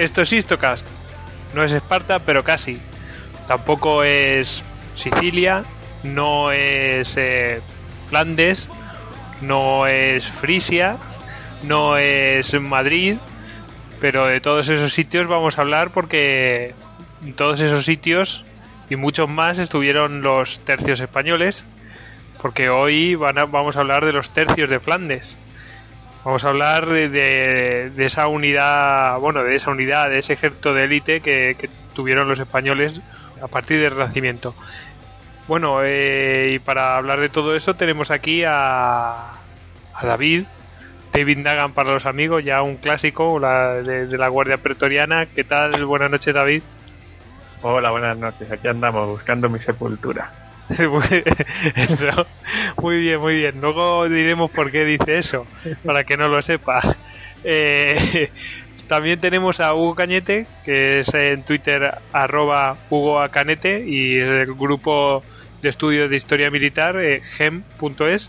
esto es Istocast. No es Esparta, pero casi. Tampoco es Sicilia, no es eh, Flandes, no es Frisia, no es Madrid, pero de todos esos sitios vamos a hablar porque en todos esos sitios y muchos más estuvieron los tercios españoles, porque hoy van vamos a hablar de los tercios de Flandes. Vamos a hablar de, esa unidad, bueno, de esa unidad, de ese ejército de élite que, tuvieron los españoles a partir del Renacimiento. Bueno, eh, y para hablar de todo eso tenemos aquí a, a David, David Nagan para los amigos, ya un clásico de, de, la Guardia Pretoriana. ¿Qué tal? Buenas noches, David. Hola, buenas noches. Aquí andamos buscando mi sepultura. muy bien, muy bien. Luego diremos por qué dice eso, para que no lo sepa. Eh, también tenemos a Hugo Cañete, que es en Twitter arroba Hugo Acanete y el grupo de estudios de historia militar, eh, gem.es.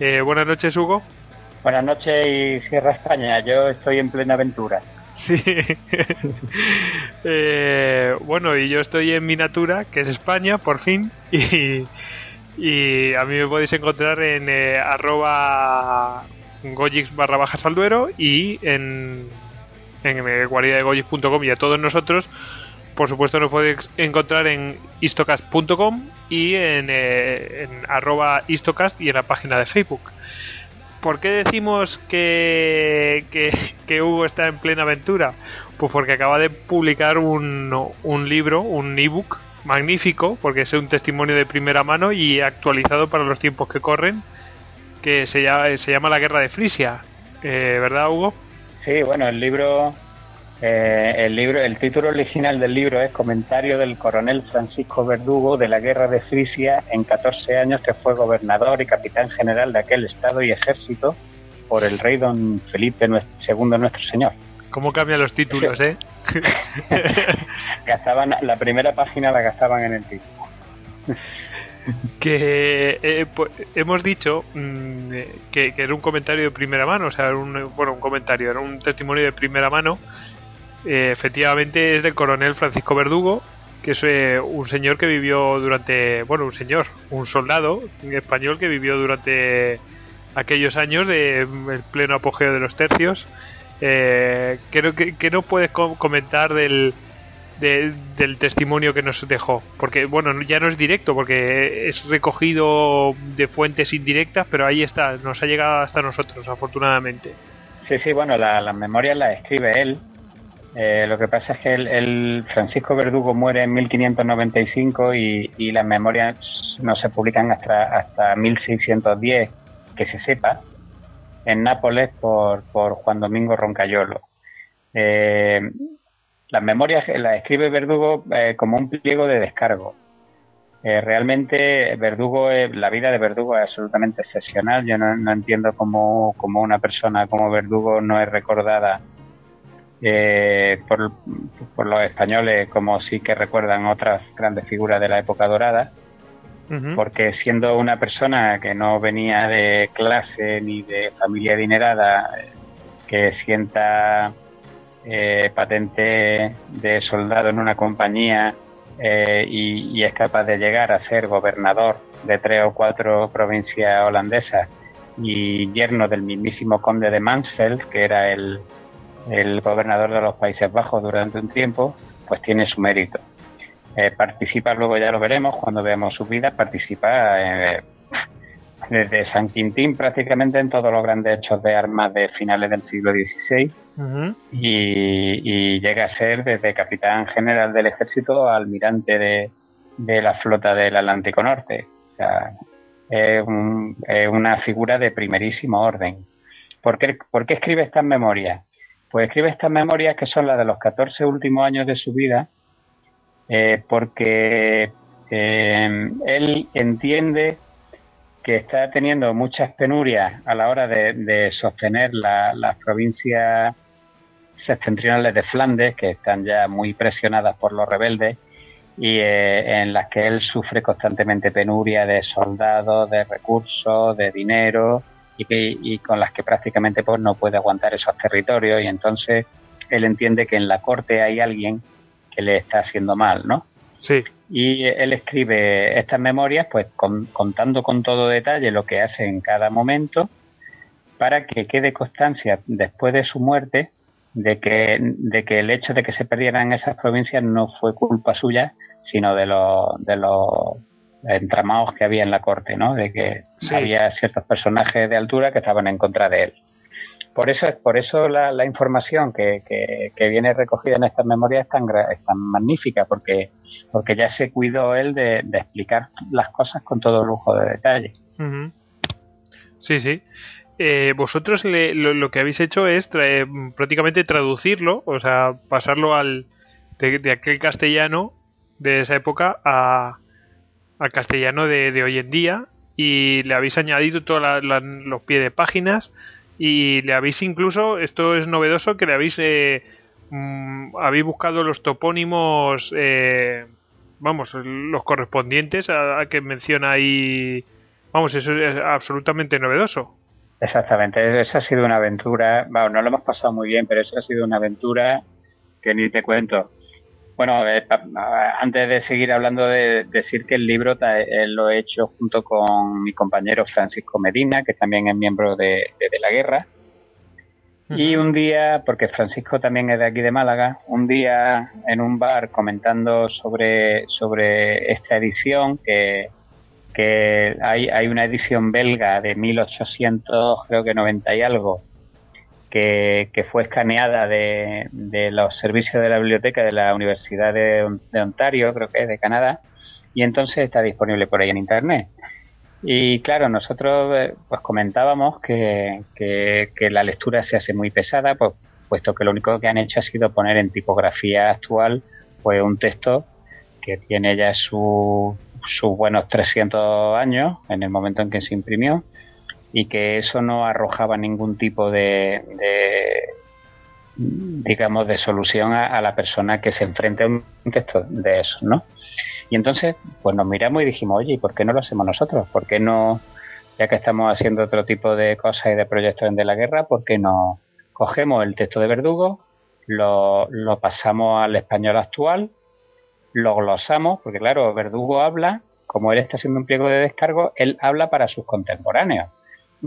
Eh, buenas noches, Hugo. Buenas noches Sierra España. Yo estoy en plena aventura. Sí. Eh, bueno, y yo estoy en Minatura, que es España, por fin. Y, y a mí me podéis encontrar en eh, arroba gojix barra baja salduero y en, en y a todos nosotros. Por supuesto nos podéis encontrar en istocast.com y en, eh, en arroba istocast y en la página de Facebook. ¿Por qué decimos que, que, Hugo está en plena aventura? Pues porque acaba de publicar un, un libro, un ebook magnífico, porque es un testimonio de primera mano y actualizado para los tiempos que corren, que se llama, se llama La Guerra de Frisia. Eh, ¿Verdad, Hugo? Sí, bueno, el libro eh, el libro, el título original del libro es Comentario del coronel Francisco Verdugo de la Guerra de Frisia en 14 años que fue gobernador y capitán general de aquel estado y ejército por el rey don Felipe II nuestro señor. ¿Cómo cambian los títulos, eh? gastaban la primera página la gastaban en el título. que eh, pues, hemos dicho mm, que, era un comentario de primera mano, o sea, un, bueno, un comentario, era un testimonio de primera mano eh, efectivamente es del coronel Francisco Verdugo, que es eh, un señor que vivió durante, bueno, un señor, un soldado español que vivió durante aquellos años de el pleno apogeo de los tercios. Eh, creo que, que no puedes comentar del, del testimonio que nos dejó, porque bueno, ya no es directo, porque es recogido de fuentes indirectas, pero ahí está, nos ha llegado hasta nosotros, afortunadamente. Sí, sí, bueno, las memorias las escribe él, eh, lo que pasa es que el, Francisco Verdugo muere en 1595 y, y, las memorias no se publican hasta, hasta 1610, que se sepa, en Nápoles por, por Juan Domingo Roncayolo. Eh, las memorias las escribe Verdugo eh, como un pliego de descargo. realmente Verdugo, la vida de Verdugo es absolutamente excepcional. Yo no, no entiendo cómo, cómo una persona como Verdugo no es recordada eh, por, los españoles como sí que recuerdan otras grandes figuras de la época dorada, porque siendo una persona que no venía de clase ni de familia adinerada, que sienta eh, patente de soldado en una compañía eh, y, y, es capaz de llegar a ser gobernador de tres o cuatro provincias holandesas y yerno del mismísimo conde de Mansfeld, que era el, el gobernador de los Países Bajos durante un tiempo, pues tiene su mérito. Eh, participa, luego ya lo veremos cuando veamos su vida, participa eh, desde San Quintín prácticamente en todos los grandes hechos de armas de finales del siglo XVI y, llega a ser desde capitán general del ejército a almirante de, la flota del Atlántico Norte. O sea, es, una figura de primerísimo orden. ¿Por qué, ¿Por qué escribe estas memorias? Pues escribe estas memorias que son las de los 14 últimos años de su vida, eh, porque eh, él entiende que está teniendo muchas penurias a la hora de, sostener las provincias septentrionales de Flandes, que están ya muy presionadas por los rebeldes, y eh, en las que él sufre constantemente penuria de soldados, de recursos, de dinero, y, con las que prácticamente pues, no puede aguantar esos territorios y entonces él entiende que en la corte hay alguien que le está haciendo mal, ¿no? Sí. Y él escribe estas memorias, pues contando con todo detalle lo que hace en cada momento, para que quede constancia después de su muerte de que, de que el hecho de que se perdieran esas provincias no fue culpa suya, sino de los, de los entramados que había en la corte, ¿no? De que había ciertos personajes de altura que estaban en contra de él. Por eso, por eso la, la información que, que, viene recogida en estas memorias es tan, es tan magnífica, porque, porque ya se cuidó él de, explicar las cosas con todo lujo de detalle. Sí, sí. Eh, vosotros lo, que habéis hecho es prácticamente traducirlo, o sea, pasarlo al de, aquel castellano de esa época a, al castellano de, hoy en día y le habéis añadido todos los pies de páginas y le habéis incluso, esto es novedoso, que le habéis, eh, mm, habéis buscado los topónimos, eh, vamos, los correspondientes a, a que menciona ahí, vamos, eso es absolutamente novedoso. Exactamente, esa ha sido una aventura, bueno, no lo hemos pasado muy bien, pero esa ha sido una aventura que ni te cuento. Bueno, eh, antes de seguir hablando de decir que el libro eh, lo he hecho junto con mi compañero Francisco Medina, que también es miembro de, la guerra. Y un día, porque Francisco también es de aquí de Málaga, un día en un bar comentando sobre, sobre esta edición que, que hay, hay una edición belga de 1800, creo que 90 y algo, que, que fue escaneada de, de, los servicios de la biblioteca de la Universidad de, Ontario, creo que es de Canadá, y entonces está disponible por ahí en Internet. Y claro, nosotros eh, pues comentábamos que, la lectura se hace muy pesada, pues, puesto que lo único que han hecho ha sido poner en tipografía actual pues un texto que tiene ya su, sus buenos 300 años en el momento en que se imprimió y que eso no arrojaba ningún tipo de, digamos de solución a, la persona que se enfrente a un texto de eso, ¿no? Y entonces, pues nos miramos y dijimos, oye, ¿y por qué no lo hacemos nosotros? ¿Por qué no, ya que estamos haciendo otro tipo de cosas y de proyectos en de la guerra, por qué no cogemos el texto de Verdugo, lo, lo pasamos al español actual lo glosamos, porque claro, Verdugo habla, como él está haciendo un pliego de descargo, él habla para sus contemporáneos.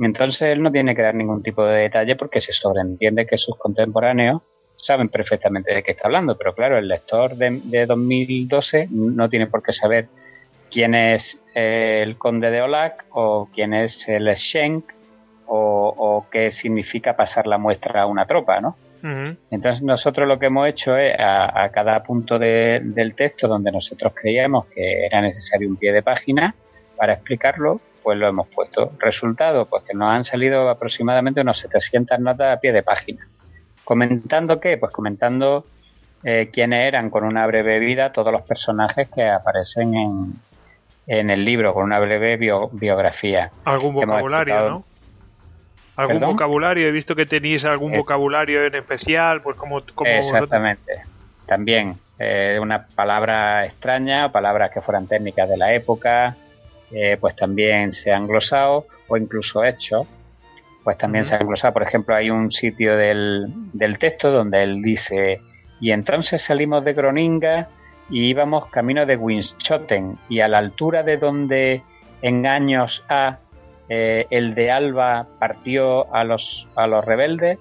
Entonces él no tiene que dar ningún tipo de detalle porque se sobreentiende que sus contemporáneos saben perfectamente de qué está hablando, pero claro, el lector de, 2012 no tiene por qué saber quién es el conde de Olac o quién es el Schenk o, o qué significa pasar la muestra a una tropa, ¿no? Entonces nosotros lo que hemos hecho es a, cada punto del texto donde nosotros creíamos que era necesario un pie de página para explicarlo, pues lo hemos puesto. Resultado, pues que nos han salido aproximadamente unos 700 notas a pie de página. ¿Comentando qué? Pues comentando eh, quiénes eran con una breve vida todos los personajes que aparecen en, en el libro, con una breve biografía. Algún vocabulario, ¿no? ¿Algún vocabulario? He visto que tenéis algún eh. vocabulario en especial, pues como... Exactamente. También eh, una palabra extraña, palabras que fueran técnicas de la época, eh, pues también se han glosado o incluso hecho, pues también se han glosado. Por ejemplo, hay un sitio del, del texto donde él dice, y entonces salimos de Groninga y íbamos camino de Winschoten y a la altura de donde en años A eh, el de Alba partió a los, a los rebeldes,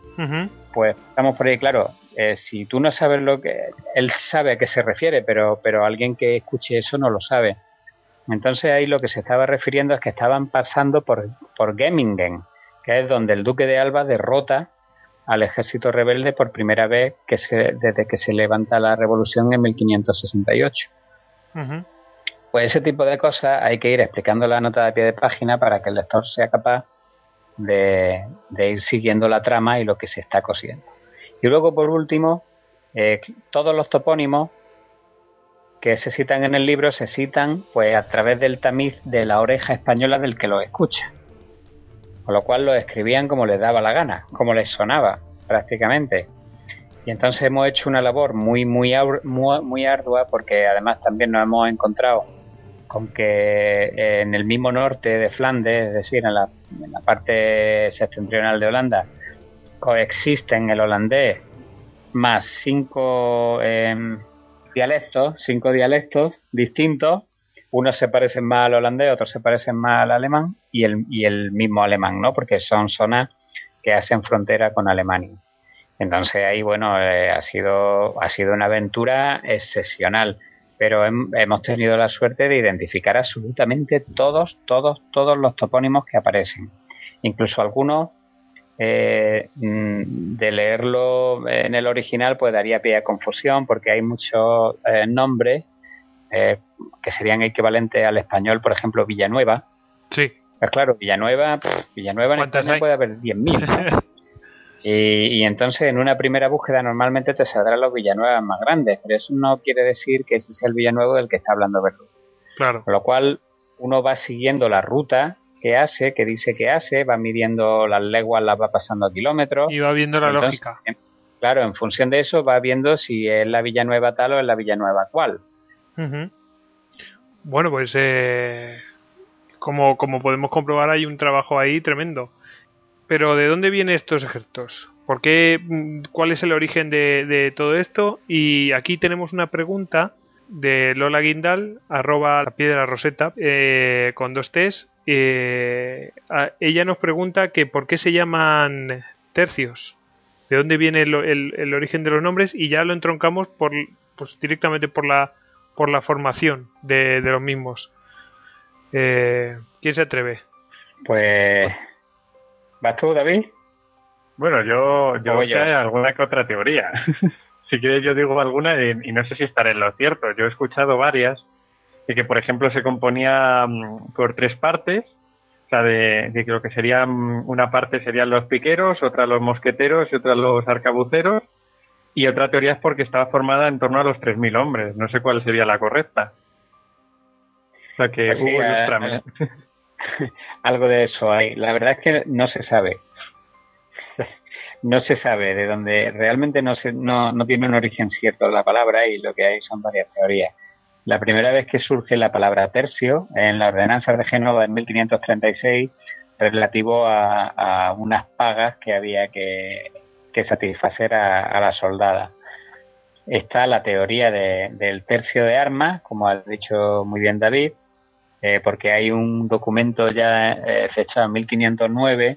pues estamos por ahí, claro, eh, si tú no sabes lo que... Él sabe a qué se refiere, pero, pero alguien que escuche eso no lo sabe. Entonces ahí lo que se estaba refiriendo es que estaban pasando por, por Gemmingen, que es donde el duque de Alba derrota al ejército rebelde por primera vez que se, desde que se levanta la revolución en 1568. Pues ese tipo de cosas hay que ir explicando la nota de pie de página para que el lector sea capaz de, ir siguiendo la trama y lo que se está cosiendo. Y luego, por último, eh, todos los topónimos que se citan en el libro se citan pues a través del tamiz de la oreja española del que lo escucha. Con lo cual lo escribían como les daba la gana, como les sonaba prácticamente. Y entonces hemos hecho una labor muy, muy, muy, ardua porque además también nos hemos encontrado con que eh, en el mismo norte de Flandes, es decir, en la, parte septentrional de Holanda, coexisten el holandés más cinco em, dialectos, cinco dialectos distintos. Unos se parecen más al holandés, otros se parecen más al alemán y el, y el mismo alemán, ¿no? Porque son zonas que hacen frontera con Alemania. Entonces ahí, bueno, eh, ha sido ha sido una aventura excepcional, pero hemos tenido la suerte de identificar absolutamente todos, todos, todos los topónimos que aparecen, incluso algunos eh, mm, de leerlo en el original pues daría pie a confusión porque hay muchos eh, nombres eh, que serían equivalentes al español, por ejemplo, Villanueva. Sí. Pues claro, Villanueva, Villanueva en España puede haber 10.000. y, y, entonces en una primera búsqueda normalmente te saldrán los Villanuevas más grandes, pero eso no quiere decir que ese sea el Villanuevo del que está hablando Verdugo. Claro. Con lo cual uno va siguiendo la ruta que hace, que dice que hace, va midiendo las leguas, las va pasando a kilómetros. Y va viendo la lógica. Claro, en función de eso va viendo si es la Villanueva tal o es la Villanueva cual. Bueno, pues eh, como, como podemos comprobar hay un trabajo ahí tremendo. Pero ¿de dónde vienen estos ejércitos? ¿Por qué? Mm, ¿Cuál es el origen de, de todo esto? Y aquí tenemos una pregunta de Lola Guindal, arroba la piedra roseta, eh, con dos T's. Eh, ella nos pregunta que por qué se llaman tercios, de dónde viene el, el, origen de los nombres y ya lo entroncamos por, pues, directamente por la, por la formación de, de los mismos. Eh, ¿Quién se atreve? Pues, ¿vas tú, David? Bueno, yo, yo, yo? alguna que otra teoría. si quieres yo digo alguna y, no sé si estaré en lo cierto. Yo he escuchado varias de que, por ejemplo, se componía mm, por tres partes. O sea, de, que lo que serían, una parte serían los piqueros, otra los mosqueteros y otra los arcabuceros. Y otra teoría es porque estaba formada en torno a los 3.000 hombres. No sé cuál sería la correcta. O sea que, pues algo de eso hay. La verdad es que no se sabe no se sabe de dónde, realmente no, se, no, no tiene un origen cierto la palabra y lo que hay son varias teorías. La primera vez que surge la palabra tercio en la ordenanza de Génova en 1536 relativo a, unas pagas que había que, satisfacer a, la soldada. Está la teoría del tercio de armas, como ha dicho muy bien David, eh, porque hay un documento ya eh, fechado en 1509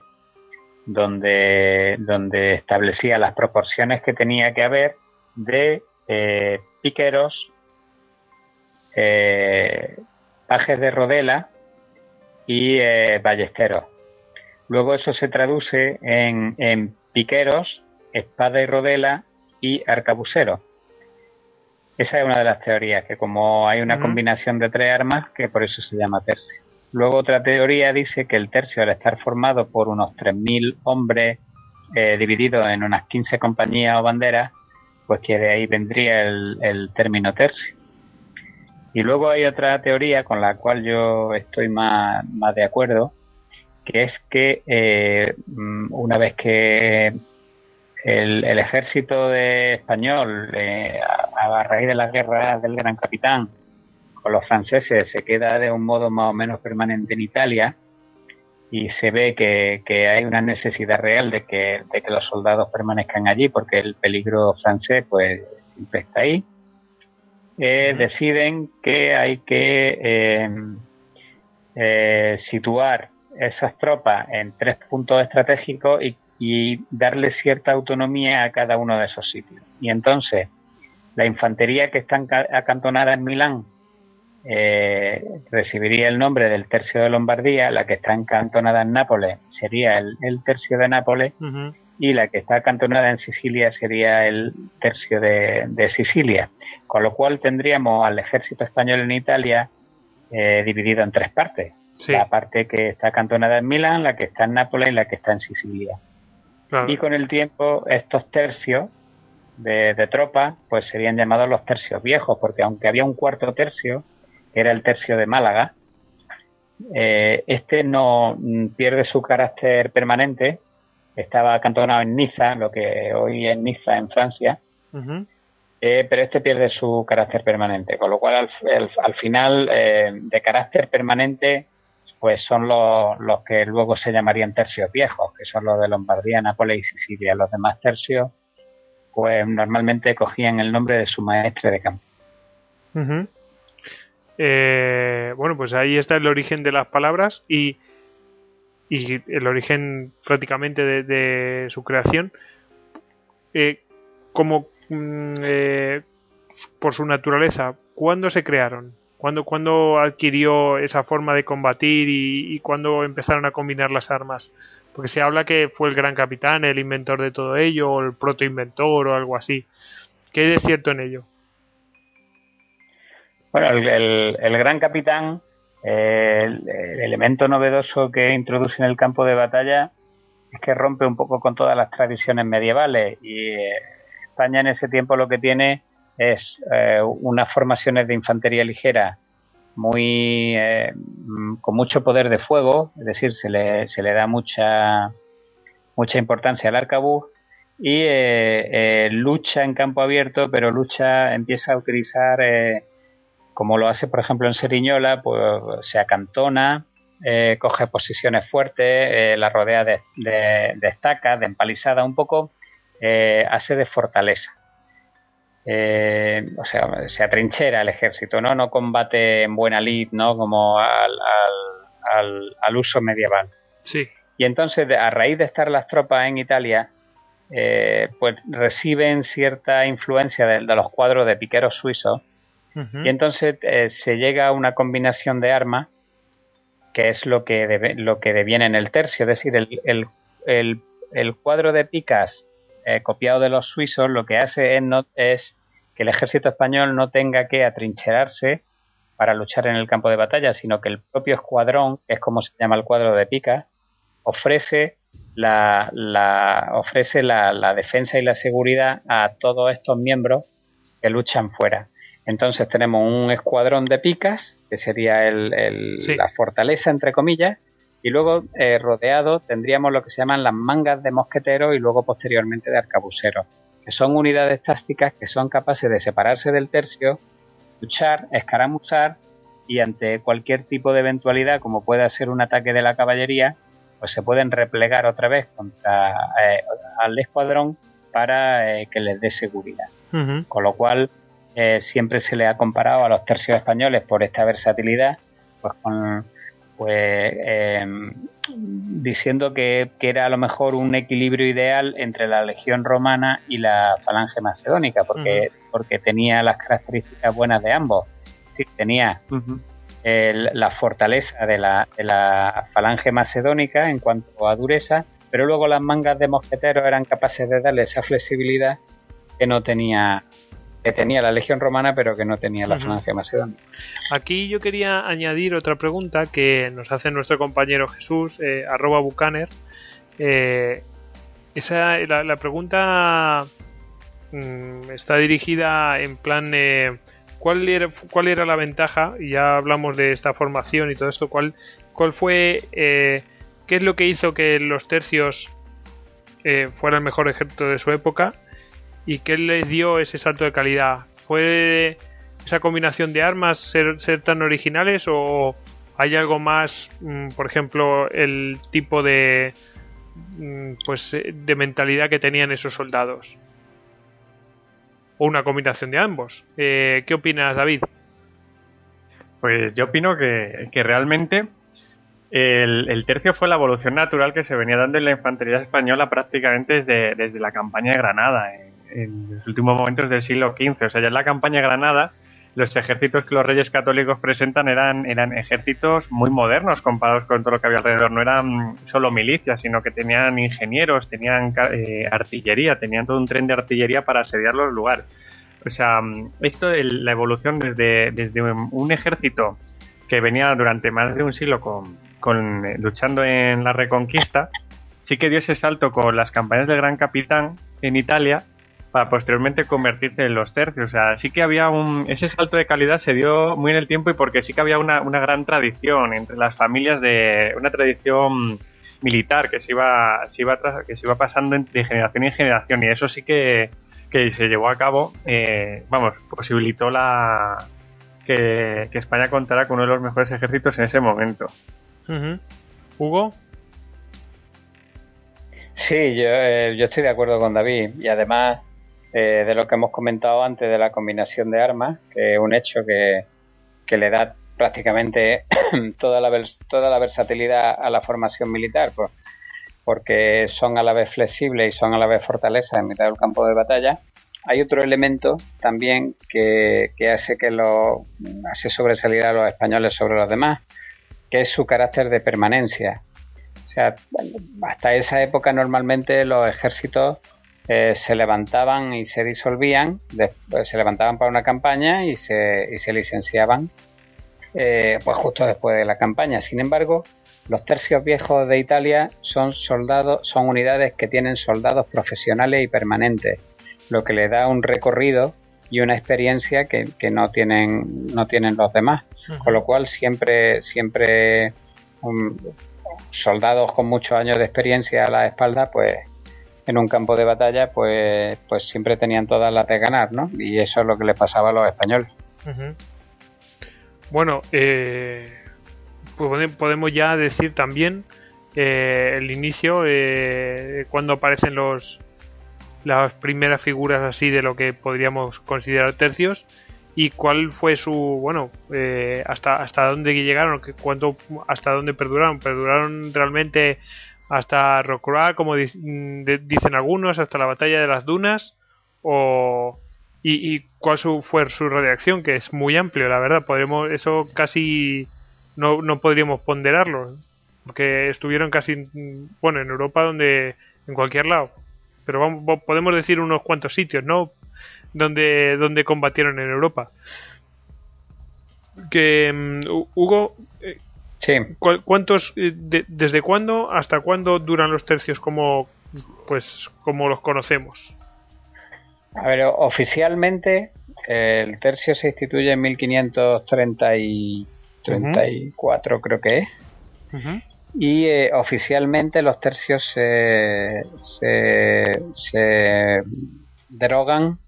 donde, donde establecía las proporciones que tenía que haber de eh, piqueros, eh, pajes de rodela y eh, ballesteros. Luego eso se traduce en, en piqueros, espada y rodela y arcabuceros. Esa es una de las teorías, que como hay una combinación de tres armas, que por eso se llama tercio. Luego otra teoría dice que el tercio, al estar formado por unos 3.000 hombres eh, divididos en unas 15 compañías o banderas, pues que de ahí vendría el, término tercio. Y luego hay otra teoría con la cual yo estoy más, más de acuerdo, que es que eh, mm, una vez que el, ejército de español, eh, a, raíz de las guerras del Gran Capitán, con los franceses se queda de un modo más o menos permanente en Italia y se ve que, hay una necesidad real de que, de que los soldados permanezcan allí porque el peligro francés pues está ahí. Eh, deciden que hay que eh, eh, situar esas tropas en tres puntos estratégicos y, y darle cierta autonomía a cada uno de esos sitios. Y entonces la infantería que está acantonada en Milán eh, recibiría el nombre del tercio de Lombardía, la que está encantonada en Nápoles sería el, tercio de Nápoles y la que está acantonada en Sicilia sería el tercio de, Sicilia, con lo cual tendríamos al ejército español en Italia eh, dividido en tres partes. La parte que está acantonada en Milán, la que está en Nápoles y la que está en Sicilia. Y con el tiempo estos tercios de, de tropas pues serían llamados los tercios viejos, porque aunque había un cuarto tercio, era el tercio de Málaga, eh, este no mm, pierde su carácter permanente, estaba acantonado en Niza, lo que hoy es Niza en Francia, eh, pero este pierde su carácter permanente, con lo cual al, final eh, de carácter permanente pues son los, los que luego se llamarían tercios viejos, que son los de Lombardía, Nápoles y Sicilia. Los demás tercios pues normalmente cogían el nombre de su maestre de campo. Eh, bueno, pues ahí está el origen de las palabras y, y el origen prácticamente de, su creación. Eh, como eh, por su naturaleza, ¿cuándo se crearon? ¿Cuándo, ¿Cuándo, adquirió esa forma de combatir y, cuándo empezaron a combinar las armas? Porque se habla que fue el gran capitán, el inventor de todo ello, o el protoinventor o algo así. ¿Qué hay de cierto en ello? Bueno, el, gran capitán, el, elemento novedoso que introduce en el campo de batalla es que rompe un poco con todas las tradiciones medievales y eh, España en ese tiempo lo que tiene es eh, unas formaciones de infantería ligera muy eh, con mucho poder de fuego, es decir, se le, da mucha mucha importancia al arcabuz y lucha en campo abierto, pero lucha empieza a utilizar como lo hace por ejemplo en Seriñola, pues se acantona, eh, coge posiciones fuertes, eh, la rodea de, de, estacas, de empalizada un poco, eh, hace de fortaleza. o sea, se atrinchera el ejército, ¿no? No combate en buena lid, ¿no? Como al, al, uso medieval. Sí. Y entonces, a raíz de estar las tropas en Italia, pues reciben cierta influencia de, los cuadros de piqueros suizos y entonces eh, se llega a una combinación de armas que es lo que, lo que deviene en el tercio, es decir, el, el, el, cuadro de picas eh, copiado de los suizos lo que hace es, no, es que el ejército español no tenga que atrincherarse para luchar en el campo de batalla, sino que el propio escuadrón, que es como se llama el cuadro de picas, ofrece la, la ofrece la, la defensa y la seguridad a todos estos miembros que luchan fuera. Entonces tenemos un escuadrón de picas, que sería el, la fortaleza, entre comillas, y luego eh, rodeado tendríamos lo que se llaman las mangas de mosqueteros y luego posteriormente de arcabuceros, que son unidades tácticas que son capaces de separarse del tercio, luchar, escaramuzar y ante cualquier tipo de eventualidad, como pueda ser un ataque de la caballería, pues se pueden replegar otra vez contra eh, al escuadrón para eh, que les dé seguridad. Con lo cual, eh, siempre se le ha comparado a los tercios españoles por esta versatilidad, pues con pues em, diciendo que, era a lo mejor un equilibrio ideal entre la legión romana y la falange macedónica, porque, porque tenía las características buenas de ambos. Sí, tenía la fortaleza de la, de la falange macedónica en cuanto a dureza, pero luego las mangas de mosqueteros eran capaces de darle esa flexibilidad que no tenía que tenía la Legión Romana, pero que no tenía la Francia Macedonia. Aquí yo quería añadir otra pregunta que nos hace nuestro compañero Jesús, eh, arroba Bucaner. Eh, esa, la, pregunta mm, está dirigida en plan... Eh, ¿cuál, era, ¿Cuál era la ventaja? Y ya hablamos de esta formación y todo esto. ¿Cuál, cuál fue... ¿Qué es lo que hizo que los tercios fuera el mejor ejército de su época? ¿Y qué les dio ese salto de calidad? ¿Fue esa combinación de armas ser, tan originales o hay algo más, mm, por ejemplo, el tipo de mm, pues eh, de mentalidad que tenían esos soldados? O una combinación de ambos. Eh, ¿Qué opinas, David? Pues yo opino que, realmente el, el, tercio fue la evolución natural que se venía dando en la infantería española prácticamente desde, desde la campaña de Granada los últimos momentos del siglo XV. O sea, ya en la campaña Granada, los ejércitos que los reyes católicos presentan eran, eran ejércitos muy modernos comparados con todo lo que había alrededor. No eran solo milicias, sino que tenían ingenieros, tenían eh, artillería, tenían todo un tren de artillería para asediar los lugares. O sea, esto de la evolución desde, desde un ejército que venía durante más de un siglo con, con, eh, luchando en la reconquista, sí que dio ese salto con las campañas del Gran Capitán en Italia para posteriormente convertirse en los tercios. O sea, sí que había un. Ese salto de calidad se dio muy en el tiempo y porque sí que había una, una gran tradición entre las familias de. Una tradición militar que se iba, se iba, que se iba pasando de generación en generación y eso sí que, que se llevó a cabo. Eh, vamos, posibilitó la. Que, España contara con uno de los mejores ejércitos en ese momento. Hugo. Sí, yo, eh, yo estoy de acuerdo con David y además eh, de lo que hemos comentado antes de la combinación de armas, que es un hecho que, que le da prácticamente toda la, toda la versatilidad a la formación militar, pues, porque son a la vez flexibles y son a la vez fortalezas en mitad del campo de batalla. Hay otro elemento también que, que hace que lo hace sobresalir a los españoles sobre los demás, que es su carácter de permanencia. O sea, hasta esa época normalmente los ejércitos eh, se levantaban y se disolvían, después se levantaban para una campaña y se, y se licenciaban eh, pues justo después de la campaña. Sin embargo, los tercios viejos de Italia son soldados, son unidades que tienen soldados profesionales y permanentes, lo que le da un recorrido y una experiencia que, no tienen no tienen los demás. Con lo cual siempre siempre soldados con muchos años de experiencia a la espalda, pues en un campo de batalla, pues pues siempre tenían todas las de ganar, ¿no? Y eso es lo que le pasaba a los españoles. Bueno, eh, pues podemos ya decir también eh, el inicio, eh, cuando aparecen los las primeras figuras así de lo que podríamos considerar tercios y cuál fue su bueno eh, hasta hasta dónde llegaron cuánto hasta dónde perduraron perduraron realmente hasta Rocroi como dicen algunos hasta la batalla de las dunas o y, cuál fue su reacción que es muy amplio la verdad. Podemos eso casi no, no podríamos ponderarlo porque estuvieron casi bueno en Europa donde en cualquier lado. Pero vamos, podemos decir unos cuantos sitios no donde donde combatieron en Europa. Que mm, Hugo sí. ¿cuántos eh, desde cuándo hasta cuándo duran los tercios como pues como los conocemos a ver, oficialmente el tercio se instituye en 1534, creo que es. Y eh, oficialmente los tercios se, se, derogan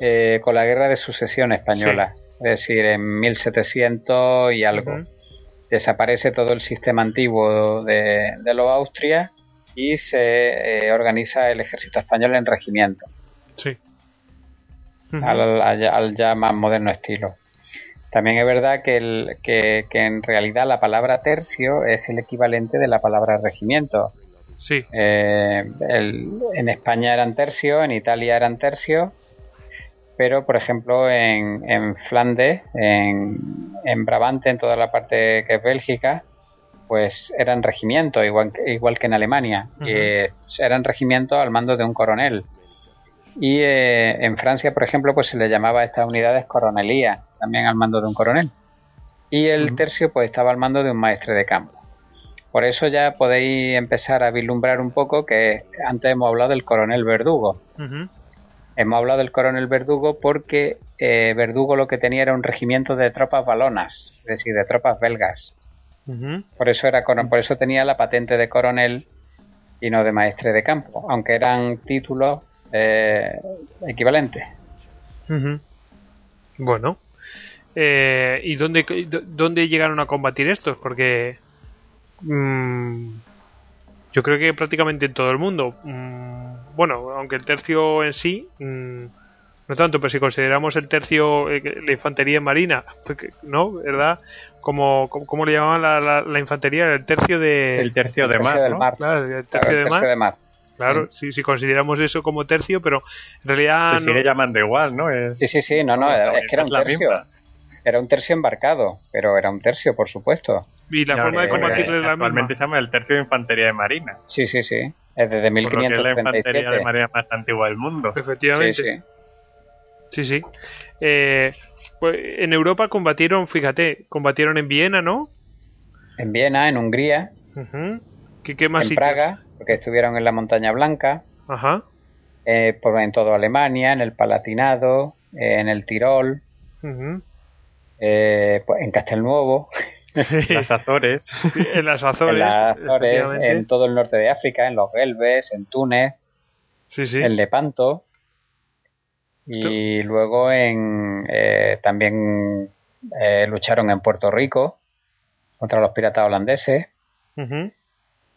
eh, con la guerra de sucesión española. Es decir, en 1700 y algo. Desaparece todo el sistema antiguo de, de los Austria y se eh, organiza el ejército español en regimiento. Sí. al, ya más moderno estilo. También es verdad que, el, que, en realidad la palabra tercio es el equivalente de la palabra regimiento. Sí. Eh, en España eran tercios, en Italia eran tercios, pero por ejemplo en, en Flandes, en, en, Brabante, en toda la parte que es Bélgica, pues eran regimientos, igual, igual que en Alemania. eran regimientos al mando de un coronel. Y eh, en Francia, por ejemplo, pues se le llamaba a estas unidades coronelía, también al mando de un coronel. Y el tercio pues estaba al mando de un maestre de campo. Por eso ya podéis empezar a vislumbrar un poco que antes hemos hablado del coronel Verdugo. Hemos hablado del coronel Verdugo porque eh, Verdugo lo que tenía era un regimiento de tropas balonas, es decir, de tropas belgas. Por eso era por eso tenía la patente de coronel y no de maestre de campo, aunque eran títulos eh, equivalente. Bueno. Eh, ¿Y dónde, dónde llegaron a combatir estos? Porque mm, yo creo que prácticamente en todo el mundo. Mm, bueno, aunque el tercio en sí, mm, no tanto, pero si consideramos el tercio, eh, la infantería marina, pues ¿no? ¿Verdad? Como, como, le llamaban la, infantería, el tercio de... El tercio de mar, el tercio, de mar. Claro, si, si consideramos eso como tercio, pero en realidad. Se sigue llamando igual, ¿no? sí, sí, sí, no, no, es que era un tercio. Era un tercio embarcado, pero era un tercio, por supuesto. Y la forma de combatirlo es la Actualmente se llama el tercio de infantería de marina. Sí, sí, sí. Es desde 1537. es la infantería de marina más antigua del mundo. Efectivamente. Sí, sí. Eh, pues en Europa combatieron, fíjate, combatieron en Viena, ¿no? En Viena, en Hungría. ¿Qué, más En Praga porque estuvieron en la Montaña Blanca, Ajá. Eh, por, en toda Alemania, en el Palatinado, eh, en el Tirol, eh, pues, en Castelnuovo. En las Azores. en las Azores. en, todo el norte de África, en los Gelbes, en Túnez, sí, sí. en Lepanto. Y luego en también lucharon en Puerto Rico contra los piratas holandeses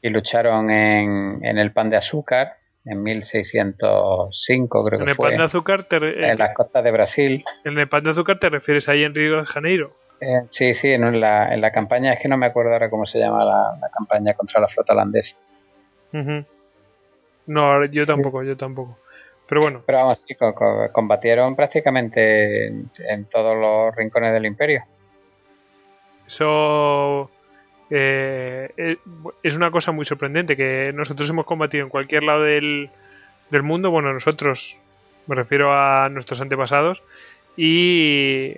y lucharon en, en el pan de azúcar en 1605 creo que fue. de azúcar en las costas de Brasil. ¿En el pan de azúcar te refieres ahí en Río de Janeiro? Eh, sí, sí, en la, en la campaña, es que no me acuerdo ahora cómo se llama la, campaña contra la flota holandesa. No, yo tampoco, yo tampoco. Pero bueno. Pero vamos, sí, combatieron prácticamente en, todos los rincones del imperio. Eso eh, eh, es una cosa muy sorprendente, que nosotros hemos combatido en cualquier lado del, del mundo, bueno, nosotros, me refiero a nuestros antepasados, y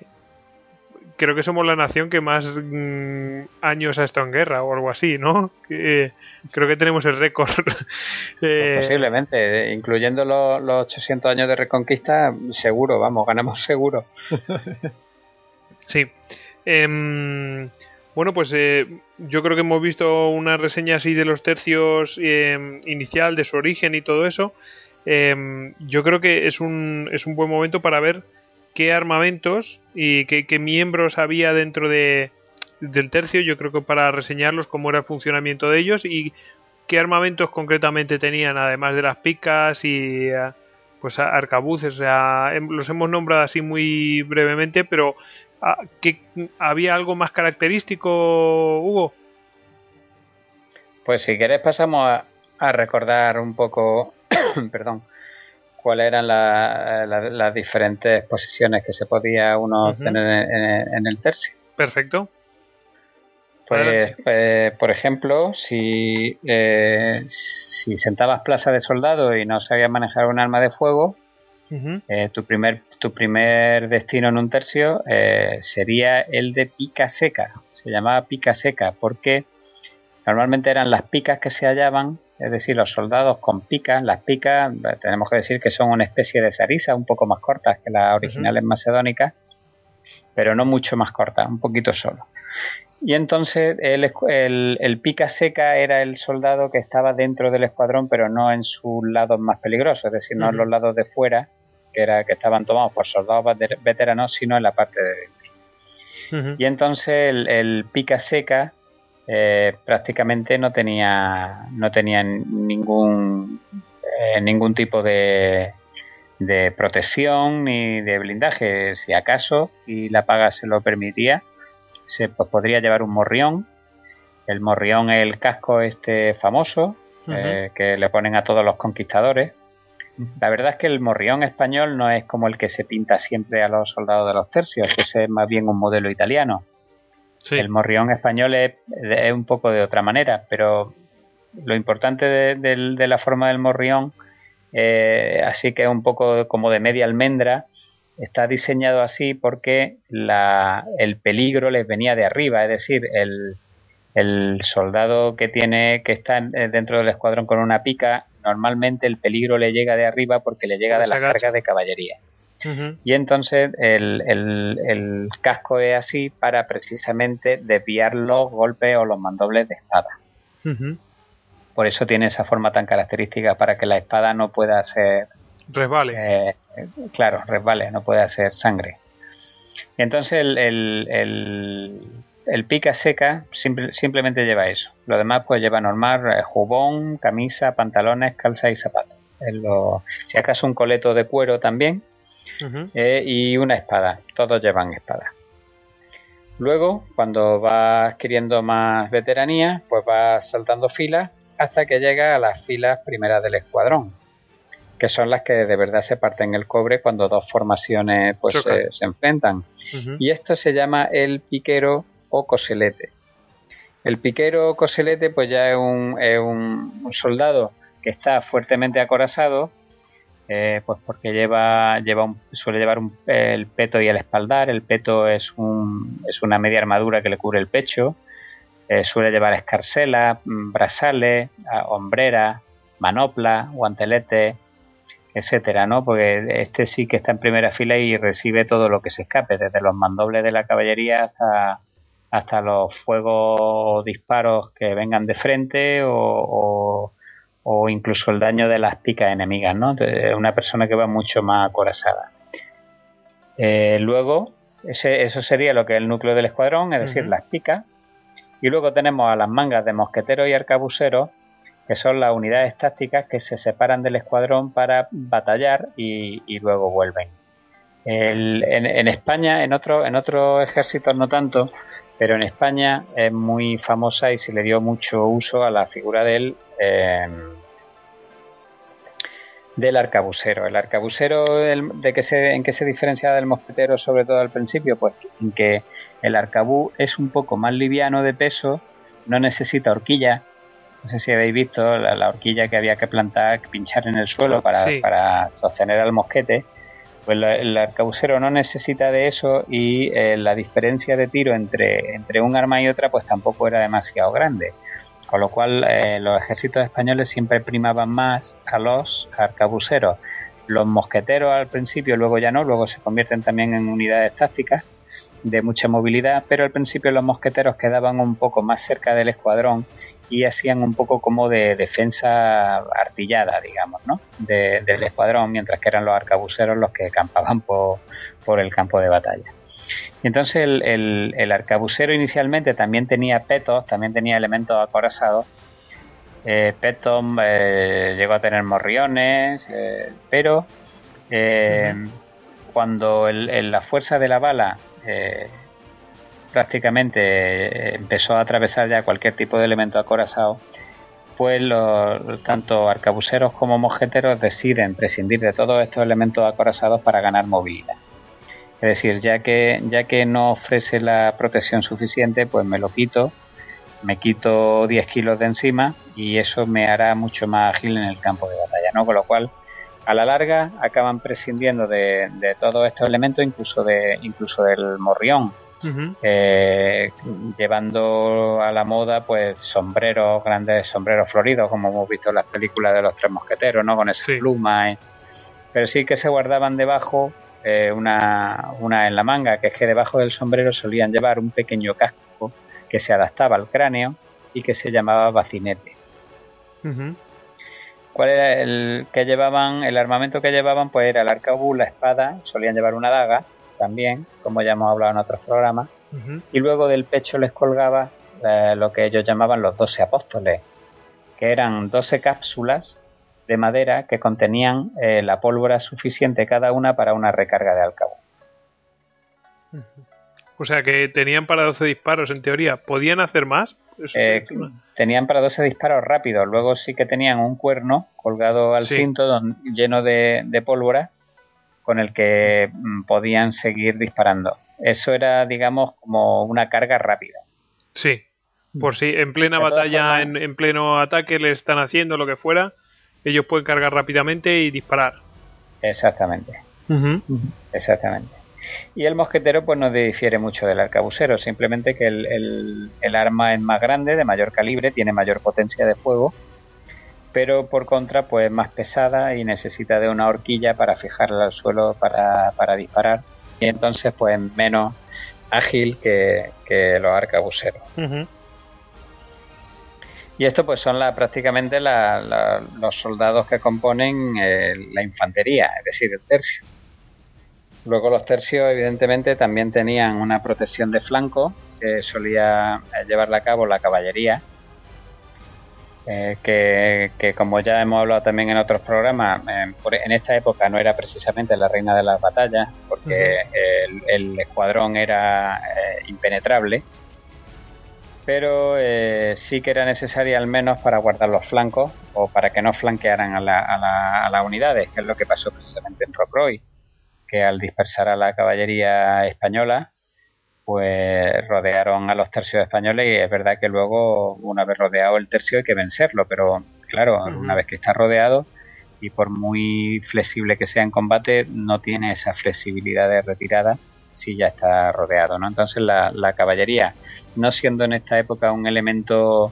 creo que somos la nación que más mm, años ha estado en guerra o algo así, ¿no? creo que tenemos el récord. Eh, pues posiblemente, incluyendo los, los 800 años de reconquista, seguro, vamos, ganamos seguro. sí. Em, bueno, pues eh, yo creo que hemos visto una reseña así de los tercios em, inicial, de su origen y todo eso. Em, yo creo que es un, es un buen momento para ver qué armamentos y qué, miembros había dentro de, del tercio, yo creo que para reseñarlos, cómo era el funcionamiento de ellos y qué armamentos concretamente tenían, además de las picas y eh, pues arcabuces, los hemos nombrado así muy brevemente, pero ah, ¿qué, ¿había algo más característico, Hugo? Pues si querés pasamos a, a recordar un poco, perdón, cuáles eran las diferentes posiciones que se podía uno tener en, el tercio. Perfecto. Pues, pues por ejemplo, si, eh, si sentabas plaza de soldado y no sabías manejar un arma de fuego, eh, tu, primer, tu primer destino en un tercio eh, sería el de pica seca. Se llamaba pica seca porque normalmente eran las picas que se hallaban es decir, los soldados con picas, las picas, tenemos que decir que son una especie de sarisa, un poco más cortas que las originales macedónicas, pero no mucho más cortas, un poquito solo. Y entonces el, el, pica seca era el soldado que estaba dentro del escuadrón, pero no en sus lados más peligrosos, es decir, no en los lados de fuera, que, era, que estaban tomados por soldados veteranos, sino en la parte de dentro. Y entonces el, el pica seca eh, prácticamente no tenía no tenían ningún eh, ningún tipo de, de protección ni de blindaje. Si acaso y la paga se lo permitía se pues, podría llevar un morrión. El morrión es el casco este famoso eh, que le ponen a todos los conquistadores. La verdad es que el morrión español no es como el que se pinta siempre a los soldados de los tercios, ese es más bien un modelo italiano. El morrión español es, un poco de otra manera, pero lo importante de, la forma del morrión, eh, así que es un poco como de media almendra, está diseñado así porque el peligro les venía de arriba, es decir, el, soldado que tiene que está eh, dentro del escuadrón con una pica, normalmente el peligro le llega de arriba porque le llega de las cargas de caballería. Y entonces el, casco es así para precisamente desviar los golpes o los mandobles de espada. Por eso tiene esa forma tan característica para que la espada no pueda ser... Resbale. Eh, claro, resbale, no puede hacer sangre. Y entonces el, el, pica seca simplemente lleva eso. Lo demás pues lleva normal, eh, jubón, camisa, pantalones, calza y zapatos. si acaso un coleto de cuero también, eh, y una espada. Todos llevan espada. Luego, cuando vas adquiriendo más veteranía, pues vas saltando filas hasta que llega a las filas primeras del escuadrón, que son las que de verdad se parten el cobre cuando dos formaciones pues se, enfrentan. Y esto se llama el piquero o coselete. El piquero o coselete pues ya es un, es un soldado que está fuertemente acorazado eh, pues porque lleva, lleva suele llevar el peto y el espaldar. El peto es, un, es una media armadura que le cubre el pecho. Eh, suele llevar escarcela, mm, brazales, hombrera, manopla, guantelete, etcétera, ¿no? Porque este sí que está en primera fila y recibe todo lo que se escape, desde los mandobles de la caballería hasta, hasta los fuegos disparos que vengan de frente o o incluso el daño de las picas enemigas, ¿no? De una persona que va mucho más acorazada. Eh, luego, ese, eso sería lo que es el núcleo del escuadrón, es decir, las picas. Y luego tenemos a las mangas de mosqueteros y arcabuceros, que son las unidades tácticas que se separan del escuadrón para batallar y, luego vuelven. en, España, en otros en otros ejércitos no tanto, pero en España es muy famosa y se le dio mucho uso a la figura del em, del arcabucero. El arcabucero, de que se, ¿en qué se diferencia del mosquetero sobre todo al principio? Pues en que el arcabú es un poco más liviano de peso, no necesita horquilla. No sé si habéis visto la, horquilla que había que plantar, pinchar en el suelo para, para sostener al mosquete pues el arcabucero no necesita de eso y eh, la diferencia de tiro entre, entre un arma y otra pues tampoco era demasiado grande. Con lo cual eh, los ejércitos españoles siempre primaban más a los arcabuceros. Los mosqueteros al principio, luego ya no, luego se convierten también en unidades tácticas de mucha movilidad, pero al principio los mosqueteros quedaban un poco más cerca del escuadrón y hacían un poco como de defensa artillada, digamos, ¿no? del escuadrón, mientras que eran los arcabuceros los que campaban por, el campo de batalla. Entonces el, el, arcabucero inicialmente también tenía petos, también tenía elementos acorazados. Eh, petos eh, llegó a tener morriones, eh, pero eh, cuando la fuerza de la bala prácticamente empezó a atravesar ya cualquier tipo de elemento acorazado, pues los, tanto arcabuceros como mosqueteros deciden prescindir de todos estos elementos acorazados para ganar movilidad. Es decir, ya que, ya que no ofrece la protección suficiente, pues me lo quito, me quito 10 kilos de encima y eso me hará mucho más ágil en el campo de batalla, ¿no? Con lo cual, a la larga acaban prescindiendo de, de todos estos elementos, incluso, de, incluso del morrión, eh, llevando a la moda pues sombreros, grandes sombreros floridos, como hemos visto en las películas de los tres mosqueteros, ¿no? Con ese pluma. Pero sí que se guardaban debajo eh, una, una en la manga, que es que debajo del sombrero solían llevar un pequeño casco que se adaptaba al cráneo y que se llamaba bacinete. ¿Cuál era el que llevaban? El armamento que llevaban pues era el arcabuz, la espada, solían llevar una daga también, como ya hemos hablado en otros programas, y luego del pecho les colgaba eh, lo que ellos llamaban los doce apóstoles, que eran doce cápsulas de madera que contenían eh, la pólvora suficiente cada una para una recarga de alcabo. O sea que tenían para 12 disparos en teoría. ¿Podían hacer más? Eh, tenían para 12 disparos rápidos. Luego sí que tenían un cuerno colgado al cinto lleno de, de, pólvora con el que mm, podían seguir disparando. Eso era, digamos, como una carga rápida. Sí, por si en plena batalla, en, pleno ataque le están haciendo lo que fuera, ellos pueden cargar rápidamente y disparar. Exactamente. Exactamente. Y el mosquetero pues no difiere mucho del arcabucero, simplemente que el, el, arma es más grande, de mayor calibre, tiene mayor potencia de fuego pero por contra pues más pesada y necesita de una horquilla para fijarla al suelo para, para disparar y entonces pues menos ágil que, los arcabuceros. Y esto pues son la, prácticamente los soldados que componen eh, la infantería, es decir, el tercio. Luego los tercios evidentemente también tenían una protección de flanco que solía llevarla a cabo la caballería eh, que, como ya hemos hablado también en otros programas, en esta época no era precisamente la reina de las batallas, porque el, escuadrón era eh, impenetrable, pero eh, sí que era necesaria al menos para guardar los flancos o para que no flanquearan a, las unidades, que es lo que pasó precisamente en Rocroi, que al dispersar a la caballería española, pues rodearon a los tercios españoles y es verdad que luego, una vez rodeado el tercio, hay que vencerlo, pero claro, una vez que está rodeado y por muy flexible que sea en combate, no tiene esa flexibilidad de retirada si ya está rodeado, ¿no? Entonces la, caballería, no siendo en esta época un elemento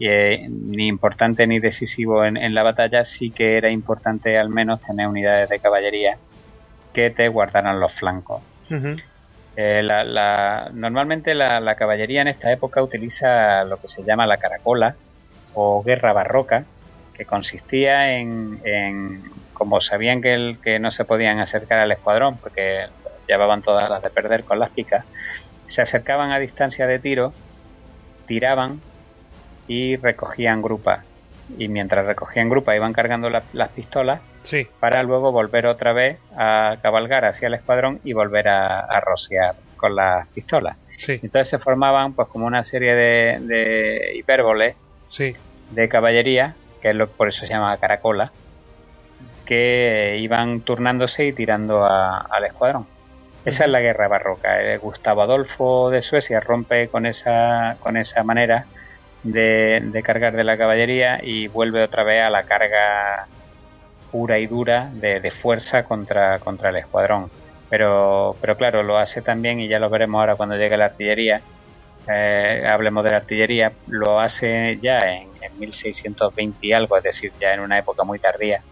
eh, ni importante ni decisivo en, la batalla, sí que era importante al menos tener unidades de caballería que te guardaran los flancos. Eh, la, normalmente la, caballería en esta época utiliza lo que se llama la caracola o guerra barroca, que consistía en, como sabían que, el, que no se podían acercar al escuadrón porque llevaban todas las de perder con las picas, se acercaban a distancia de tiro, tiraban y recogían grupas. y mientras recogían grupas iban cargando las pistolas sí. para luego volver otra vez a cabalgar hacia el escuadrón y volver a, rociar con las pistolas. Sí. Entonces se formaban pues como una serie de, de hipérboles sí. de caballería, que es lo por eso se llama caracola, que iban turnándose y tirando al escuadrón. Esa es la guerra barroca. Eh, Gustavo Adolfo de Suecia rompe con esa, con esa manera de, cargar de la caballería y vuelve otra vez a la carga pura y dura de, fuerza contra, contra el escuadrón. Pero, pero claro, lo hace también, y ya lo veremos ahora cuando llegue la artillería, eh, hablemos de la artillería, lo hace ya en, en 1620 y algo, es decir, ya en una época muy tardía,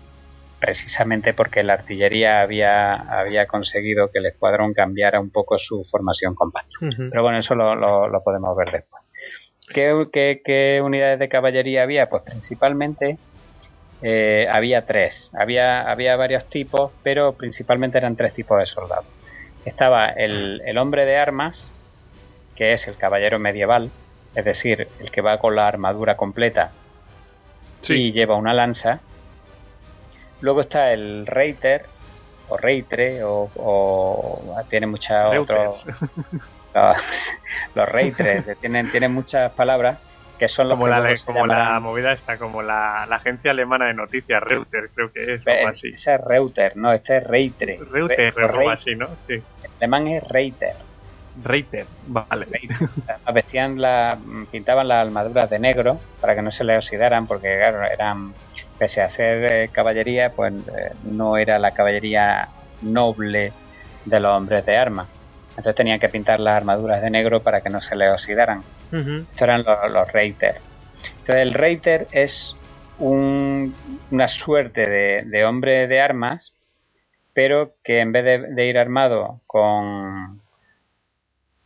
precisamente porque la artillería había, había conseguido que el escuadrón cambiara un poco su formación compacta. Pero bueno, eso lo, lo podemos ver después. ¿Qué, unidades de caballería había? Pues principalmente eh, había tres. Había, había varios tipos, pero principalmente eran tres tipos de soldados. Estaba el, hombre de armas, que es el caballero medieval, es decir, el que va con la armadura completa y lleva una lanza. Luego está el reiter, o reitre, o, tiene muchas otras los, los tienen, tienen muchas palabras que son los como, la, como la movida está como la, agencia alemana de noticias Reuters creo que es algo así. ese es Reuters no este es Reitre Reuters algo así no sí. El alemán es Reiter Reiter vale vestían la pintaban las armaduras de negro para que no se le oxidaran porque claro eran pese a ser eh, caballería pues eh, no era la caballería noble de los hombres de armas entonces tenían que pintar las armaduras de negro para que no se le oxidaran. Estos eran los, los Reiter. Entonces el Reiter es una suerte de, hombre de armas, pero que en vez de, ir armado con,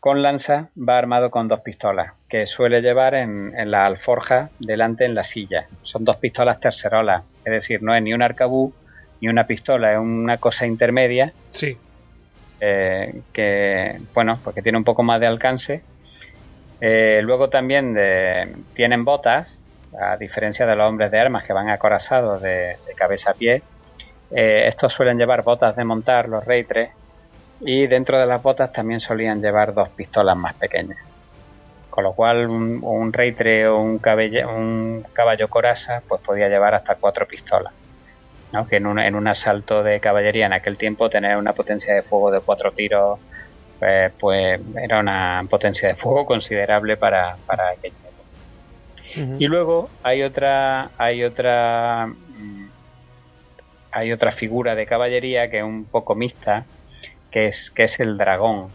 con lanza, va armado con dos pistolas, que suele llevar en, en, la alforja delante en la silla. Son dos pistolas tercerolas, es decir, no es ni un arcabú ni una pistola, es una cosa intermedia. Sí. Eh, que, bueno, porque tiene un poco más de alcance. Eh, luego también tienen botas, a diferencia de los hombres de armas que van acorazados de, cabeza a pie. Eh, estos suelen llevar botas de montar, los reitres, y dentro de las botas también solían llevar dos pistolas más pequeñas. Con lo cual un, un reitre o un, un caballo coraza pues podía llevar hasta cuatro pistolas que en un, en un asalto de caballería en aquel tiempo tener una potencia de fuego de cuatro tiros pues, pues era una potencia de fuego considerable para, para aquel tiempo. Y luego hay otra hay otra mm, hay otra figura de caballería que es un poco mixta que es que es el dragón.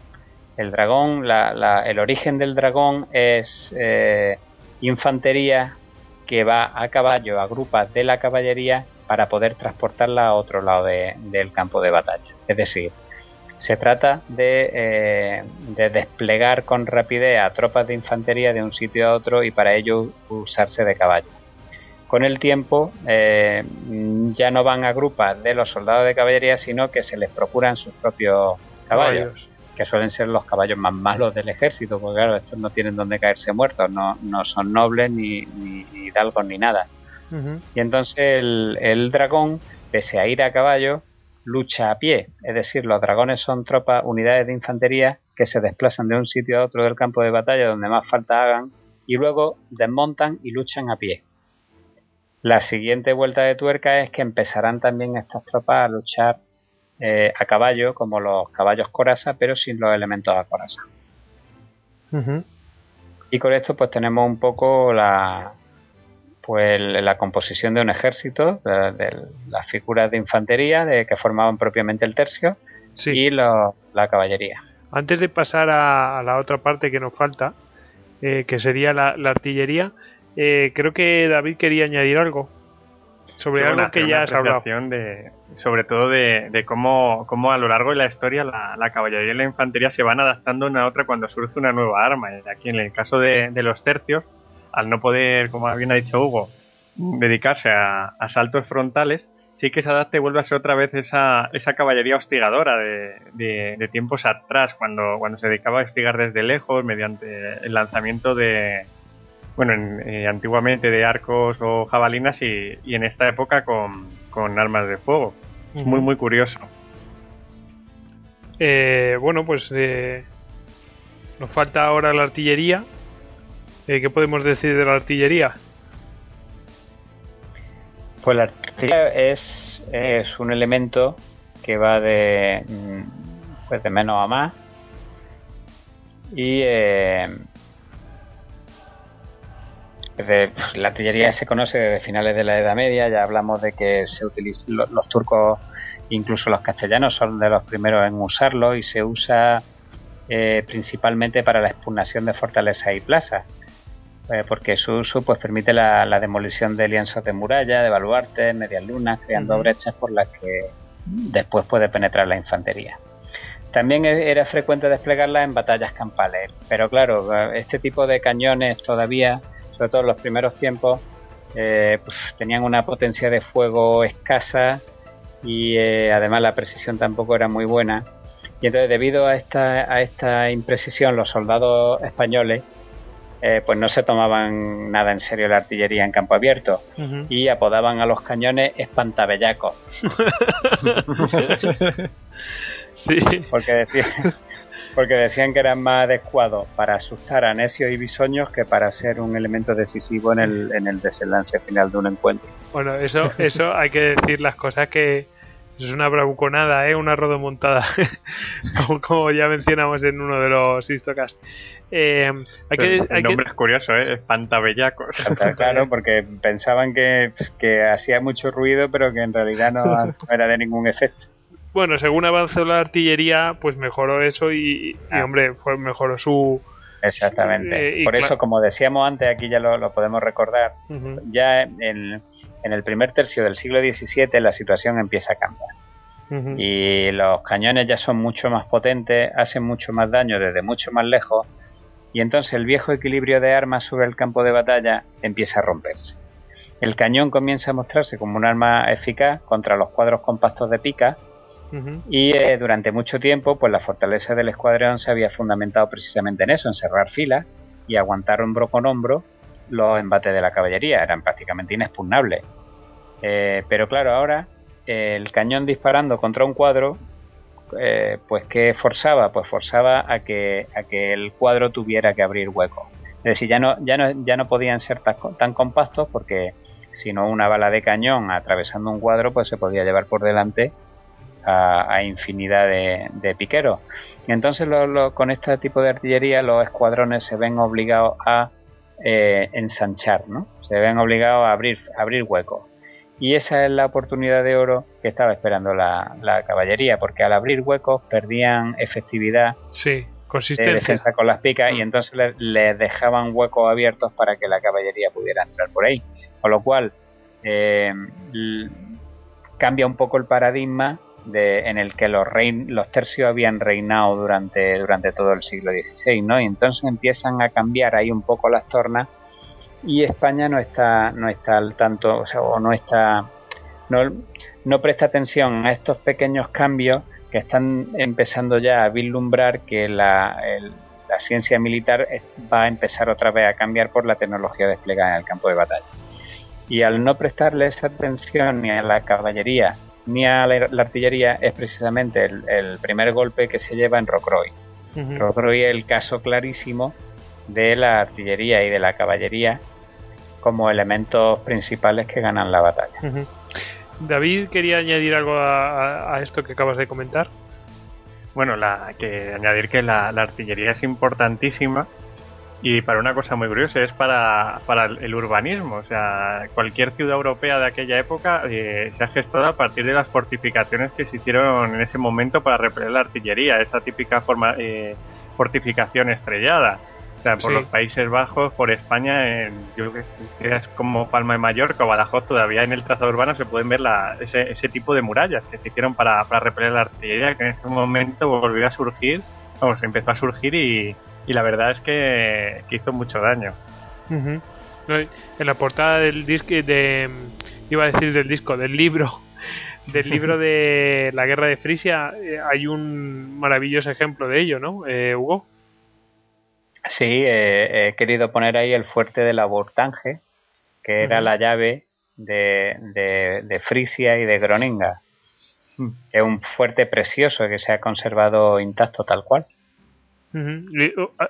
El dragón, la, el origen del dragón es eh, infantería que va a caballo a grupas de la caballería para poder transportarla a otro lado del campo de batalla. Es decir, se trata eh, de, desplegar con rapidez a tropas de infantería de un sitio a otro y para ello usarse de caballo. Con el tiempo eh, ya no van a grupas de los soldados de caballería, sino que se les procuran sus propios caballos, que suelen ser los caballos más malos del ejército, porque claro, estos no tienen donde caerse muertos, no, no son nobles ni, ni hidalgos ni nada. Y entonces el, dragón, pese a ir a caballo, lucha a pie. Es decir, los dragones son tropas, unidades de infantería que se desplazan de un sitio a otro del campo de batalla donde más falta hagan y luego desmontan y luchan a pie. La siguiente vuelta de tuerca es que empezarán también estas tropas a luchar eh, a caballo, como los caballos coraza, pero sin los elementos a coraza. Y con esto pues tenemos un poco la, pues la composición de un ejército, de, las figuras de infantería de que formaban propiamente el tercio y la caballería. Antes de pasar a, la otra parte que nos falta, eh, que sería la, artillería, eh, creo que David quería añadir algo sobre algo que ya has hablado. De, sobre todo de, cómo, cómo, a lo largo de la historia la, caballería y la infantería se van adaptando una a otra cuando surge una nueva arma. Aquí en el caso de los tercios, al no poder, como bien ha dicho Hugo, dedicarse a, saltos frontales, sí que se adapta y vuelve a ser otra vez esa, esa caballería hostigadora de, tiempos atrás, cuando, cuando se dedicaba a hostigar desde lejos mediante el lanzamiento de, bueno, eh, antiguamente de arcos o jabalinas y, en esta época con, armas de fuego. Es muy, muy curioso. Eh, bueno, pues eh, nos falta ahora la artillería. ¿Qué podemos decir de la artillería? Pues la artillería es, es un elemento que va de, mm, pues de menos a más y la artillería se conoce desde finales de la Edad Media, ya hablamos de que se los, turcos, incluso los castellanos, son de los primeros en usarlo y se usa eh, principalmente para la expugnación de fortalezas y plazas, eh, porque su uso pues permite la, demolición de lienzos de muralla, de baluartes, medias lunas, creando brechas por las que después puede penetrar la infantería. También e-, era frecuente desplegarla en batallas campales, pero claro, este tipo de cañones todavía sobre todo en los primeros tiempos, eh, pues, tenían una potencia de fuego escasa y eh, además la precisión tampoco era muy buena. Y entonces debido a esta, a esta imprecisión los soldados españoles eh, pues no se tomaban nada en serio la artillería en campo abierto y apodaban a los cañones espantabellacos. sí. Porque decían, porque decían que eran más adecuados para asustar a necios y bisoños que para ser un elemento decisivo en el, en el desenlace final de un encuentro. Bueno, eso, eso hay que decir las cosas que es una bravuconada, ¿eh? una rodomontada, como, como ya mencionamos en uno de los histocast. Eh, hay que, el nombre es curioso, ¿eh? Espantabellacos. Claro, porque pensaban que, que hacía mucho ruido, pero que en realidad no era de ningún efecto bueno, según avanzó la artillería, pues mejoró eso y, ah. hombre, fue mejoró su... Exactamente. Eh, Por eso, como decíamos antes, aquí ya lo, podemos recordar, ya en, el primer tercio del siglo XVII la situación empieza a cambiar. Y los cañones ya son mucho más potentes, hacen mucho más daño desde mucho más lejos, y entonces el viejo equilibrio de armas sobre el campo de batalla empieza a romperse. El cañón comienza a mostrarse como un arma eficaz contra los cuadros compactos de pica, y eh, durante mucho tiempo, pues la fortaleza del escuadrón se había fundamentado precisamente en eso, en cerrar filas y aguantar hombro con hombro los embates de la caballería, eran prácticamente inexpugnables. Eh, pero claro, ahora el cañón disparando contra un cuadro, eh, pues ¿qué forzaba? Pues forzaba a que, a que el cuadro tuviera que abrir huecos. Es decir, ya no, ya no, ya no podían ser tan, tan compactos porque si no una bala de cañón atravesando un cuadro, pues se podía llevar por delante a, infinidad de, piqueros. Y entonces con este tipo de artillería los escuadrones se ven obligados a eh, ensanchar, ¿no? Se ven obligados a abrir, abrir huecos. Y esa es la oportunidad de oro que estaba esperando la, caballería, porque al abrir huecos perdían efectividad sí, de defensa con las picas y mm. entonces les, dejaban huecos abiertos para que la caballería pudiera entrar por ahí. Con lo cual eh, cambia un poco el paradigma en el que los, los tercios habían reinado durante, durante todo el siglo XVI, ¿no? Y entonces empiezan a cambiar ahí un poco las tornas y España no está, no está al tanto, o sea, no está, no, no presta atención a estos pequeños cambios que están empezando ya a vislumbrar que la, la ciencia militar va a empezar otra vez a cambiar por la tecnología desplegada en el campo de batalla. Y al no prestarle esa atención ni a la caballería ni a la, artillería es precisamente el, primer golpe que se lleva en Rocroi. Rocroi es el caso clarísimo de la artillería y de la caballería como elementos principales que ganan la batalla. David, ¿quería añadir algo a, esto que acabas de comentar? Bueno, la, que añadir que la artillería es importantísima y para una cosa muy curiosa, es para, para el urbanismo. O sea, cualquier ciudad europea de aquella época eh, se ha gestado a partir de las fortificaciones que se hicieron en ese momento para repeler la artillería, esa típica forma, eh, fortificación estrellada. O sea, por los Países Bajos, por España, en, yo creo que es como Palma de Mallorca o Badajoz, todavía en el trazado urbano se pueden ver la, ese, ese tipo de murallas que se hicieron para, para repeler la artillería, que en ese momento volvió a surgir, vamos, empezó a surgir y, y la verdad es que, hizo mucho daño. En la portada del disco, de, iba a decir del disco, del libro, del libro de la guerra de Frisia, eh, hay un maravilloso ejemplo de ello, ¿no, eh, Hugo? Sí, he querido poner ahí el fuerte de la Bortange, que era la llave de, de, Frisia y de Groninga. Mm. Es un fuerte precioso que se ha conservado intacto tal cual. Ah,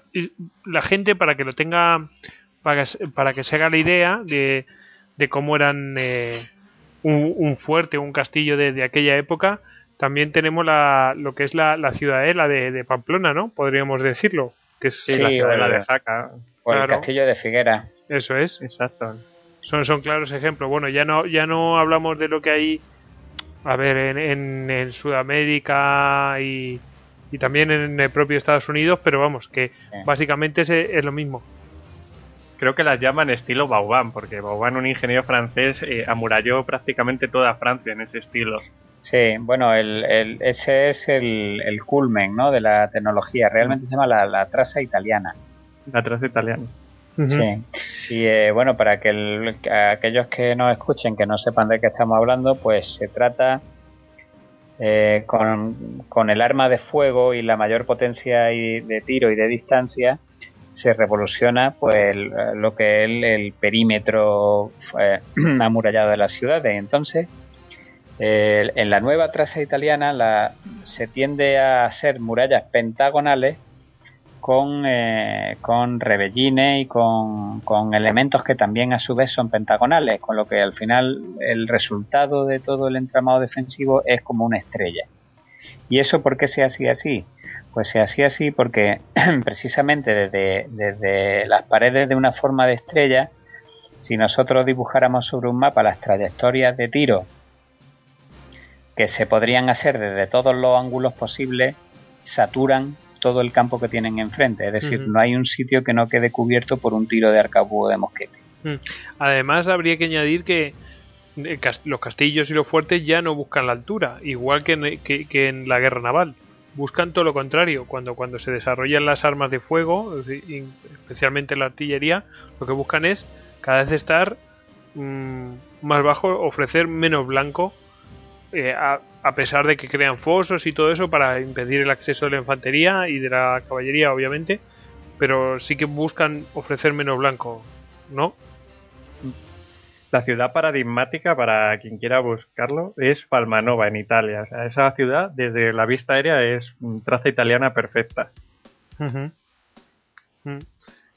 la gente, para que lo tenga, para que, para que se haga la idea de, de cómo eran eh, un, fuerte, un castillo de, aquella época, también tenemos la, lo que es la, la ciudadela de, Pamplona, ¿no? Podríamos decirlo. Que es la ciudadela de Jaca. O el castillo de Figuera. Eso es. Exacto. Son, son claros ejemplos. Bueno, ya no, ya no hablamos de lo que hay, a ver, en, en, Sudamérica y, y, también en el propio Estados Unidos, pero vamos, que básicamente es, es lo mismo creo que las llaman estilo Vauban, porque Vauban, un ingeniero francés, eh, amuralló prácticamente toda Francia en ese estilo. Sí, bueno, el, el, ese es el, el, culmen ¿no? de la tecnología. Realmente se llama la, la traza italiana. La traza italiana. Sí. Y eh, bueno, para que aquellos que nos escuchen, que no sepan de qué estamos hablando, pues se trata eh, con, con, el arma de fuego y la mayor potencia y de tiro y de distancia, se revoluciona pues lo que es el, perímetro eh, amurallado de las ciudades. Entonces, en la nueva traza italiana la, se tiende a hacer murallas pentagonales con, eh, con rebellines y con, con, elementos que también a su vez son pentagonales, con lo que al final el resultado de todo el entramado defensivo es como una estrella. ¿Y eso por qué se hacía así? Pues se hacía así porque precisamente desde, desde las paredes de una forma de estrella, si nosotros dibujáramos sobre un mapa las trayectorias de tiro que se podrían hacer desde todos los ángulos posibles, saturan todo el campo que tienen enfrente. Es decir, no hay un sitio que no quede cubierto por un tiro de arcabuz de mosquete. Mm. Además, habría que añadir que eh, los castillos y los fuertes ya no buscan la altura, igual que que en la guerra naval buscan todo lo contrario. Cuando, cuando se desarrollan las armas de fuego, especialmente la artillería, lo que buscan es cada vez estar mm, más bajo, ofrecer menos blanco, eh, a, pesar de que crean fosos y todo eso para impedir el acceso de la infantería y de la caballería, obviamente, pero sí que buscan ofrecer menos blanco, ¿no? La ciudad paradigmática, para quien quiera buscarlo, es Palmanova, en Italia. O sea, esa ciudad, desde la vista aérea, es traza italiana perfecta. Mm.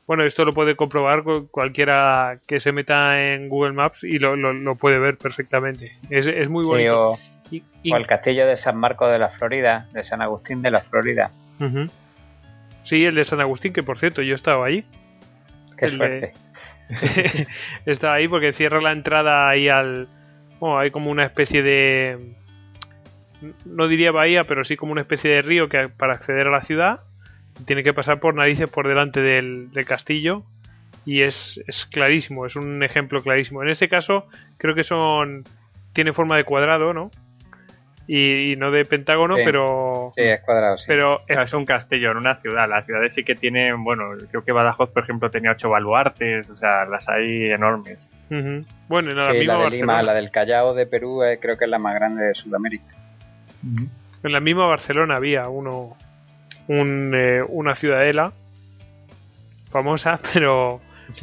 Bueno, esto lo puede comprobar cualquiera que se meta en Google Maps y lo, puede ver perfectamente. Es, muy bonito. o, el castillo de San Marco de la Florida, de San Agustín de la Florida. Sí, el de San Agustín, que por cierto yo he estado ahí. Qué suerte. está ahí porque cierra la entrada ahí al. Bueno, hay como una especie de. No diría bahía, pero sí como una especie de río que para acceder a la ciudad tiene que pasar por narices por delante del, castillo y es, es, clarísimo, es un ejemplo clarísimo. En ese caso, creo que son. tiene forma de cuadrado, ¿no? y, no de pentágono, pero... Sí, es cuadrado, sí. Pero es, un castillo en una ciudad. Las ciudades sí que tienen, bueno, creo que Badajoz, por ejemplo, tenía ocho baluartes, o sea, las hay enormes. Bueno, en la misma la de Lima, la del Callao de Perú, eh, creo que es la más grande de Sudamérica. En la misma Barcelona había uno, un, eh, una ciudadela famosa, pero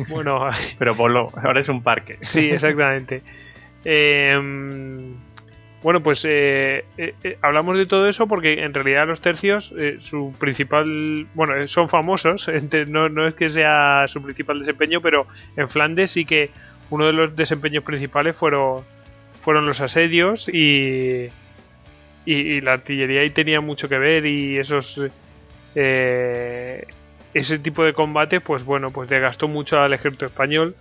bueno... pero Polo, ahora es un parque. Sí, exactamente. Eh, bueno, pues eh, eh, eh, hablamos de todo eso porque en realidad los tercios, su principal, bueno, son famosos, no, no, es que sea su principal desempeño, pero en Flandes sí que uno de los desempeños principales fueron, fueron los asedios y, y, la artillería ahí tenía mucho que ver y esos... ese tipo de combate, pues bueno, pues desgastó mucho al ejército español,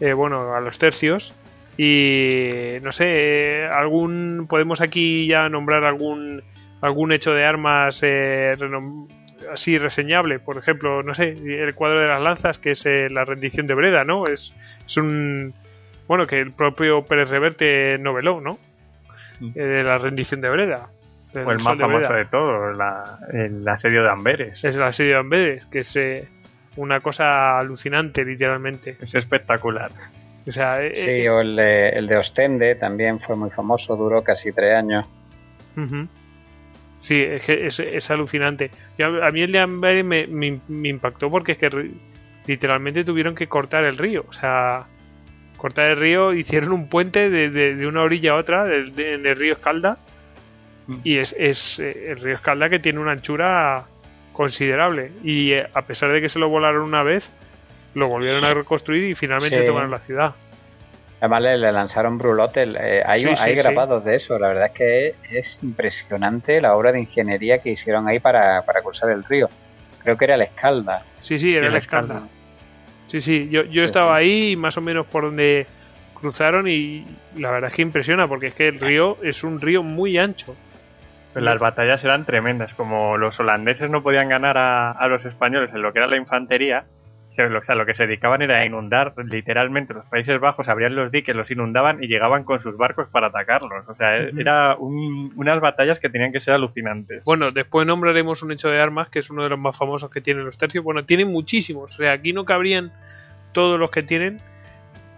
bueno, a los tercios y no sé, algún podemos aquí ya nombrar algún algún hecho de armas eh, así reseñable, por ejemplo, no sé, el cuadro de las lanzas que es eh, la rendición de Breda, ¿no? Es, es un bueno que el propio Pérez Reverte noveló, ¿no? Mm. Eh, la rendición de Breda. O el más famoso de, todos, la, el asedio de Amberes. Es el asedio de Amberes, que es una cosa alucinante, literalmente. Es espectacular. O sea, eh, sí, eh, o el de, el de Ostende también fue muy famoso, duró casi tres años. Sí, es que es, alucinante. a, mí el de Amber me, me, impactó porque es que literalmente tuvieron que cortar el río. O sea, cortar el río, hicieron un puente de, de, una orilla a otra en el río Escalda. Mm. Y es, es eh, el río Escalda que tiene una anchura considerable. Y eh, a pesar de que se lo volaron una vez, lo volvieron a reconstruir y finalmente tomaron la ciudad. Además le, lanzaron brulotes, eh, hay, hay grabados de eso, la verdad es que es, impresionante la obra de ingeniería que hicieron ahí para, para cruzar el río. Creo que era la Escalda. Sí, sí, era la Escalda. Sí, sí, yo, yo estaba ahí más o menos por donde cruzaron y la verdad es que impresiona porque es que el río es un río muy ancho. Pues las batallas eran tremendas, como los holandeses no podían ganar a, a los españoles en lo que era la infantería, o sea, lo que se dedicaban era a inundar literalmente los Países Bajos, abrían los diques, los inundaban y llegaban con sus barcos para atacarlos. O sea, era unas batallas que tenían que ser alucinantes. Bueno, después nombraremos un hecho de armas que es uno de los más famosos que tienen los tercios. Bueno, tienen muchísimos. O sea, aquí no cabrían todos los que tienen,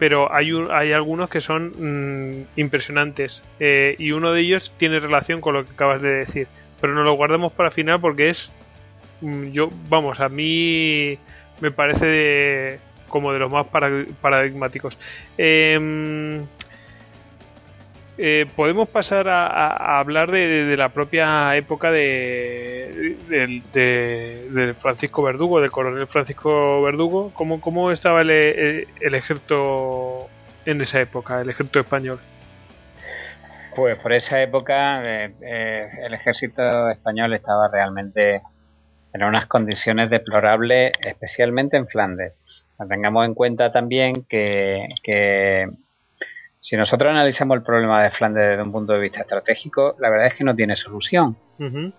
pero hay, hay algunos que son mm, impresionantes. Eh, y uno de ellos tiene relación con lo que acabas de decir. Pero nos lo guardamos para final porque es. Mm, yo, vamos, a mí me parece como de los más paradigmáticos. Em, eh, podemos pasar a, hablar de, la propia época de, Francisco Verdugo, del coronel Francisco Verdugo. ¿Cómo, cómo estaba el, el, ejército en esa época, el ejército español? Pues por esa época eh, eh, el ejército español estaba realmente en unas condiciones deplorables, especialmente en Flandes. Tengamos en cuenta también que, si nosotros analizamos el problema de Flandes desde un punto de vista estratégico, la verdad es que no tiene solución.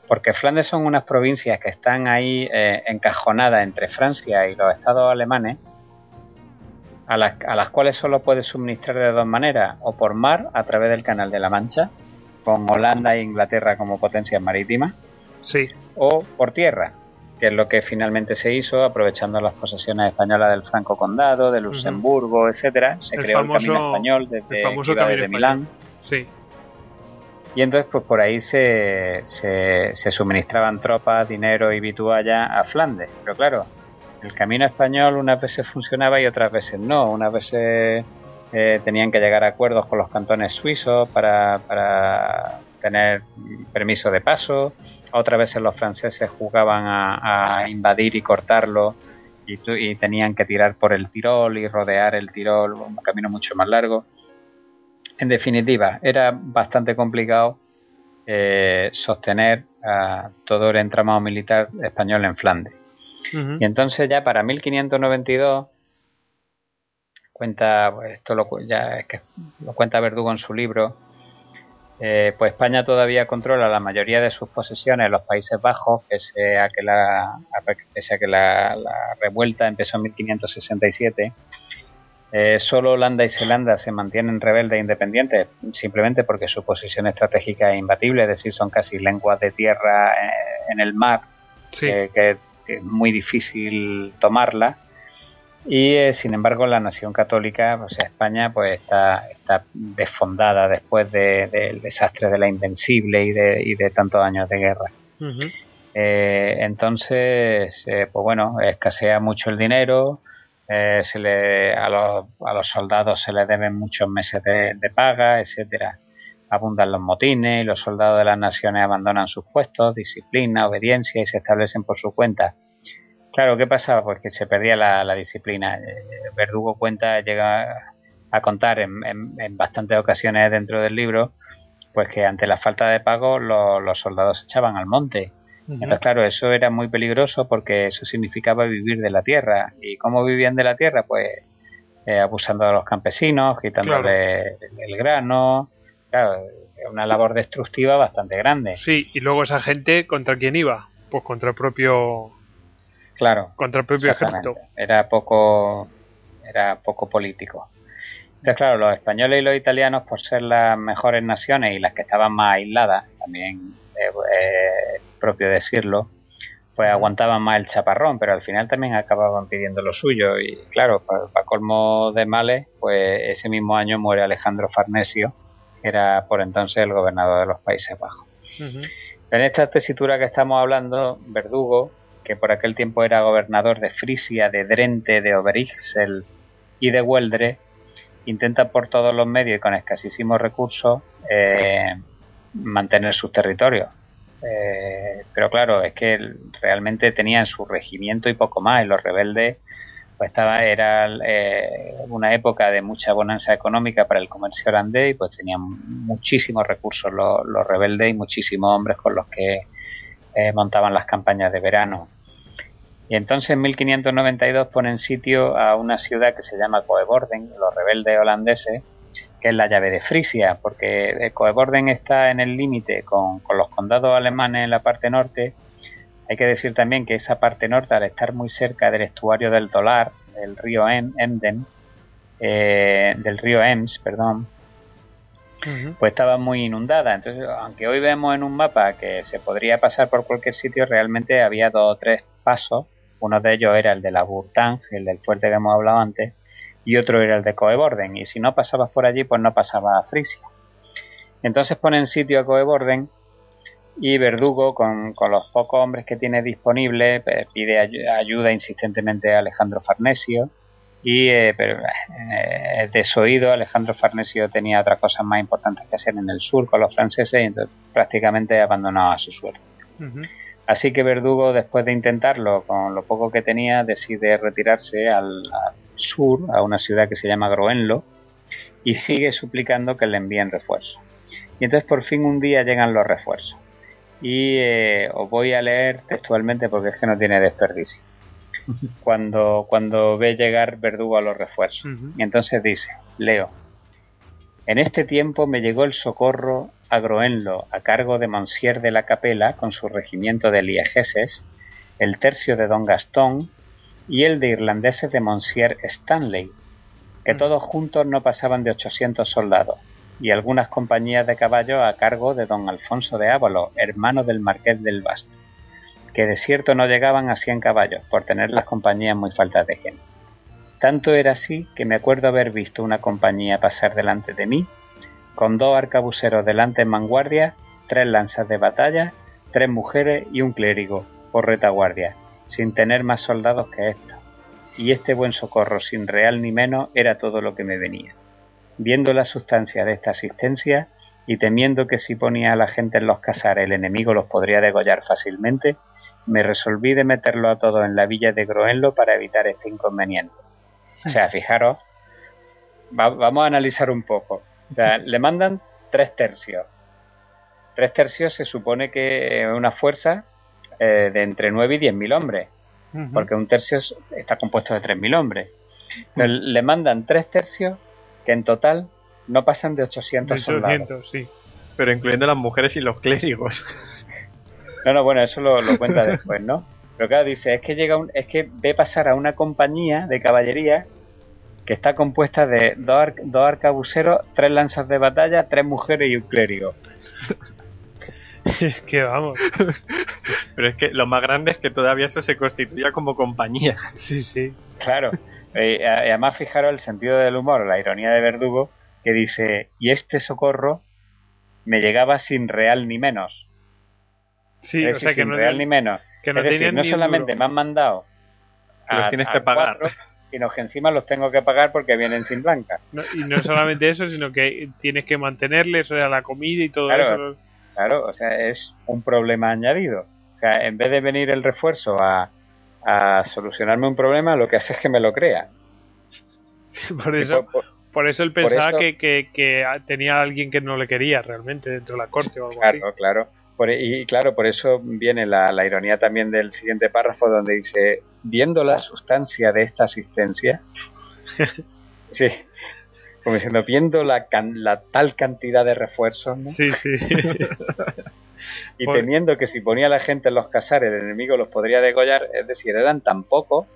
Porque Flandes son unas provincias que están ahí eh, encajonadas entre Francia y los estados alemanes, a las, a las cuales solo puede suministrar de dos maneras, o por mar a través del Canal de la Mancha, con Holanda e Inglaterra como potencias marítimas, sí. o por tierra, que es lo que finalmente se hizo, aprovechando las posesiones españolas del Franco Condado, de Luxemburgo, etcétera, se creó el Camino Español desde, Milán. Sí. Y entonces, pues por ahí se, se, suministraban tropas, dinero y vitualla a Flandes. Pero claro, el Camino Español unas veces funcionaba y otras veces no. Unas veces eh, tenían que llegar a acuerdos con los cantones suizos para, para tener permiso de paso otras veces los franceses jugaban a, invadir y cortarlo y, tenían que tirar por el Tirol y rodear el Tirol, un camino mucho más largo. En definitiva, era bastante complicado eh, sostener a todo el entramado militar español en Flandes. Y entonces ya para 1592 cuenta pues, esto lo, ya es que lo cuenta Verdugo en su libro eh, pues España todavía controla la mayoría de sus posesiones en los Países Bajos, pese a que la, pese a que la, revuelta empezó en 1567. Eh, solo Holanda y Zelanda se mantienen rebeldes e independientes, simplemente porque su posición estratégica es imbatible, es decir, son casi lenguas de tierra eh, en el mar, que, es muy difícil tomarla y eh, sin embargo la nación católica, o sea, España, pues está, está desfondada después del desastre de la Invencible y de, y de tantos años de guerra. Eh, entonces, eh, pues bueno, escasea mucho el dinero, se le, a, los, a los soldados se les deben muchos meses de, de paga, etcétera. Abundan los motines y los soldados de las naciones abandonan sus puestos, disciplina, obediencia y se establecen por su cuenta Claro, ¿qué pasaba? Pues que se perdía la, disciplina. Eh, Verdugo cuenta, llega a contar en, en, bastantes ocasiones dentro del libro, pues que ante la falta de pago los soldados se echaban al monte. Entonces, claro, eso era muy peligroso porque eso significaba vivir de la tierra. ¿Y cómo vivían de la tierra? Pues eh, abusando de los campesinos, quitándole el, grano. Claro, una labor destructiva bastante grande. Sí, y luego esa gente, ¿contra quién iba? Pues contra el propio Claro. Contra el propio ejército. Era poco, era poco político. Entonces, claro, los españoles y los italianos, por ser las mejores naciones y las que estaban más aisladas, también es propio decirlo, pues aguantaban más el chaparrón, pero al final también acababan pidiendo lo suyo. Y claro, para, colmo de males, pues ese mismo año muere Alejandro Farnesio, que era por entonces el gobernador de los Países Bajos. En esta tesitura que estamos hablando, Verdugo, que por aquel tiempo era gobernador de Frisia, de Drente, de Oberixel y de Hueldre, intenta por todos los medios y con escasísimos recursos eh, mantener sus territorios. Eh, pero claro, es que realmente tenían su regimiento y poco más, y los rebeldes pues estaba era eh, una época de mucha bonanza económica para el comercio holandés y pues tenían muchísimos recursos los, rebeldes y muchísimos hombres con los que eh, montaban las campañas de verano. Y entonces en 1592 ponen sitio a una ciudad que se llama Coeborden, los rebeldes holandeses, que es la llave de Frisia, porque eh, Coeborden está en el límite con, con los condados alemanes en la parte norte hay que decir también que esa parte norte, al estar muy cerca del estuario del Tolar, del río Emden, eh, del río Ems, perdón, pues estaba muy inundada. Entonces, aunque hoy vemos en un mapa que se podría pasar por cualquier sitio, realmente había dos o tres pasos. Uno de ellos era el de la Burtang, el del fuerte que hemos hablado antes, y otro era el de Coeborden. Y si no pasabas por allí, pues no pasaba a Frisia. Entonces ponen sitio a Coeborden y Verdugo, con, los pocos hombres que tiene disponibles, pide ayuda insistentemente a Alejandro Farnesio. Y eh, pero, eh, desoído, Alejandro Farnesio tenía otras cosas más importantes que hacer en el sur con los franceses y entonces prácticamente abandonó a su suerte. Así que Verdugo, después de intentarlo con lo poco que tenía, decide retirarse al, sur, a una ciudad que se llama Groenlo, y sigue suplicando que le envíen refuerzos. Y entonces por fin un día llegan los refuerzos y eh, os voy a leer textualmente porque es que no tiene desperdicio. Cuando, cuando ve llegar Verdugo a los refuerzos. Y entonces dice, leo, en este tiempo me llegó el socorro a Groenlo a cargo de Monsieur de la Capela con su regimiento de liegeses, el tercio de Don Gastón y el de irlandeses de Monsieur Stanley, que todos juntos no pasaban de 800 soldados y algunas compañías de caballos a cargo de don Alfonso de Ávalo, hermano del marqués del Basto, que de cierto no llegaban a 100 caballos por tener las compañías muy faltas de gente. Tanto era así que me acuerdo haber visto una compañía pasar delante de mí, con dos arcabuceros delante en vanguardia, tres lanzas de batalla, tres mujeres y un clérigo por retaguardia, sin tener más soldados que esto. Y este buen socorro, sin real ni menos, era todo lo que me venía. Viendo la sustancia de esta asistencia y temiendo que si ponía a la gente en los casares el enemigo los podría degollar fácilmente, me resolví de meterlo a todos en la villa de Groenlo para evitar este inconveniente. O sea, fijaros, vamos a analizar un poco. O sea, le mandan tres tercios. Tres tercios se supone que es una fuerza eh, de entre nueve y diez mil hombres, porque un tercio está compuesto de tres mil hombres. le mandan tres tercios que en total no pasan de 800, 800 sí. Pero incluyendo las mujeres y los clérigos. No, no, bueno, eso lo, cuenta después, ¿no? Pero claro, dice, es que llega un, es que ve pasar a una compañía de caballería que está compuesta de dos, dos arcabuceros, tres lanzas de batalla, tres mujeres y un clérigo. Es que vamos. Pero es que lo más grande es que todavía eso se constituía como compañía. Sí, sí. Claro. Eh, además, fijaros el sentido del humor, la ironía de Verdugo, que dice, y este socorro me llegaba sin real ni menos. Sí, o sea que sin no real ni menos. Que no, es decir, no solamente me han mandado a, los tienes que pagar, sino que encima los tengo que pagar porque vienen sin blanca. y no solamente eso, sino que tienes que mantenerles, o sea, la comida y todo eso. Claro, o sea, es un problema añadido. O sea, en vez de venir el refuerzo a, a solucionarme un problema, lo que hace es que me lo crea. por eso, por, eso él pensaba que, que, tenía alguien que no le quería realmente dentro de la corte o algo claro, Claro, y claro, por eso viene la, la, ironía también del siguiente párrafo donde dice, viendo la sustancia de esta asistencia, sí, como diciendo, viendo la, la tal cantidad de refuerzos, ¿no? Sí, sí. y temiendo que si ponía a la gente en los casares el enemigo los podría degollar, es decir, eran tan pocos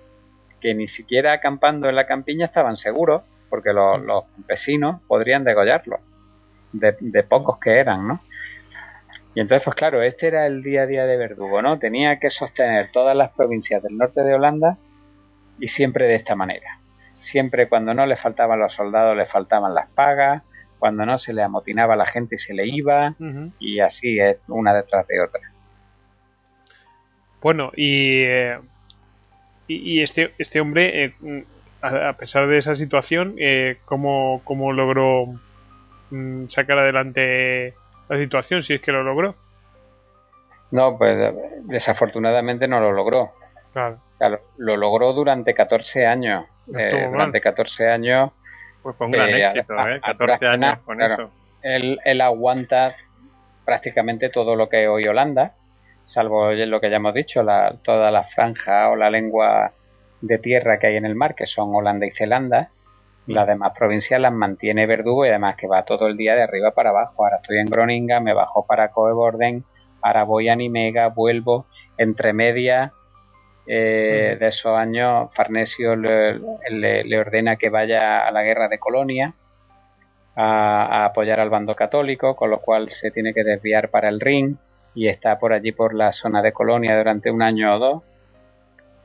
que ni siquiera acampando en la campiña estaban seguros, porque los, los campesinos podrían degollarlos, de, de, pocos que eran, ¿no? Y entonces, pues claro, este era el día a día de Verdugo, ¿no? Tenía que sostener todas las provincias del norte de Holanda y siempre de esta manera. Siempre cuando no le faltaban los soldados, le faltaban las pagas, cuando no se le amotinaba a la gente y se le iba, y así es una detrás de otra. Bueno, y, eh, y, este, este hombre, eh, a, pesar de esa situación, eh, ¿cómo, ¿cómo, logró mm, sacar adelante la situación, si es que lo logró? No, pues desafortunadamente no lo logró. Claro. lo logró durante 14 años. Eh, durante 14 años. Pues con gran éxito, ¿eh? 14 años con eso. Él, él aguanta prácticamente todo lo que hoy Holanda salvo lo que ya hemos dicho, la, toda la franja o la lengua de tierra que hay en el mar, que son Holanda y Zelanda. Las demás provincias las mantiene Verdugo y además que va todo el día de arriba para abajo. Ahora estoy en Groninga, me bajo para Coeborden, ahora voy a Nimega, vuelvo. Entre medias eh, de esos años, Farnesio le, ordena que vaya a la guerra de Colonia a, a apoyar al bando católico, con lo cual se tiene que desviar para el Rin y está por allí por la zona de Colonia durante un año o dos.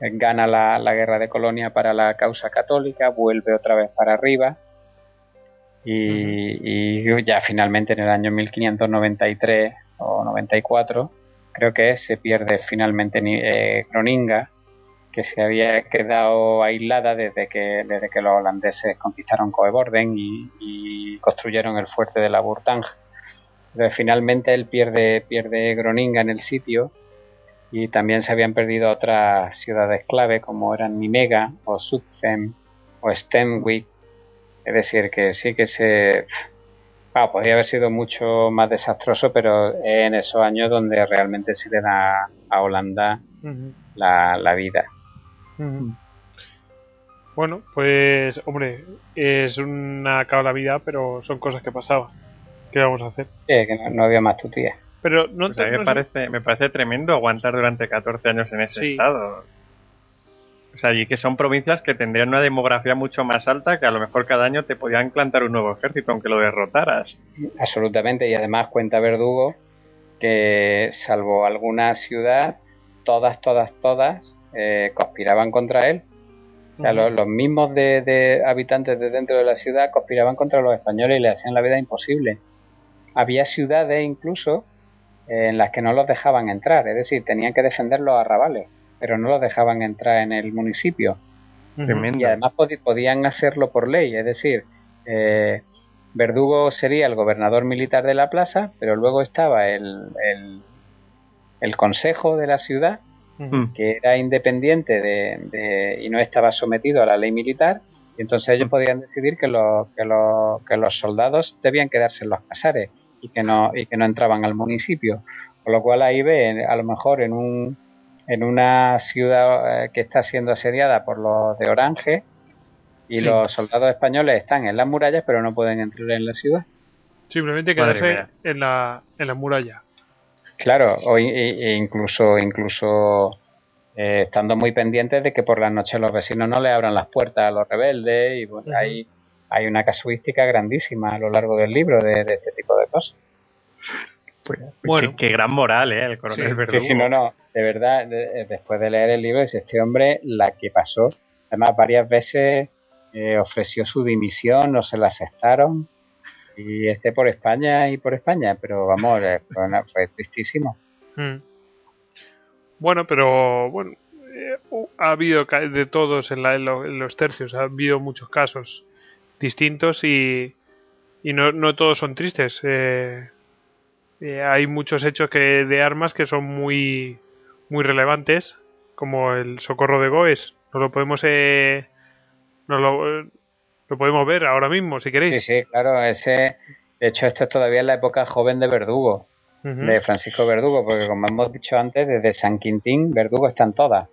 Gana la, guerra de Colonia para la causa católica, vuelve otra vez para arriba. Y, ya finalmente en el año 1593 o 94 creo que se pierde finalmente eh, Groninga que se había quedado aislada desde que, desde que los holandeses conquistaron Coeborden y, y construyeron el fuerte de la Bourtange finalmente él pierde, pierde Groninga en el sitio y también se habían perdido otras ciudades clave como eran Nimega o Zutphen o Stenwick. Es decir, que sí que se... podría haber sido mucho más desastroso, pero en esos años donde realmente se le da a Holanda la, vida. Bueno, pues hombre, es una vida pero son cosas que pasaban. ¿Qué vamos a hacer? que no, había más tutía. Pero no, pues me, parece, me parece tremendo aguantar durante 14 años en ese estado. O sea, y que son provincias que tendrían una demografía mucho más alta que a lo mejor cada año te podían plantar un nuevo ejército aunque lo derrotaras. Absolutamente, y además cuenta Verdugo que salvo alguna ciudad, todas, todas, todas eh, conspiraban contra él. O sea, los, mismos de, habitantes de dentro de la ciudad conspiraban contra los españoles y le hacían la vida imposible había ciudades incluso en las que no los dejaban entrar, es decir, tenían que defender los arrabales, pero no los dejaban entrar en el municipio. Y además podían hacerlo por ley, es decir, eh, Verdugo sería el gobernador militar de la plaza, pero luego estaba el, el, consejo de la ciudad, que era independiente de, y no estaba sometido a la ley militar, y entonces ellos podían decidir que, los que, que los soldados debían quedarse en los casares y que no y que no entraban al municipio. Con lo cual ahí ve a lo mejor en un en una ciudad eh, que está siendo asediada por los de Orange y los soldados españoles están en las murallas pero no pueden entrar en la ciudad. Simplemente quedarse en la en la muralla claro o e incluso incluso eh, estando muy pendientes de que por las noches los vecinos no le abran las puertas a los rebeldes y bueno, ahí hay una casuística grandísima a lo largo del libro de, este tipo de cosas. Pues, bueno, qué, gran moral, ¿eh? El coronel sí, Sí, no, no. De verdad, eh, después de leer el libro, es este hombre la que pasó. Además, varias veces eh, ofreció su dimisión, no se la aceptaron. Y este por España y por España, pero vamos, eh, fue, tristísimo. Mm. Bueno, pero bueno, ha habido de todos en, en, los tercios, ha habido muchos casos distintos y, y no, no todos son tristes. Eh, eh, hay muchos hechos que de armas que son muy muy relevantes, como el socorro de Goes. no lo podemos eh, lo, podemos ver ahora mismo, si queréis. Sí, sí, claro. Ese, de hecho, esto es todavía la época joven de Verdugo, de Francisco Verdugo, porque como hemos dicho antes, desde San Quintín, Verdugo están todas.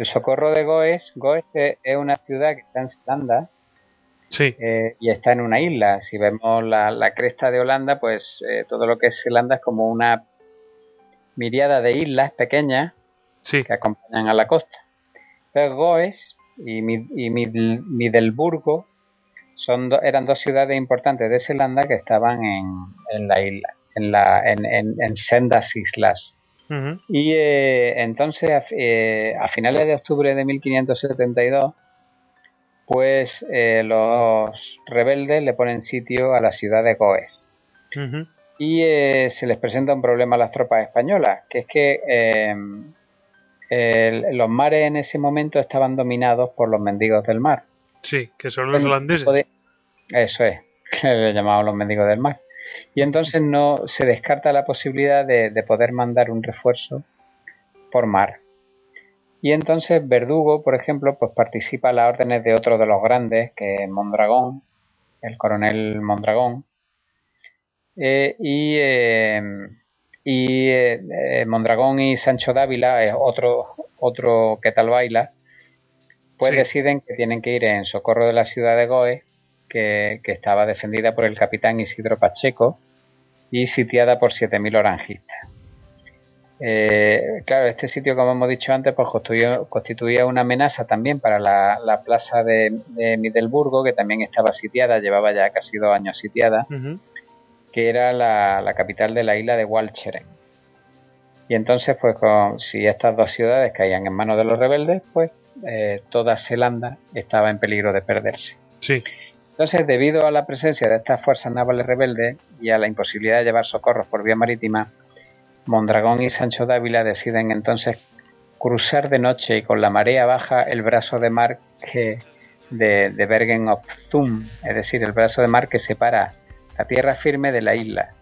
El Socorro de Goes, Goes es una ciudad que está en Zelanda sí. Eh, y está en una isla. Si vemos la, cresta de Holanda, pues eh, todo lo que es Zelanda es como una miriada de islas pequeñas que acompañan a la costa. Entonces Goes y, y Middelburgo son eran dos ciudades importantes de Zelanda que estaban en, la isla, en, la, en, en sendas islas. Y eh, entonces, eh, a finales de octubre de 1572, pues eh, los rebeldes le ponen sitio a la ciudad de Goes. Y eh, se les presenta un problema a las tropas españolas, que es que los mares en ese momento estaban dominados por los mendigos del mar. Sí, que son los holandeses. Eso es, que le llamaban los mendigos del mar. Y entonces no se descarta la posibilidad de, de poder mandar un refuerzo por mar. Y entonces Verdugo, por ejemplo, pues participa a las órdenes de otro de los grandes, que es Mondragón, el coronel Mondragón. Eh, y eh, y eh, Mondragón y Sancho Dávila, otro, otro que tal baila, pues deciden que tienen que ir en socorro de la ciudad de Goe, que, que estaba defendida por el capitán Isidro Pacheco y sitiada por 7.000 orangistas. Eh, claro, este sitio, como hemos dicho antes, pues constituía, una amenaza también para la, plaza de, de, Middelburgo, que también estaba sitiada, llevaba ya casi dos años sitiada, que era la, capital de la isla de Walcheren. Y entonces, pues si estas dos ciudades caían en manos de los rebeldes, pues eh, toda Zelanda estaba en peligro de perderse. Sí. Entonces, debido a la presencia de estas fuerzas navales rebeldes y a la imposibilidad de llevar socorros por vía marítima, Mondragón y Sancho Dávila deciden entonces cruzar de noche y con la marea baja el brazo de mar que de, Bergen of Thun, es decir, el brazo de mar que separa la tierra firme de la isla.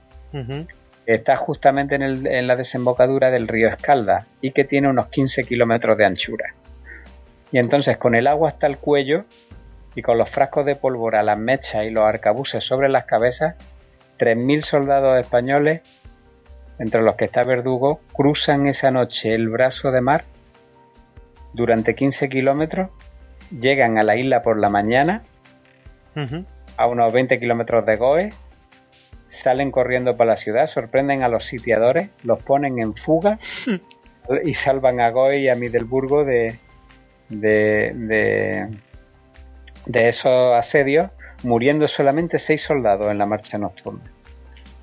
Está justamente en, en, la desembocadura del río Escalda y que tiene unos 15 kilómetros de anchura. Y entonces con el agua hasta el cuello y con los frascos de pólvora, las mechas y los arcabuces sobre las cabezas, 3.000 soldados españoles entre los que está Verdugo, cruzan esa noche el brazo de mar durante 15 kilómetros, llegan a la isla por la mañana, a unos 20 kilómetros de Goe, salen corriendo para la ciudad, sorprenden a los sitiadores, los ponen en fuga y salvan a Goe y a Middelburgo de, de, de, de esos asedios, muriendo solamente seis soldados en la marcha nocturna.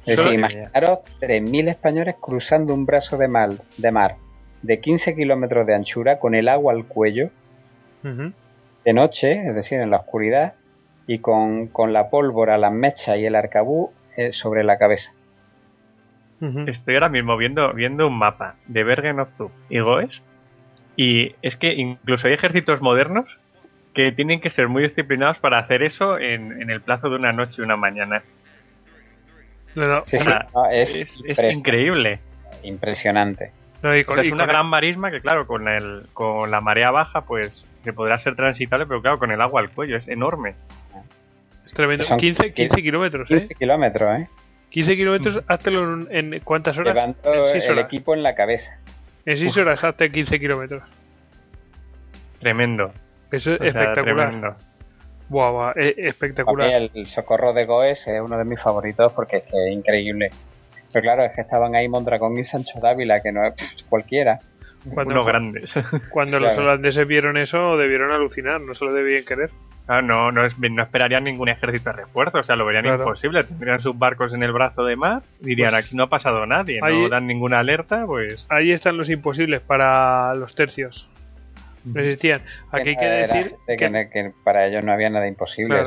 Es decir, imaginaros 3.000 españoles cruzando un brazo de mar, de mar de 15 kilómetros de anchura con el agua al cuello de noche, es decir, en la oscuridad, y con, la pólvora, las mechas y el arcabú eh, sobre la cabeza. Estoy ahora mismo viendo, viendo un mapa de Bergen of y Goes, y es que incluso hay ejércitos modernos que tienen que ser muy disciplinados para hacer eso en, en el plazo de una noche y una mañana es, increíble. Impresionante. es una gran marisma que, claro, con, el, con la marea baja, pues que podrá ser transitable, pero claro, con el agua al cuello, es enorme. Es tremendo. 15, 15 kilómetros, 15 ¿eh? kilómetros, ¿eh? 15 kilómetros, háztelo en cuántas horas? Levanto el equipo en la cabeza. En 6 horas hazte 15 kilómetros. Tremendo. Eso es espectacular. Tremendo. Buah, espectacular. el, socorro de Goes es uno de mis favoritos porque es, increíble. Pero claro, es que estaban ahí Mondragón y Sancho Dávila, que no es cualquiera. Cuando, grandes. Cuando los holandeses vieron eso, debieron alucinar, no se lo debían querer. Ah, no, no, no, esperarían ningún ejército de refuerzo, o sea, lo verían imposible. Tendrían sus barcos en el brazo de mar, dirían, pues aquí no ha pasado nadie, no dan ninguna alerta, pues... Ahí están los imposibles para los tercios no existían. Aquí hay que decir que, para ellos no había nada imposible.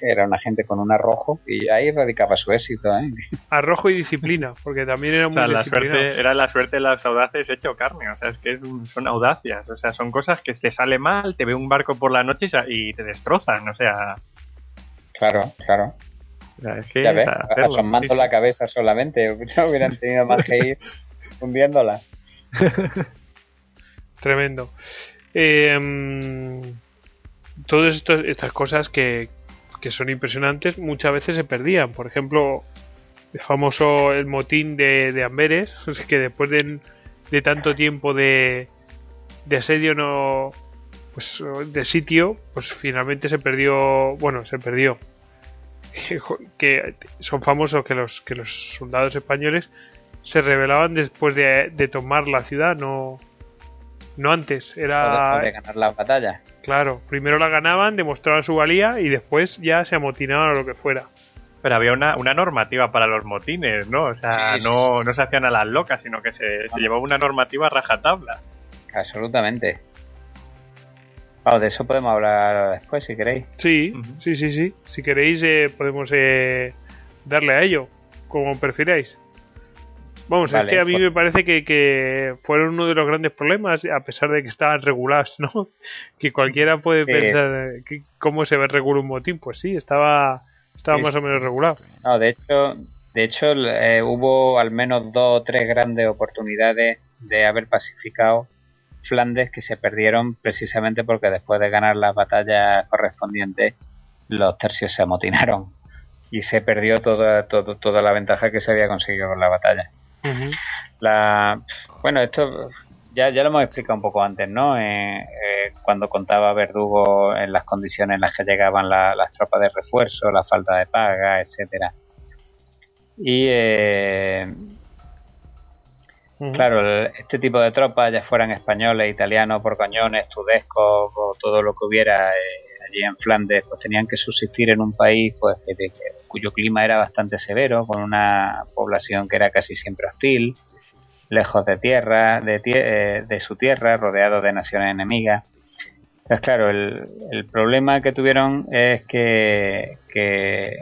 era una gente con un arrojo y ahí radicaba su éxito. ¿eh? Arrojo y disciplina, porque también era muy la suerte, Era la suerte de los audaces hecho carne. O sea, es que son audacias. O sea, son cosas que te sale mal, te ve un barco por la noche y te destrozan. O sea. Claro, claro. es que, ya ves, asomando la cabeza solamente. No hubieran tenido más que ir hundiéndola. Tremendo. Eh, todas estas cosas que, son impresionantes muchas veces se perdían. Por ejemplo, el famoso el motín de, Amberes, que después de, tanto tiempo de, de asedio no pues de sitio, pues finalmente se perdió, bueno, se perdió. que son famosos que los que los soldados españoles se rebelaban después de, de tomar la ciudad, no no antes, era... De ganar la batalla. Claro, primero la ganaban, demostraban su valía y después ya se amotinaban a lo que fuera. Pero había una, normativa para los motines, ¿no? O sea, no, no se hacían a las locas, sino que se, llevaba una normativa rajatabla. Absolutamente. de eso podemos hablar después si queréis. Sí, sí, sí, sí. Si queréis eh, podemos eh, darle a ello, como prefiráis. Vamos, es que a mí pues- me parece que, fueron uno de los grandes problemas, a pesar de que estaban regulados, ¿no? Que cualquiera puede pensar cómo se ve regular un motín. Pues sí, estaba, estaba más o menos regulado. No, de hecho, de hecho eh, hubo al menos dos o tres grandes oportunidades de haber pacificado Flandes que se perdieron precisamente porque después de ganar las batallas correspondientes los tercios se amotinaron y se perdió toda, toda la ventaja que se había conseguido con la batalla. La, bueno, esto ya, ya lo hemos explicado un poco antes, ¿no? Eh, eh, cuando contaba Verdugo en las condiciones en las que llegaban las tropas de refuerzo, la falta de paga, etcétera. Y eh, Claro, este tipo de tropas, ya fueran españoles, italianos, porcoñones, tudescos o todo lo que hubiera eh, allí en Flandes, pues tenían que subsistir en un país pues cuyo clima era bastante severo, con una población que era casi siempre hostil, lejos de tierra, de, eh, de su tierra, rodeado de naciones enemigas. Entonces, claro, el, el problema que tuvieron es que, que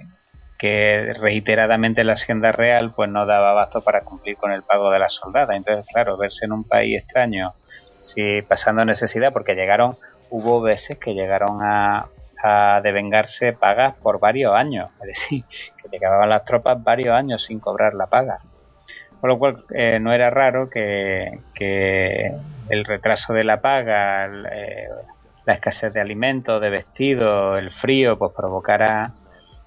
que reiteradamente la Hacienda Real pues no daba abasto para cumplir con el pago de las soldadas. Entonces, claro, verse en un país extraño, si pasando necesidad, porque llegaron, hubo veces que llegaron a, a devengarse pagas por varios años, es decir, que llegaban las tropas varios años sin cobrar la paga. Con lo cual eh, no era raro que, que, el retraso de la paga, eh, la escasez de alimentos, de vestidos, el frío, pues provocara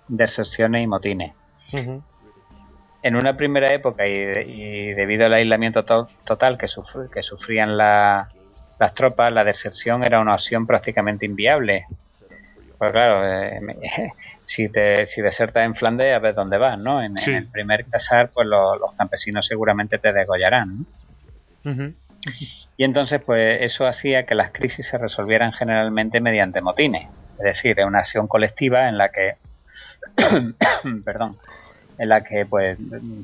deserciones y motines. En una primera época y, debido al aislamiento total que, que sufrían las tropas, la deserción era una opción prácticamente inviable. Pues claro, eh, si, te, si desertas en Flandes, a ver dónde vas, ¿no? En, el primer casar, pues los campesinos seguramente te degollarán. Y entonces, pues eso hacía que las crisis se resolvieran generalmente mediante motines. Es decir, una acción colectiva en la que perdón, en la que pues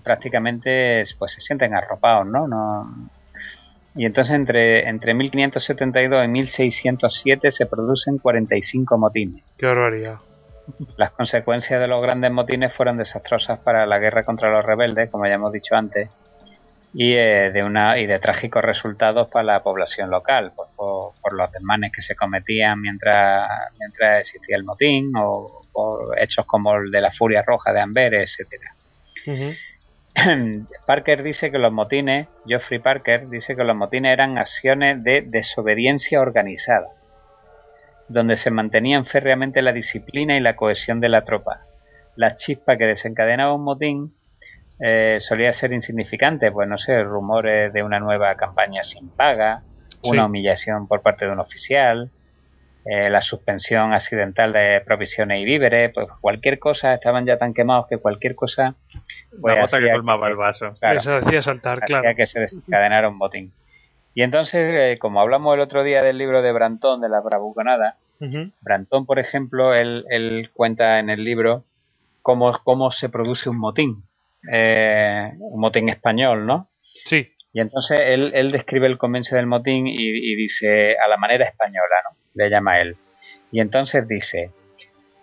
prácticamente pues se sienten arropados, ¿no? no y entonces entre, entre 1572 y 1607 se producen 45 motines. ¡Qué barbaridad! Las consecuencias de los grandes motines fueron desastrosas para la guerra contra los rebeldes, como ya hemos dicho antes, y eh, de una y de trágicos resultados para la población local, pues, por, por, los desmanes que se cometían mientras, mientras existía el motín o por hechos como el de la Furia Roja de Amberes, etcétera. Parker dice que los motines, Geoffrey Parker dice que los motines eran acciones de desobediencia organizada, donde se mantenían férreamente la disciplina y la cohesión de la tropa. La chispa que desencadenaba un motín eh, solía ser insignificante, pues no sé, rumores de una nueva campaña sin paga, una humillación por parte de un oficial, eh, la suspensión accidental de provisiones y víveres, pues cualquier cosa, estaban ya tan quemados que cualquier cosa... Pues, la que colmaba el vaso. Eso hacía saltar, claro. que se desencadenara un botín. Y entonces, eh, como hablamos el otro día del libro de Brantón, de la bravuconada, Brantón, por ejemplo, él, él, cuenta en el libro cómo, cómo se produce un motín. Eh, un motín español, ¿no? Sí. Y entonces él, él describe el comienzo del motín y, y, dice a la manera española, ¿no? Le llama él. Y entonces dice,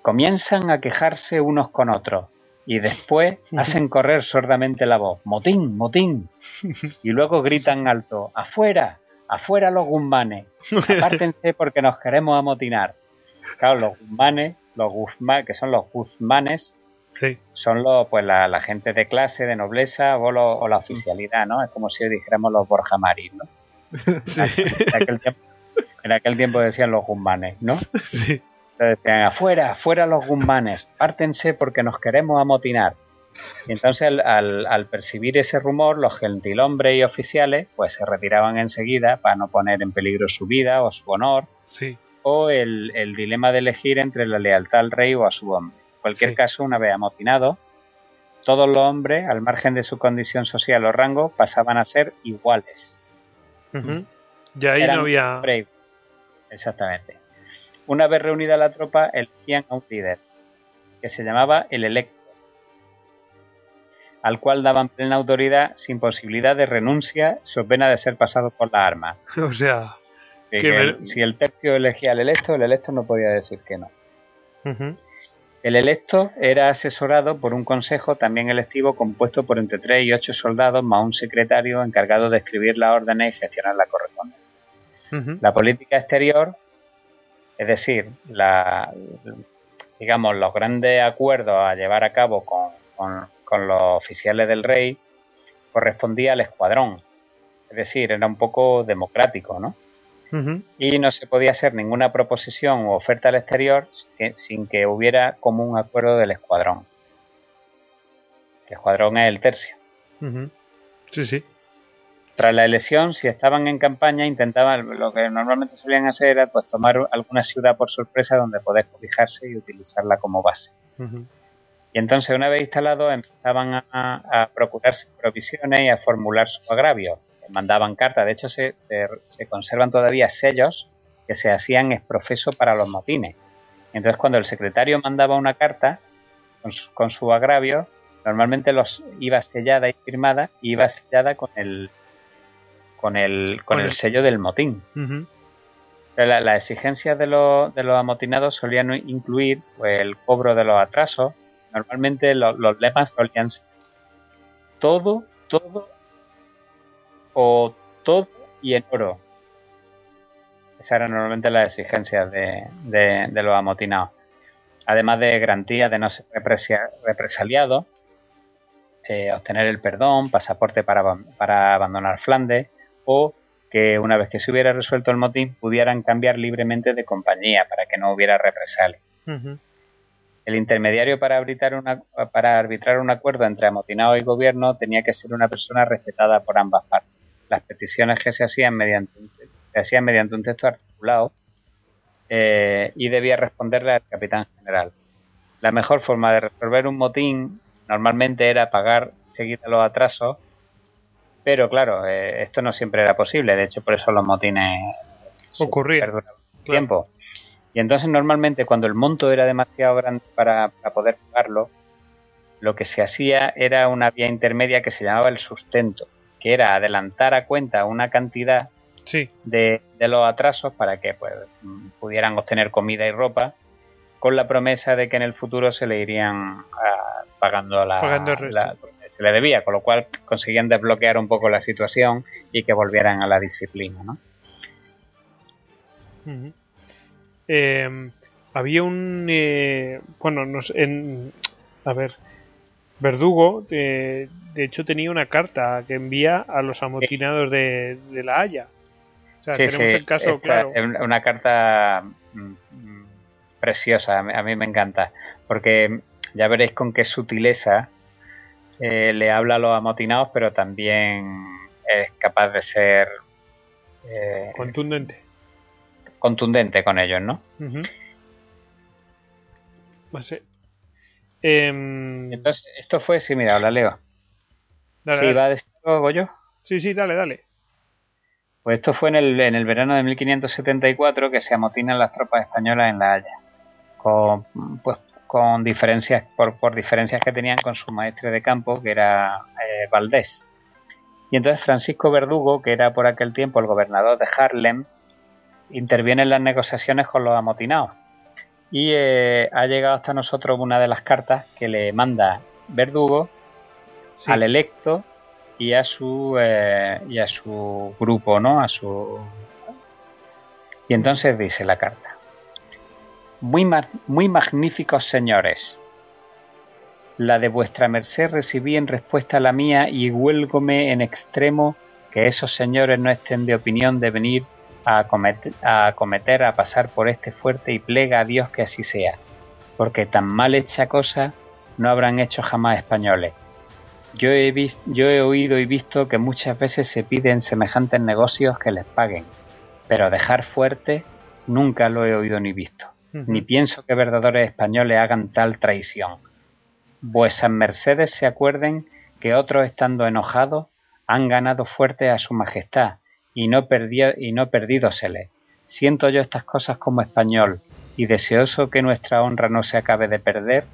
comienzan a quejarse unos con otros y después hacen correr sordamente la voz, motín, motín. Y luego gritan alto, afuera, afuera los guzmanes, apártense porque nos queremos amotinar. Claro, los guzmanes, los guzmanes, que son los guzmanes, son los, pues la, gente de clase, de nobleza o, o, la oficialidad, ¿no? Es como si dijéramos los Borja Marín, ¿no? En, aquel tiempo, decían los guzmanes, ¿no? Sí. Decían, afuera, afuera los guzmanes, pártense porque nos queremos amotinar. Y entonces al, al, percibir ese rumor, los gentilhombres y oficiales pues se retiraban enseguida para no poner en peligro su vida o su honor, sí. o el, el dilema de elegir entre la lealtad al rey o a su hombre cualquier caso, una vez amotinado, todos los hombres, al margen de su condición social o rango, pasaban a ser iguales. Ya ahí no había. Exactamente. Una vez reunida la tropa, elegían a un líder, que se llamaba el electo, al cual daban plena autoridad sin posibilidad de renuncia, su pena de ser pasado por la arma. O sea, si el tercio elegía al electo, el electo no podía decir que no. El electo era asesorado por un consejo también electivo compuesto por entre 3 y 8 soldados más un secretario encargado de escribir las órdenes y gestionar la correspondencia. La política exterior, es decir, la, digamos, los grandes acuerdos a llevar a cabo con, con los oficiales del rey, correspondía al escuadrón. Es decir, era un poco democrático, ¿no? y no se podía hacer ninguna proposición o oferta al exterior sin que hubiera como un acuerdo del escuadrón. El escuadrón es el tercio. Sí, sí. Tras la elección, si estaban en campaña, intentaban, lo que normalmente solían hacer era pues tomar alguna ciudad por sorpresa donde poder cobijarse y utilizarla como base. Y entonces, una vez instalado, empezaban a, a procurarse provisiones y a formular su agravio mandaban cartas. De hecho, se, se, conservan todavía sellos que se hacían exprofeso para los motines. Entonces, cuando el secretario mandaba una carta con su, agravio, normalmente los iba sellada y firmada y iba sellada con el con el con el sello del motín. Las exigencias de, los, de los amotinados solían incluir pues, el cobro de los atrasos. Normalmente los, los lemas solían ser todo, todo o todo y en oro. Esas eran normalmente las exigencias de, de, los amotinados. Además de garantía de no ser represaliado, eh, obtener el perdón, pasaporte para, para abandonar Flandes o que una vez que se hubiera resuelto el motín pudieran cambiar libremente de compañía para que no hubiera represalia. El intermediario para arbitrar, una, para arbitrar un acuerdo entre amotinado y gobierno tenía que ser una persona respetada por ambas partes las peticiones que se hacían mediante un, se hacían mediante un texto articulado eh, y debía responderle al capitán general. La mejor forma de resolver un motín normalmente era pagar seguida los atrasos, pero claro, eh, esto no siempre era posible, de hecho por eso los motines ocurrían tiempo. Y entonces normalmente cuando el monto era demasiado grande para, para poder pagarlo, lo que se hacía era una vía intermedia que se llamaba el sustento que era adelantar a cuenta una cantidad de, los atrasos para que pues, pudieran obtener comida y ropa con la promesa de que en el futuro se le irían ah, pagando la, se le debía, con lo cual conseguían desbloquear un poco la situación y que volvieran a la disciplina, ¿no? Em, había un eh, bueno, en, a ver, Verdugo, eh, de hecho, tenía una carta que envía a los amotinados de, la Haya. O sea, tenemos el caso claro. Una carta mm, preciosa, a mí me encanta, porque ya veréis con qué sutileza eh, le habla a los amotinados, pero también es capaz de ser eh, contundente. Contundente con ellos, ¿no? Em, Entonces, esto fue, sí, mira, la leo. Dale, ¿Sí, a decir algo yo? Sí, sí, dale, dale. Pues esto fue en el, en el verano de 1574 que se amotinan las tropas españolas en La Haya. Con, pues, con diferencias, por, por diferencias que tenían con su maestre de campo, que era eh, Valdés. Y entonces Francisco Verdugo, que era por aquel tiempo el gobernador de Harlem, interviene en las negociaciones con los amotinados y eh, ha llegado hasta nosotros una de las cartas que le manda Verdugo al electo y a su eh, y a su grupo, ¿no? A su y entonces dice la carta: muy, magníficos señores, la de vuestra merced recibí en respuesta a la mía y huélgome en extremo que esos señores no estén de opinión de venir a acometer, a acometer, a pasar por este fuerte y plega a Dios que así sea, porque tan mal hecha cosa no habrán hecho jamás españoles. Yo he oído y visto que muchas veces se piden semejantes negocios que les paguen, pero dejar fuerte nunca lo he oído ni visto, ni pienso que verdaderos españoles hagan tal traición. Vuesas mercedes se acuerden que otros estando enojados han ganado fuerte a su majestad y no, y no perdídosele. Siento yo estas cosas como español, y deseoso que nuestra honra no se acabe de perder,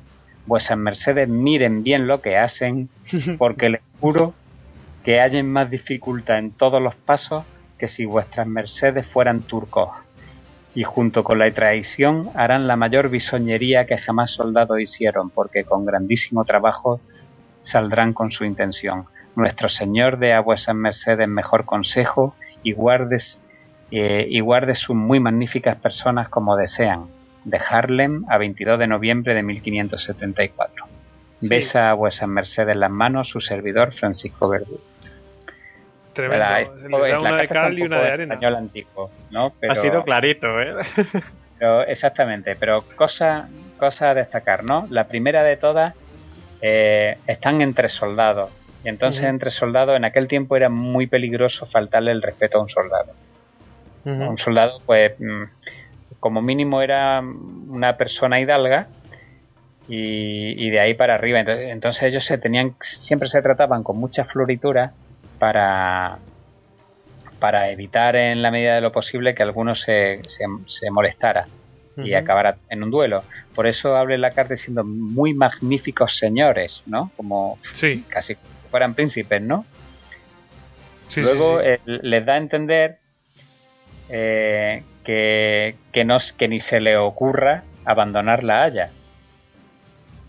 vuesas mercedes miren bien lo que hacen, porque les juro que hallen más dificultad en todos los pasos que si vuestras mercedes fueran turcos, y junto con la traición harán la mayor bisoñería que jamás soldados hicieron, porque con grandísimo trabajo saldrán con su intención. Nuestro Señor dé a vuestras mercedes mejor consejo y guardes eh, y guarde sus muy magníficas personas como desean. De Harlem a 22 de noviembre de 1574. Besa a vuestras mercedes las manos su servidor Francisco Verdugo. Tremendo. una de cal y una de arena. Español antiguo, ¿no? ha sido clarito, ¿eh? pero, exactamente, pero cosa, cosa a destacar, ¿no? La primera de todas, eh, están entre soldados. Y entonces entre soldados en aquel tiempo era muy peligroso faltarle el respeto a un soldado. Un soldado, pues, mm, como mínimo era una persona hidalga y, de ahí para arriba. Entonces, entonces, ellos se tenían, siempre se trataban con mucha floritura para, para evitar en la medida de lo posible que alguno se, se, molestara y acabara en un duelo. Por eso habla la carta siendo muy magníficos señores, ¿no? Como casi fueran príncipes, ¿no? Luego les da a entender eh, que, que, no, que ni se le ocurra abandonar la Haya.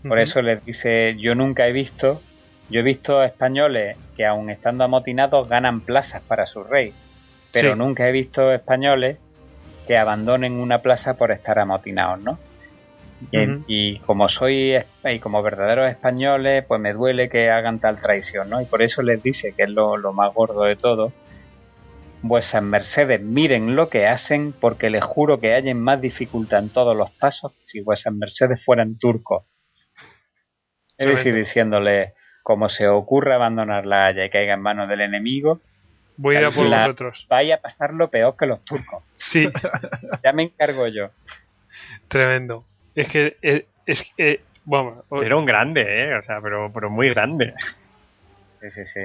Por eso les dice, yo nunca he visto, yo he visto españoles que aun estando amotinados ganan plazas para su rey, pero nunca he visto españoles que abandonen una plaza por estar amotinados, ¿no? Y, como soy y como verdaderos españoles, pues me duele que hagan tal traición, ¿no? Y por eso les dice que es lo, más gordo de todo. Vuesas mercedes miren lo que hacen, porque les juro que hallen más dificultad en todos los pasos si vuesas mercedes fueran turcos. Es decir, diciéndole, como se ocurra abandonar la Haya y caiga en manos del enemigo, voy a ir a por vosotros. Vaya a pasar lo peor que los turcos. Sí. ya me encargo yo. Tremendo. Es que eh, es, que bueno, era un grande, ¿eh? O sea, pero, pero muy grande. Sí, sí, sí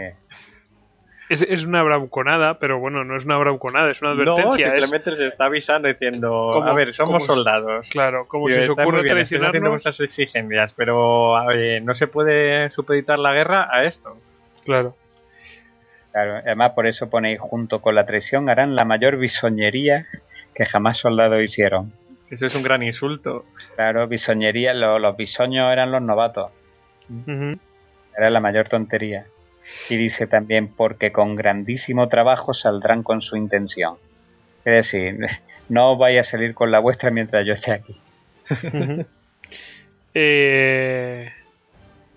es, una bravuconada, pero bueno, no es una bravuconada, es una advertencia. No, simplemente se está avisando diciendo, a ver, somos soldados. Claro, como si se ocurre traicionarnos. nuestras exigencias, pero no se puede supeditar la guerra a esto. Claro. Claro, además por eso ponéis junto con la traición harán la mayor bisoñería que jamás soldados hicieron. Eso es un gran insulto. Claro, bisoñería, los, bisoños eran los novatos. Era la mayor tontería. Y dice también, porque con grandísimo trabajo saldrán con su intención. Es decir, no vaya a salir con la vuestra mientras yo esté aquí. Eh,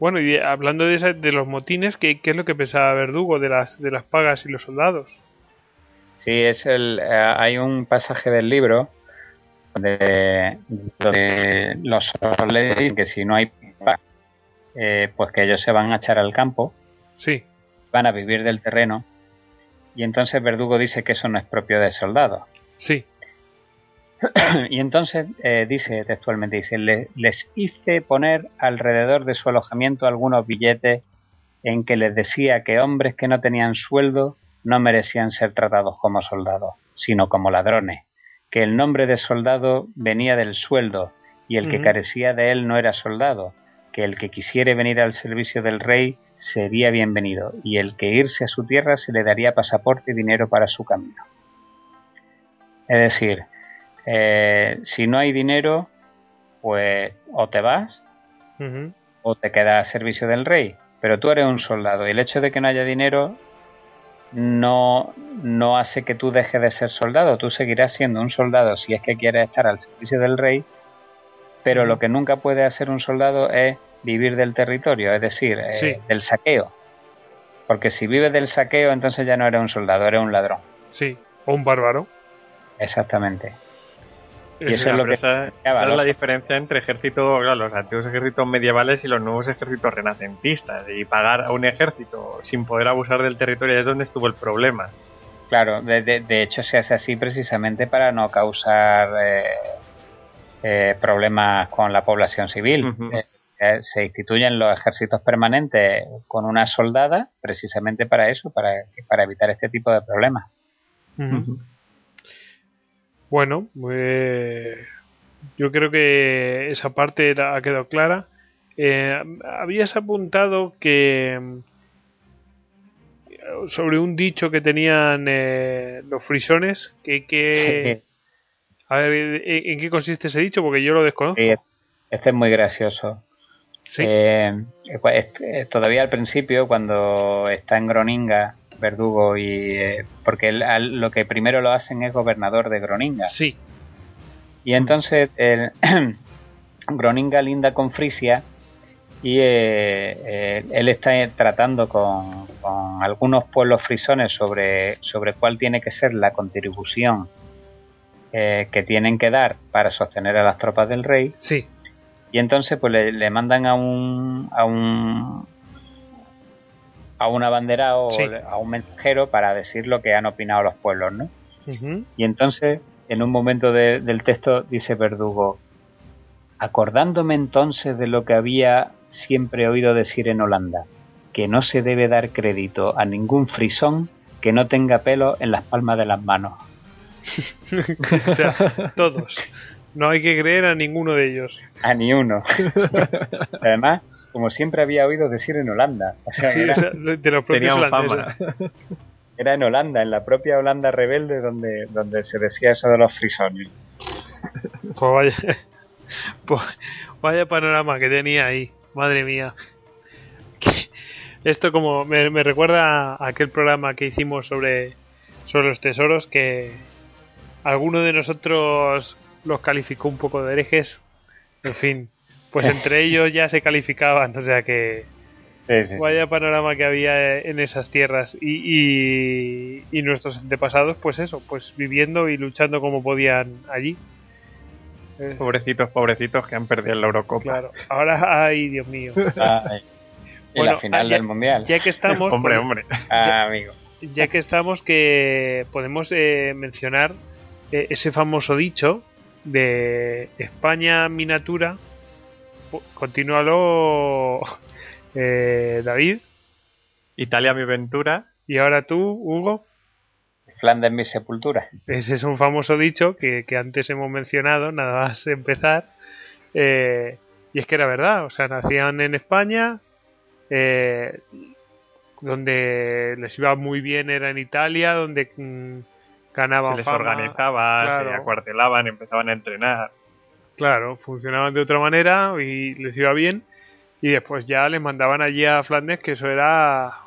bueno, y hablando de, de los motines, ¿qué, es lo que pensaba Verdugo de las, de las pagas y los soldados? Sí, es el, eh, hay un pasaje del libro donde, los soldados dicen que si no hay eh, pues que ellos se van a echar al campo Sí. Van a vivir del terreno. Y entonces Verdugo dice que eso no es propio de soldados. Sí. y entonces eh, dice textualmente, dice, les hice poner alrededor de su alojamiento algunos billetes en que les decía que hombres que no tenían sueldo no merecían ser tratados como soldados, sino como ladrones, que el nombre de soldado venía del sueldo y el que carecía de él no era soldado, que el que quisiere venir al servicio del rey sería bienvenido y el que irse a su tierra se le daría pasaporte y dinero para su camino. Es decir, eh, si no hay dinero, pues o te vas o te quedas a servicio del rey. Pero tú eres un soldado y el hecho de que no haya dinero no, no hace que tú dejes de ser soldado. Tú seguirás siendo un soldado si es que quieres estar al servicio del rey, pero lo que nunca puede hacer un soldado es vivir del territorio, es decir, eh, del saqueo. Porque si vives del saqueo, entonces ya no eres un soldado, eres un ladrón. Sí, o un bárbaro. Exactamente. Y eso es lo que esa, es la diferencia entre ejércitos, los antiguos ejércitos medievales y los nuevos ejércitos renacentistas. Y pagar a un ejército sin poder abusar del territorio es donde estuvo el problema. Claro, de, de, hecho se hace así precisamente para no causar eh, eh, problemas con la población civil se instituyen los ejércitos permanentes con una soldada precisamente para eso, para, para evitar este tipo de problemas. Bueno, pues, yo creo que esa parte ha quedado clara. Eh, habías apuntado que sobre un dicho que tenían eh, los frisones, que, que a ver, ¿en qué consiste ese dicho? Porque yo lo desconozco. este es muy gracioso. Eh, pues, todavía al principio, cuando está en Groninga, Verdugo, y porque lo que primero lo hacen es gobernador de Groninga. Sí. Y entonces el, Groninga linda con Frisia y eh, eh, él está tratando con, algunos pueblos frisones sobre, sobre cuál tiene que ser la contribución eh, que tienen que dar para sostener a las tropas del rey. Sí. Y entonces pues le, mandan a un a un a un abanderado a un mensajero para decir lo que han opinado los pueblos, ¿no? Y entonces en un momento del texto dice Verdugo, acordándome entonces de lo que había siempre oído decir en Holanda, que no se debe dar crédito a ningún frisón que no tenga pelo en las palmas de las manos. o sea, todos. No hay que creer a ninguno de ellos. A ni uno. Además, como siempre había oído decir en Holanda. O sea, era, de los propios holandeses. Era en Holanda, en la propia Holanda rebelde, donde, donde se decía eso de los frisones. Pues vaya, pues vaya panorama que tenía ahí. Madre mía. Esto como me, recuerda a aquel programa que hicimos sobre, sobre los tesoros que alguno de nosotros los calificó un poco de herejes. En fin, pues entre ellos ya se calificaban, o sea que vaya panorama que había en esas tierras y, y, nuestros antepasados, pues eso, pues viviendo y luchando como podían allí. Eh. Pobrecitos, pobrecitos que han perdido la Eurocopa. Claro, ahora, ay, Dios mío. en la final del Mundial. Ya que estamos... hombre, hombre. Ah, amigo. Ya que estamos, que podemos eh, mencionar eh, ese famoso dicho de España miniatura. Continúalo, David. Italia mi ventura. Y ahora tú, Hugo. Flandes mi sepultura. Ese es un famoso dicho que, antes hemos mencionado, nada más empezar. Eh, y es que era verdad, o sea, nacían en España, eh, donde les iba muy bien era en Italia, donde mm, ganaban. Se les organizaba, se acuartelaban, empezaban a entrenar. Claro, funcionaban de otra manera y les iba bien. Y después ya les mandaban allí a Flandes, que eso era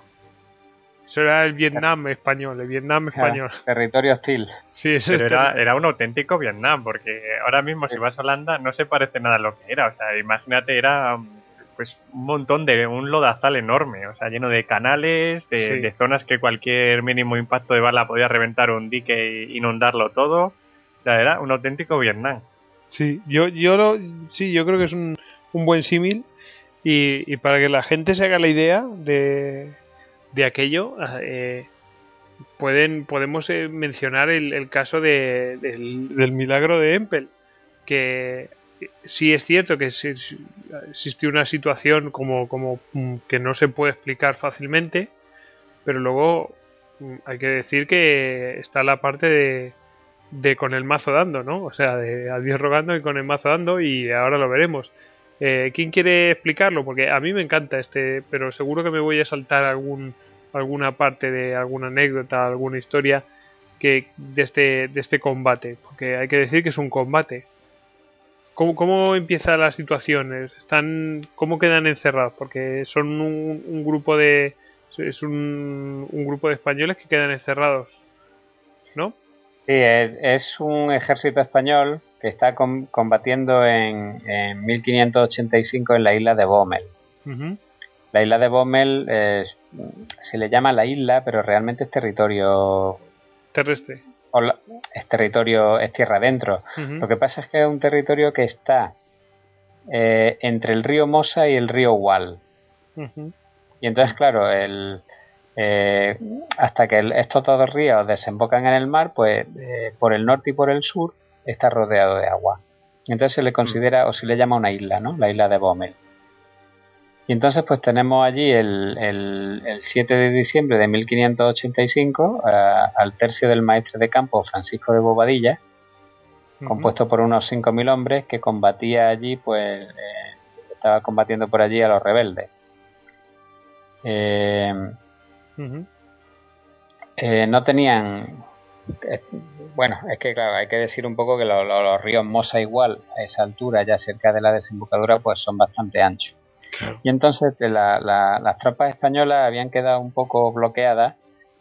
eso era el Vietnam español, el Vietnam español. territorio hostil. Sí, eso era, era, un auténtico Vietnam, porque ahora mismo si vas a Holanda no se parece nada a lo que era. O sea, imagínate, era pues un montón de un lodazal enorme, o sea, lleno de canales, de, zonas que cualquier mínimo impacto de bala podía reventar un dique e inundarlo todo. O sea, era un auténtico Vietnam. Sí, yo, yo lo, sí, yo creo que es un, un buen símil y, y para que la gente se haga la idea de, de aquello, eh, pueden, podemos eh, mencionar el, caso de, del, milagro de Empel, que sí es cierto que existe una situación como, como mm, que no se puede explicar fácilmente, pero luego mm, hay que decir que está la parte de, de con el mazo dando, ¿no? O sea, de a Dios rogando y con el mazo dando y ahora lo veremos. Eh, ¿Quién quiere explicarlo? Porque a mí me encanta este, pero seguro que me voy a saltar algún alguna parte de alguna anécdota, alguna historia que de este, de este combate, porque hay que decir que es un combate. ¿Cómo, cómo empieza la situación? ¿Están, ¿Cómo quedan encerrados? Porque son un, grupo de es un, un, grupo de españoles que quedan encerrados, ¿no? Sí, es, un ejército español que está combatiendo en, 1585 en la isla de Bommel. La isla de Bommel se le llama la isla, pero realmente es territorio terrestre. Es territorio, es tierra adentro. Lo que pasa es que es un territorio que está eh, entre el río Mosa y el río Wal. Y entonces, claro, el, eh, hasta que estos dos ríos desembocan en el mar, pues eh, por el norte y por el sur está rodeado de agua. Entonces se le considera o se le llama una isla, ¿no? La isla de Bommel. Y entonces pues tenemos allí el, el, 7 de diciembre de 1585 eh, al tercio del maestre de campo Francisco de Bobadilla, compuesto por unos 5.000 hombres que combatía allí, pues eh, estaba combatiendo por allí a los rebeldes. Eh, Eh, no tenían. Bueno, es que claro, hay que decir un poco que los ríos Mosa igual a esa altura, ya cerca de la desembocadura, pues son bastante anchos. Y entonces las tropas españolas habían quedado un poco bloqueadas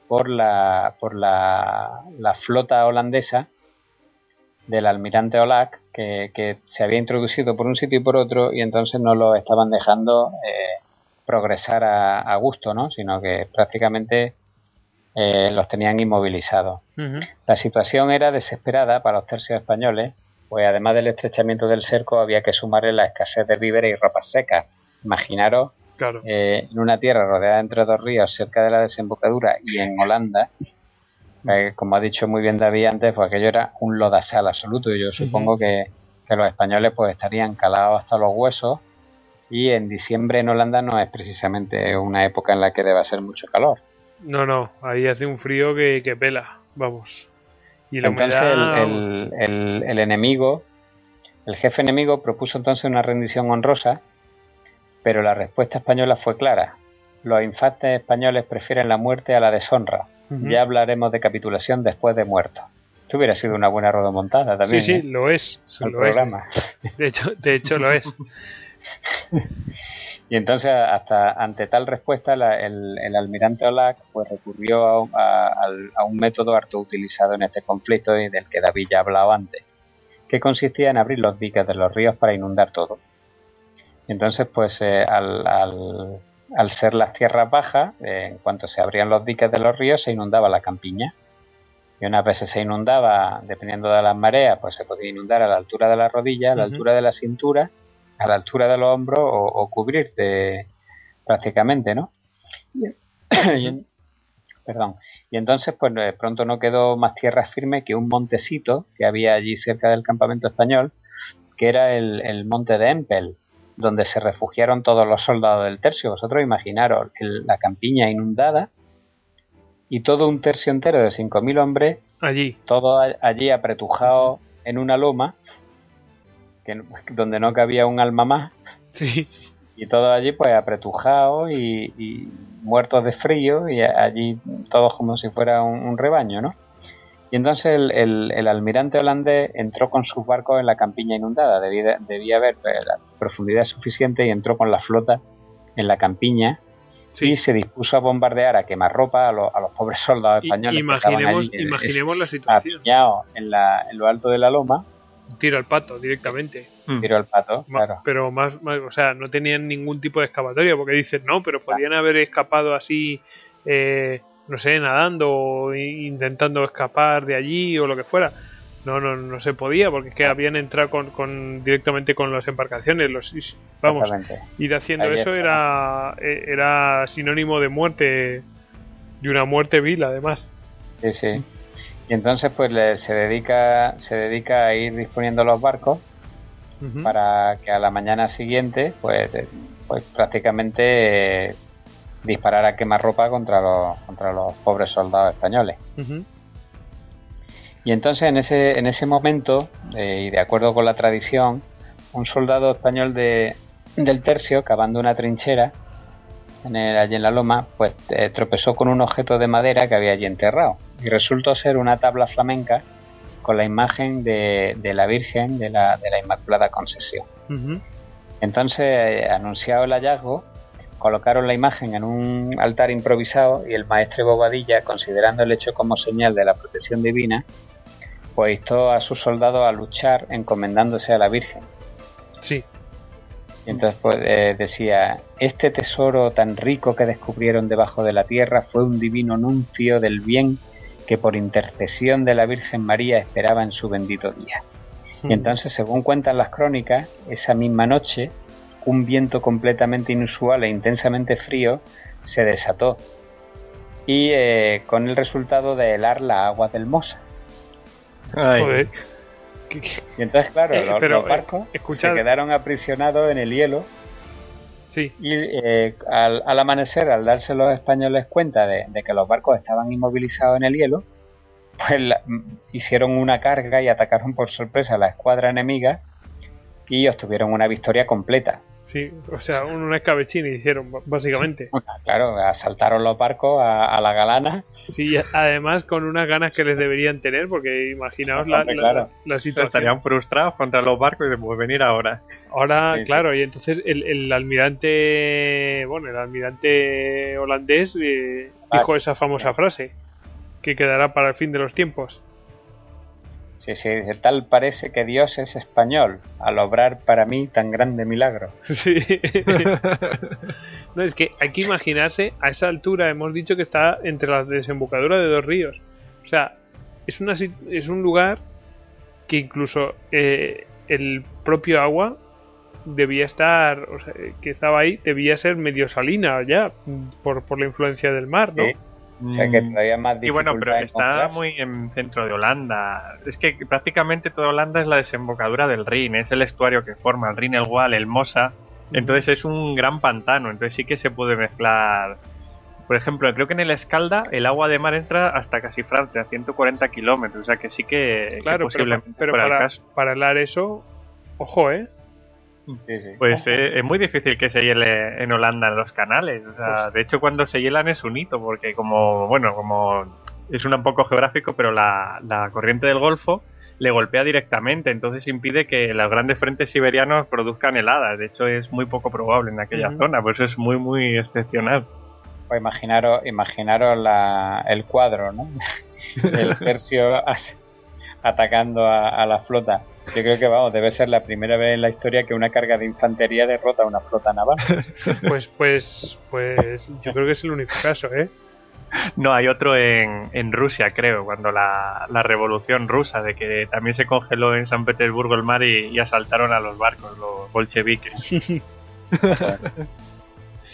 por la, por la, flota holandesa del almirante Olac, que, se había introducido por un sitio y por otro, y entonces no lo estaban dejando eh, progresar a, gusto, ¿no? sino que prácticamente eh, los tenían inmovilizados. La situación era desesperada para los tercios españoles, pues además del estrechamiento del cerco había que sumarle la escasez de víveres y ropas secas. Imaginaros eh, en una tierra rodeada entre dos ríos cerca de la desembocadura y en Holanda, eh, como ha dicho muy bien David antes, pues aquello era un lodazal absoluto y yo supongo que, los españoles pues estarían calados hasta los huesos y en diciembre en Holanda no es precisamente una época en la que deba ser mucho calor. No, no, ahí hace un frío que, pela, vamos. Y entonces el, el, el enemigo, el jefe enemigo propuso entonces una rendición honrosa pero la respuesta española fue clara. Los infantes españoles prefieren la muerte a la deshonra. Ya hablaremos de capitulación después de muerto. Esto hubiera sido una buena rodomontada también. Sí, sí, ¿eh? lo es. programa. De hecho, de hecho lo es. y entonces, hasta ante tal respuesta, el, almirante Olac pues recurrió a, un método harto utilizado en este conflicto y del que David ya ha hablado antes, que consistía en abrir los diques de los ríos para inundar todo. Entonces, pues eh, al, al, ser las tierras bajas, eh, en cuanto se abrían los diques de los ríos, se inundaba la campiña. Y unas veces se inundaba, dependiendo de las mareas, pues se podía inundar a la altura de la rodilla, a la altura de la cintura, a la altura de los hombros o, cubrirte prácticamente, ¿no? perdón. Y entonces, pues de pronto no quedó más tierra firme que un montecito que había allí cerca del campamento español, que era el, el monte de Empel donde se refugiaron todos los soldados del tercio. Vosotros imaginaros la campiña inundada y todo un tercio entero de 5.000 hombres allí, todo allí apretujado en una loma que, donde no cabía un alma más. Sí. Y todo allí pues apretujado y, muertos de frío y allí todos como si fuera un rebaño, ¿no? Y entonces el, almirante holandés entró con sus barcos en la campiña inundada. Debía, debía haber eh, la profundidad suficiente y entró con la flota en la campiña y se dispuso a bombardear, a quemar ropa a, los pobres soldados españoles. Imaginemos, que imaginemos la situación. En, la, en lo alto de la loma. Tiro al pato directamente. Mm. Tiro al pato, claro. Pero más, o sea, no tenían ningún tipo de escapatoria porque dicen, no, pero podían haber escapado así. Eh, no sé, nadando o intentando escapar de allí o lo que fuera. No, no, no se podía porque es que habían entrado con, directamente con las embarcaciones. Los, vamos, ir haciendo eso era, e, era sinónimo de muerte, de una muerte vil además. Sí, sí. Y entonces pues se dedica se dedica a ir disponiendo los barcos para que a la mañana siguiente pues, pues prácticamente disparar a quemarropa contra los, contra los pobres soldados españoles. Y entonces en ese, en ese momento, eh, y de acuerdo con la tradición, un soldado español de, del tercio, cavando una trinchera en el, allí en la loma, pues eh, tropezó con un objeto de madera que había allí enterrado. Y resultó ser una tabla flamenca con la imagen de, de la Virgen de la, de la Inmaculada Concesión. Entonces, eh, anunciado el hallazgo, colocaron la imagen en un altar improvisado y el maestre Bobadilla, considerando el hecho como señal de la protección divina, pues instó a sus soldados a luchar encomendándose a la Virgen. Sí. Y entonces pues, eh, decía, este tesoro tan rico que descubrieron debajo de la tierra fue un divino nuncio del bien que por intercesión de la Virgen María esperaba en su bendito día. Y mm. entonces, según cuentan las crónicas, esa misma noche un viento completamente inusual e intensamente frío se desató y eh, con el resultado de helar la agua del Mosa. Y entonces, claro, eh, los, eh, barcos se quedaron aprisionados en el hielo. Sí. Y al, amanecer, al darse los españoles cuenta de, que los barcos estaban inmovilizados en el hielo, pues hicieron una carga y atacaron por sorpresa a la escuadra enemiga y obtuvieron una victoria completa Sí, o sea, un, escabechín hicieron, básicamente. Claro, asaltaron los barcos a, la galana. Sí, además con unas ganas que les deberían tener, porque imaginaos la, la, situación. Estarían frustrados contra los barcos y de pues venir ahora. Ahora, claro, y entonces el, almirante, bueno, el almirante holandés eh, dijo esa famosa frase, que quedará para el fin de los tiempos. Sí, sí, tal parece que Dios es español, al obrar para mí tan grande milagro. Sí. no, es que hay que imaginarse, a esa altura hemos dicho que está entre la desembocadura de dos ríos. O sea, es, una, es un lugar que incluso eh, el propio agua debía estar, o sea, que estaba ahí, debía ser medio salina ya, por, por la influencia del mar, ¿no? Que más Sí, bueno, pero está muy en centro de Holanda. Es que prácticamente toda Holanda es la desembocadura del Rin, es el estuario que forma el Rin, el Wal, el Mosa. Entonces es un gran pantano, entonces sí que se puede mezclar. Por ejemplo, creo que en el Escalda el agua de mar entra hasta casi Francia, a 140 kilómetros, o sea que sí que, claro, pero, para, para hablar eso, ojo, ¿eh? Pues eh, es muy difícil que se hiele en Holanda en los canales. O sea, pues de hecho, cuando se hielan es un hito, porque como, bueno, como es un poco geográfico, pero la, corriente del Golfo le golpea directamente, entonces impide que los grandes frentes siberianos produzcan heladas. De hecho, es muy poco probable en aquella zona, por eso es muy, muy excepcional. Pues imaginaros, imaginaros el cuadro, ¿no? el tercio atacando a la flota. Yo creo que vamos, debe ser la primera vez en la historia que una carga de infantería derrota a una flota naval. pues, pues, pues, yo creo que es el único caso, ¿eh? No, hay otro en, en Rusia, creo, cuando la, la, revolución rusa, de que también se congeló en San Petersburgo el mar y, asaltaron a los barcos, los bolcheviques.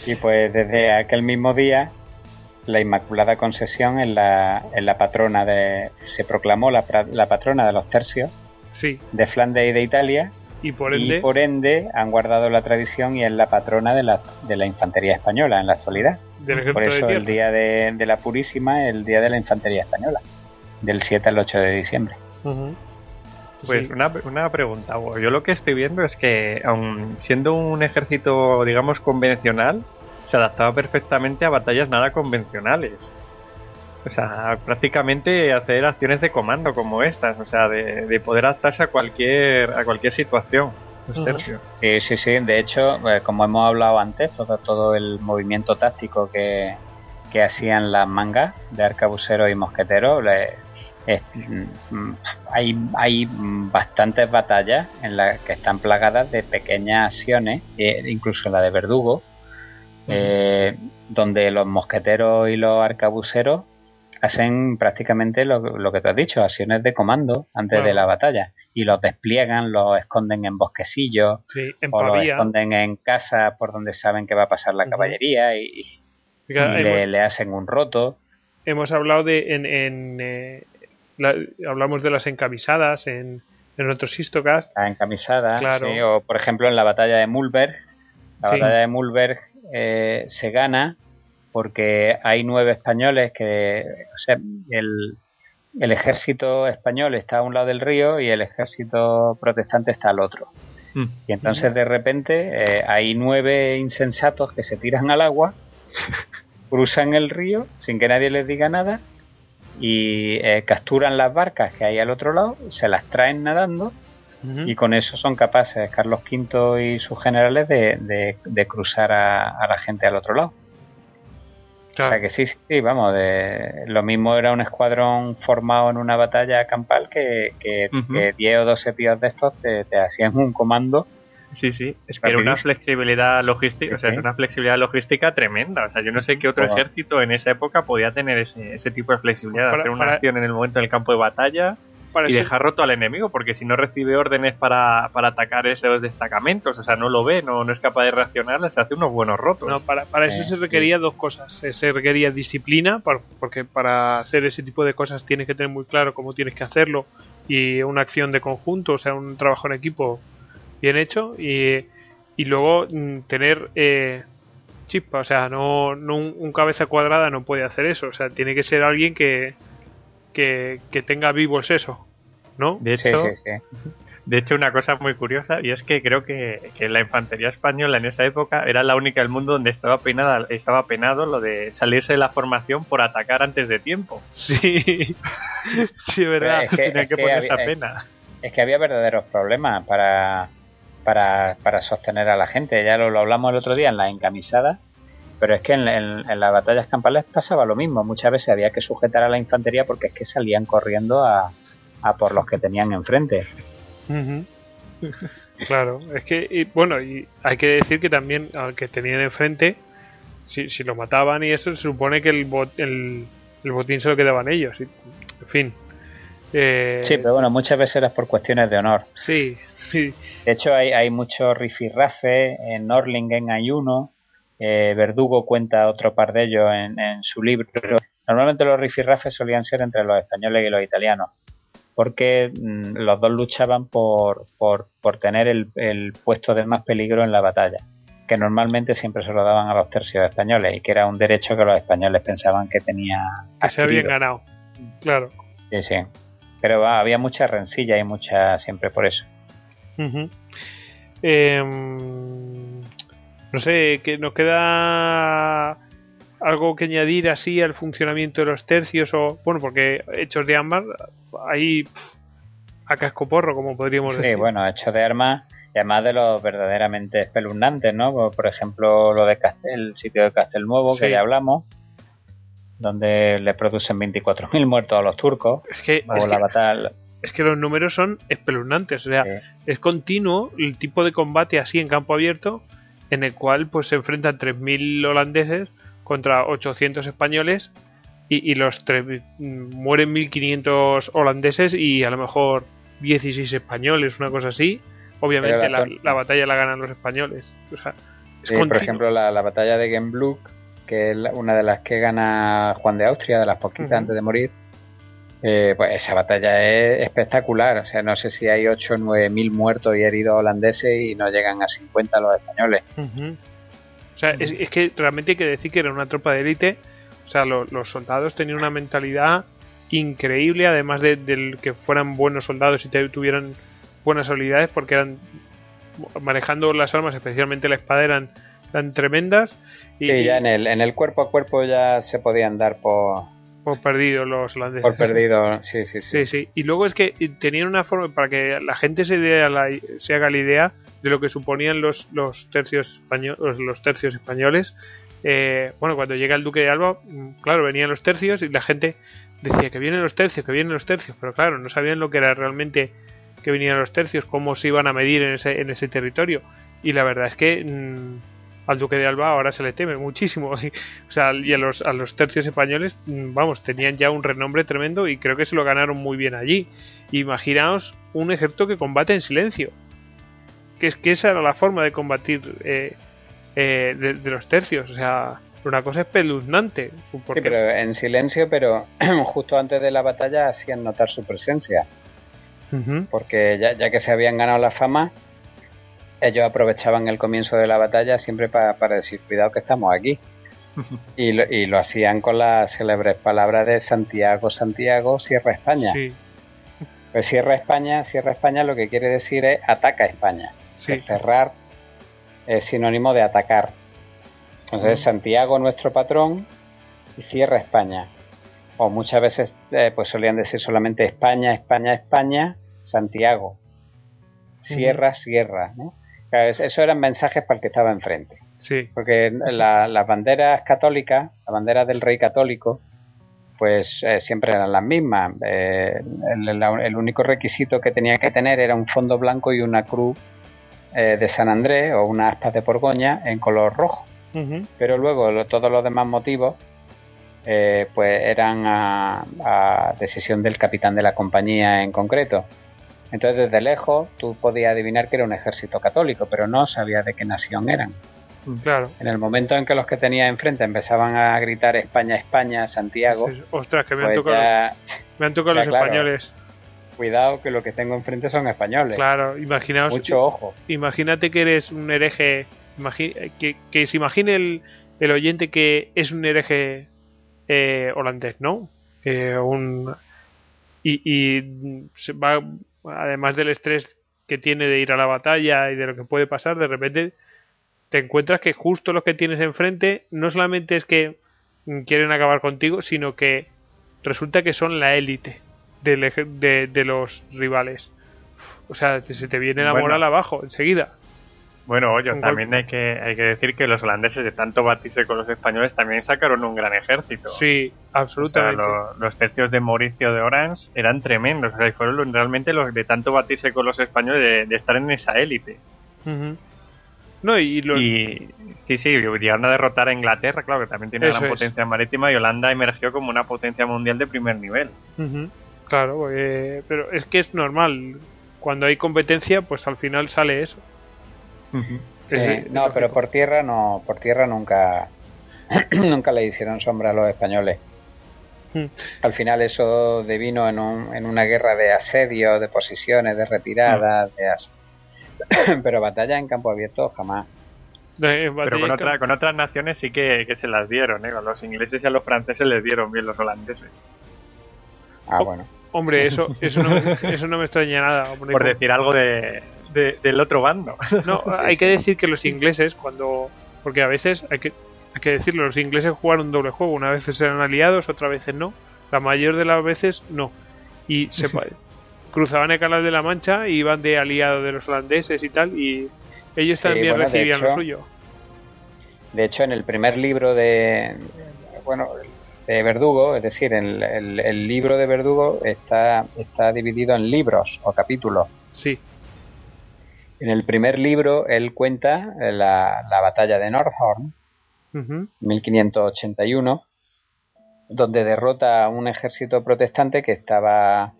y pues desde aquel mismo día, la Inmaculada Concesión en la, en la patrona de. se proclamó la, la patrona de los tercios de Flandes y de Italia. Y por, ende... por ende han guardado la tradición y es la patrona de la, de la infantería española en la actualidad. por eso el día de, la Purísima es el día de la infantería española, del 7 al 8 de diciembre. Pues una, una, pregunta, yo lo que estoy viendo es que, aun siendo un ejército, digamos, convencional, se adaptaba perfectamente a batallas nada convencionales. O sea, prácticamente hacer acciones de comando como estas, o sea, de, poder adaptarse a cualquier, a cualquier situación. Sí, sí, sí. De hecho, eh, como hemos hablado antes, todo, todo el movimiento táctico que, hacían las mangas de arcabuceros y mosqueteros, mm, hay, hay bastantes batallas en las que están plagadas de pequeñas acciones, eh, incluso la de verdugo, eh, donde los mosqueteros y los arcabuceros hacen prácticamente lo, que tú has dicho, acciones de comando antes de la batalla. Y los despliegan, los esconden en bosquecillos, o los esconden en casa por donde saben que va a pasar la caballería y, le, hacen un roto. Hemos hablado de. En, eh, hablamos de las encamisadas en, en otros histocast. La encamisada, claro. o por ejemplo en la batalla de Mulberg. La batalla de Mulberg eh, se gana porque hay nueve españoles que, o sea, el, ejército español está a un lado del río y el ejército protestante está al otro. Mm. Y entonces de repente eh, hay nueve insensatos que se tiran al agua, cruzan el río sin que nadie les diga nada y eh, capturan las barcas que hay al otro lado, se las traen nadando y con eso son capaces Carlos V y sus generales de, de, cruzar a, la gente al otro lado. O sea que sí, sí, vamos, de, lo mismo era un escuadrón formado en una batalla campal que, que, 10 o 12 tíos de estos te, hacían un comando. Sí, sí, es que era una flexibilidad logística, o sea, una flexibilidad logística tremenda. O sea, yo no sé qué otro ejército en esa época podía tener ese, ese tipo de flexibilidad, hacer una acción en el momento del campo de batalla y dejar roto al enemigo, porque si no recibe órdenes para, para, atacar esos destacamentos, o sea, no lo ve, no, no es capaz de reaccionar, se hace unos buenos rotos. No, para, para eso se requería dos cosas. Eh, se requería disciplina, porque para hacer ese tipo de cosas tienes que tener muy claro cómo tienes que hacerlo, y una acción de conjunto, o sea, un trabajo en equipo bien hecho, y, y luego mm, tener eh, chispa, o sea, no, no un cabeza cuadrada no puede hacer eso, o sea, tiene que ser alguien que que, tenga vivo eso, ¿no? De hecho, De hecho, una cosa muy curiosa, y es que creo que, la infantería española en esa época era la única del mundo donde estaba penada, estaba penado lo de salirse de la formación por atacar antes de tiempo. Sí, sí, verdad. Es que, Tenía que, poner esa pena. Es que había verdaderos problemas para, para, para sostener a la gente. Ya lo, lo hablamos el otro día en la encamisada pero es que en, las batallas campales pasaba lo mismo. Muchas veces había que sujetar a la infantería porque es que salían corriendo a, por los que tenían enfrente. Claro, es que, bueno, y hay que decir que también al que tenían enfrente, si, si lo mataban y eso, se supone que el, el, botín se lo quedaban ellos. en fin. Eh, sí, pero bueno, muchas veces era por cuestiones de honor. Sí, sí. De hecho, hay, hay mucho rifirrafe. En Norlingen hay uno eh, Verdugo cuenta otro par de ellos en, su libro. Normalmente los rifirrafes solían ser entre los españoles y los italianos, porque mm, los dos luchaban por, por, tener el, puesto de más peligro en la batalla, que normalmente siempre se lo daban a los tercios españoles y que era un derecho que los españoles pensaban que tenía. Que se habían ganado, claro. Sí, sí. Pero había mucha rencilla y mucha siempre por eso. No sé, que nos queda algo que añadir así al funcionamiento de los tercios o bueno, porque hechos de armas ahí a casco porro, como podríamos decir. Sí, bueno, hechos de armas y además de los verdaderamente espeluznantes, ¿no? Por ejemplo, lo de el sitio de Castelnuovo que ya hablamos, donde le producen 24.000 muertos a los turcos. Es que, es, que los números son espeluznantes, o sea, es continuo el tipo de combate así en campo abierto en el cual pues se enfrentan 3.000 holandeses contra 800 españoles y, los mueren 1.500 holandeses y a lo mejor 16 españoles, una cosa así. Obviamente la, batalla la ganan los españoles. por ejemplo, la, batalla de Genbluk, que es una de las que gana Juan de Austria, de las poquitas antes de morir, eh, pues esa batalla es espectacular. O sea, no sé si hay 8 o 9 mil muertos y heridos holandeses y no llegan a 50 los españoles. O sea, es, que realmente hay que decir que era una tropa de élite. O sea, los soldados tenían una mentalidad increíble, además de, que fueran buenos soldados y tuvieran buenas habilidades, porque eran manejando las armas, especialmente la espada, eran, tremendas. Y, sí, ya en el, en el cuerpo a cuerpo ya se podían dar por, por perdido los holandeses. Por perdido, sí, sí, sí. Sí, Y luego es que tenían una forma, para que la gente se, se haga la idea de lo que suponían los, los, tercios, españoles, los tercios españoles. Eh, bueno, cuando llega el duque de Alba, mm, claro, venían los tercios y la gente decía que vienen los tercios, que vienen los tercios, pero claro, no sabían lo que era realmente que venían los tercios, cómo se iban a medir en ese, en ese territorio. Y la verdad es que... Mm, al duque de Alba ahora se le teme muchísimo. o sea, y a los, a los tercios españoles, mm, vamos, tenían ya un renombre tremendo y creo que se lo ganaron muy bien allí. Imaginaos un ejército que combate en silencio. Que es que esa era la forma de combatir eh, eh, de, los tercios. O sea, una cosa espeluznante. Sí, pero en silencio, pero justo antes de la batalla hacían notar su presencia. Porque ya, ya que se habían ganado la fama, ellos aprovechaban el comienzo de la batalla siempre para, decir, cuidado que estamos aquí. y, lo, y lo hacían con las célebres palabras de Santiago, Santiago, Sierra España. Sí. Pues Sierra España, Sierra España lo que quiere decir es ataca España. Cerrar es sinónimo de atacar. Entonces Santiago nuestro patrón y Sierra España. O muchas veces eh, pues solían decir solamente España, España, España, Santiago. Sierra, Sierra, ¿no? Eso eran mensajes para el que estaba enfrente. Sí. Porque las banderas católicas, la bandera del rey católico, pues eh, siempre eran las mismas. Eh, el, único requisito que tenía que tener era un fondo blanco y una cruz eh, de San Andrés o una aspas de Borgoña en color rojo. Pero luego todos los demás motivos pues eran a decisión del capitán de la compañía en concreto. Entonces, desde lejos, tú podías adivinar que era un ejército católico, pero no sabías de qué nación eran. Claro. En el momento en que los que tenía enfrente empezaban a gritar España, España, Santiago. ostras, que me han pues tocado, los españoles. Cuidado, que lo que tengo enfrente son españoles. Claro, imaginaos. Mucho ojo. Imagínate que eres un hereje. que, que se imagine el, el, oyente que es un hereje eh, holandés, ¿no? Eh, un, y, y se va además del estrés que tiene de ir a la batalla y de lo que puede pasar, de repente te encuentras que justo los que tienes enfrente no solamente es que quieren acabar contigo, sino que resulta que son la élite de, de, los rivales. O sea, se te viene la moral abajo enseguida. Bueno, oye, también hay que, hay que decir que los holandeses, de tanto batirse con los españoles, también sacaron un gran ejército. Sí, absolutamente. los tercios de Mauricio de Orange eran tremendos. O sea, fueron realmente los de tanto batirse con los españoles, de, estar en esa élite. No, y, sí, sí, llegaron a derrotar a Inglaterra, claro, que también tiene una gran potencia marítima, y Holanda emergió como una potencia mundial de primer nivel. Claro, eh, pero es que es normal. Cuando hay competencia, pues al final sale eso. No, pero por tierra no, por tierra nunca, nunca le hicieron sombra a los españoles. Al final eso devino en, un, en una guerra de asedio, de posiciones, de retirada, de pero batalla en campo abierto jamás. Pero con, otra, con otras naciones sí que, se las dieron, ¿eh? A los ingleses y a los franceses les dieron bien los holandeses. Ah, bueno. Hombre, eso, eso, no, eso no me extraña nada. Por decir algo de, del otro bando. No, hay que decir que los ingleses, cuando. Porque a veces, hay que, hay que decirlo, los ingleses jugaron un doble juego. Una vez eran aliados, otras veces no. La mayor de las veces no. Y se, cruzaban el canal de la Mancha y iban de aliados de los holandeses y tal, y ellos también recibían lo suyo. De hecho, en el primer libro de, bueno, de Verdugo, es decir, el, el, libro de Verdugo está, está dividido en libros o capítulos. Sí. En el primer libro él cuenta la, la batalla de Northorn, 1581, donde derrota a un ejército protestante que estaba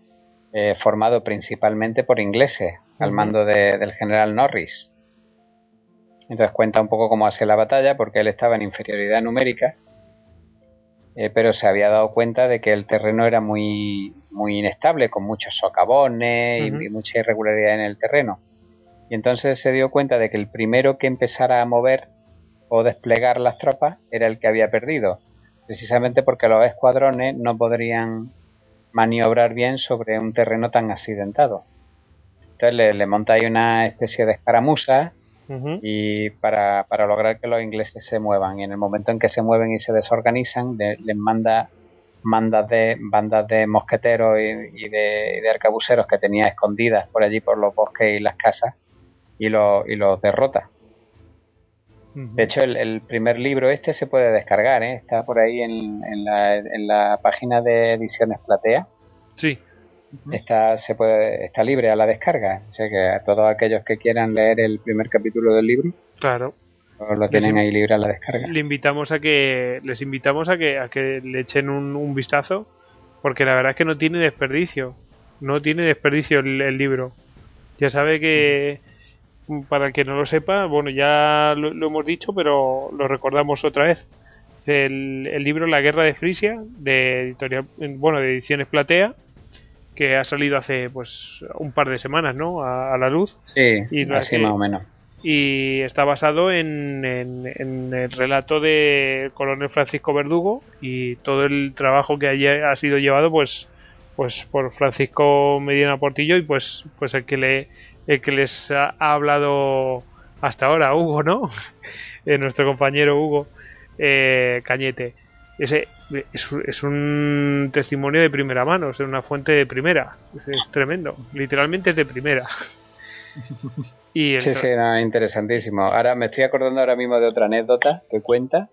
eh, formado principalmente por ingleses, al mando del general Norris. Entonces cuenta un poco cómo hace la batalla, porque él estaba en inferioridad numérica, eh, pero se había dado cuenta de que el terreno era muy, muy inestable, con muchos socavones y, mucha irregularidad en el terreno. Y entonces se dio cuenta de que el primero que empezara a mover o desplegar las tropas era el que había perdido, precisamente porque los escuadrones no podrían maniobrar bien sobre un terreno tan accidentado. Entonces le, monta ahí una especie de escaramuza y para, para, lograr que los ingleses se muevan. Y en el momento en que se mueven y se desorganizan, les manda bandas de, bandas de mosqueteros y, de, de, arcabuceros que tenía escondidas por allí por los bosques y las casas y, lo, y los derrota. De hecho, el, primer libro este se puede descargar, ¿eh? está por ahí en, en, la, en la página de Ediciones Platea. Sí. Está, se puede, está libre a la descarga. O sea que a todos aquellos que quieran leer el primer capítulo del libro, claro. lo tienen ahí libre a la descarga. Le invitamos a que, les invitamos a que, a que le echen un, vistazo, porque la verdad es que no tiene desperdicio. No tiene desperdicio el libro. Ya sabe que para el que no lo sepa, bueno, ya lo, hemos dicho, pero lo recordamos otra vez. El, libro La Guerra de Frisia, de editorial, bueno, de Ediciones Platea, que ha salido hace pues un par de semanas, ¿no? A, la luz. Sí, y así más o menos. Y está basado en, en, el relato del coronel Francisco Verdugo y todo el trabajo que ha sido llevado, pues, pues por Francisco Medina Portillo y pues, pues el que le el que les ha, hablado hasta ahora, Hugo, ¿no? Eh, nuestro compañero Hugo eh, Cañete. Ese es, un testimonio de primera mano, es una fuente de primera. Es, tremendo, literalmente es de primera. y sí, sí, interesantísimo. Ahora me estoy acordando ahora mismo de otra anécdota que cuenta.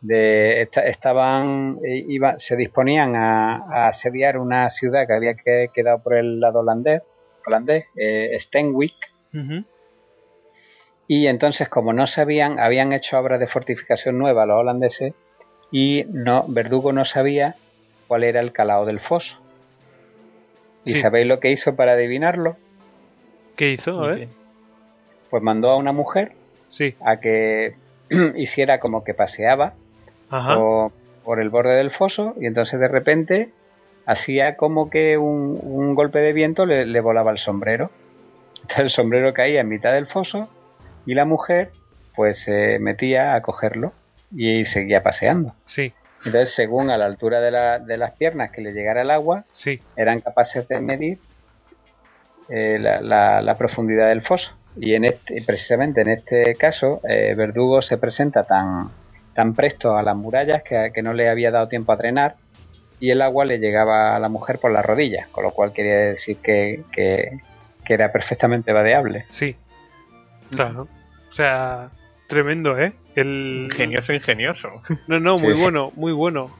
De, estaban, eh, iba, se disponían a, asediar una ciudad que había quedado por el lado holandés holandés, eh, Stenwick. Y entonces, como no sabían, habían hecho obras de fortificación nueva los holandeses y no, Verdugo no sabía cuál era el calao del foso. ¿Y sabéis lo que hizo para adivinarlo? ¿Qué hizo? A ver. Pues mandó a una mujer sí. a que hiciera como que paseaba por, por, el borde del foso y entonces de repente hacía como que un, golpe de viento le, volaba el sombrero. el sombrero caía en mitad del foso y la mujer pues se metía a cogerlo y seguía paseando. Sí. Entonces, según a la altura de, la, de las piernas que le llegara el agua, sí. eran capaces de medir eh, la, profundidad del foso. Y en este, precisamente en este caso, eh, Verdugo se presenta tan, tan presto a las murallas que, que, no le había dado tiempo a drenar y el agua le llegaba a la mujer por las rodillas, con lo cual quería decir que, que, era perfectamente vadeable. Sí, claro. O sea, tremendo, ¿eh? El... Ingenioso, ingenioso. No, no, muy bueno, muy bueno.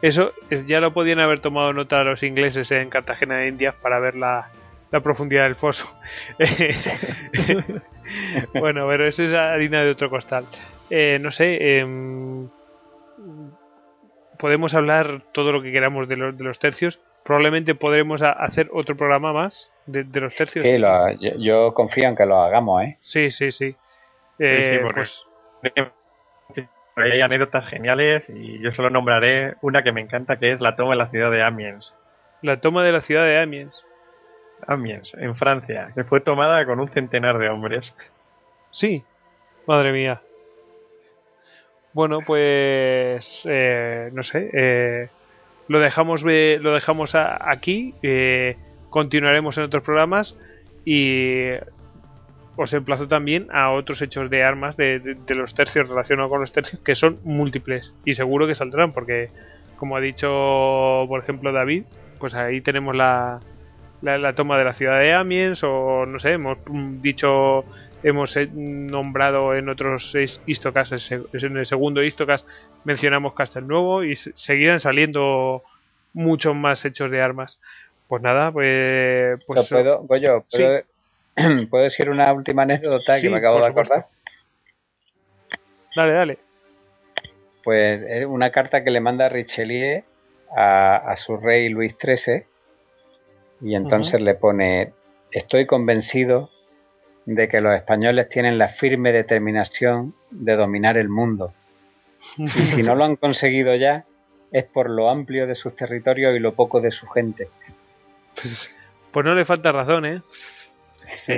Eso ya lo podían haber tomado nota los ingleses en Cartagena de Indias para ver la, profundidad del foso. bueno, pero eso es harina de otro costal. Eh, no sé, em, podemos hablar todo lo que queramos de, los, de los tercios. Probablemente podremos hacer otro programa más de, los tercios. Sí, yo, confío en que lo hagamos, ¿eh? Sí, sí, sí. Eh, pues, hay anécdotas geniales y yo solo nombraré una que me encanta que es la toma de la ciudad de Amiens. La toma de la ciudad de Amiens. Amiens, en Francia, que fue tomada con un centenar de hombres. Sí, madre mía. Bueno, pues eh, no sé, eh, lo dejamos lo dejamos aquí. Eh, continuaremos en otros programas y os emplazo también a otros hechos de armas de, los tercios relacionados con los tercios que son múltiples y seguro que saldrán porque como ha dicho por ejemplo David pues ahí tenemos la, la, toma de la ciudad de Amiens o no sé hemos dicho hemos eh, nombrado en otros seis histocast en el segundo histocast mencionamos Castelnuovo y seguirán saliendo muchos más hechos de armas pues nada pues, pues puedo, ¿puedo, ¿Puedo decir una última anécdota que me acabo de acordar? Dale, dale. Pues es una carta que le manda Richelieu a, su rey Luis XIII y entonces le pone, estoy convencido de que los españoles tienen la firme determinación de dominar el mundo. Y si no lo han conseguido ya, es por lo amplio de sus territorios y lo poco de su gente. Pues no le falta razón, ¿eh?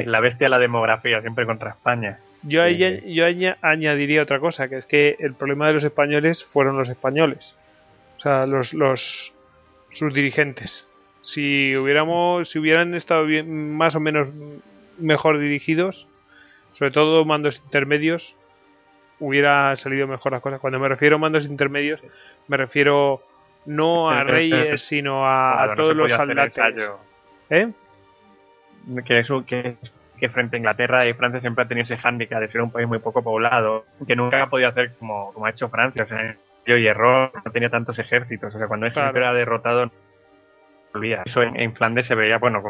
la bestia de la demografía, siempre contra España. Yo, yo añadiría otra cosa, que es que el problema de los españoles fueron los españoles. O sea, los, los sus dirigentes. Si hubiéramos, si hubieran estado bien, más o menos mejor dirigidos, sobre todo mandos intermedios, hubiera salido mejor las cosas. Cuando me refiero a mandos intermedios, me refiero no a reyes, sino a, todos los soldados. ¿Eh? que, eso, que, que frente a Inglaterra y Francia siempre ha tenido ese hándicap de ser un país muy poco poblado, que nunca ha podido hacer como, como ha hecho Francia, o sea, yo y error, no tenía tantos ejércitos, o sea, cuando Egipto era derrotado, olvida. Eso en, Flandes se veía, bueno,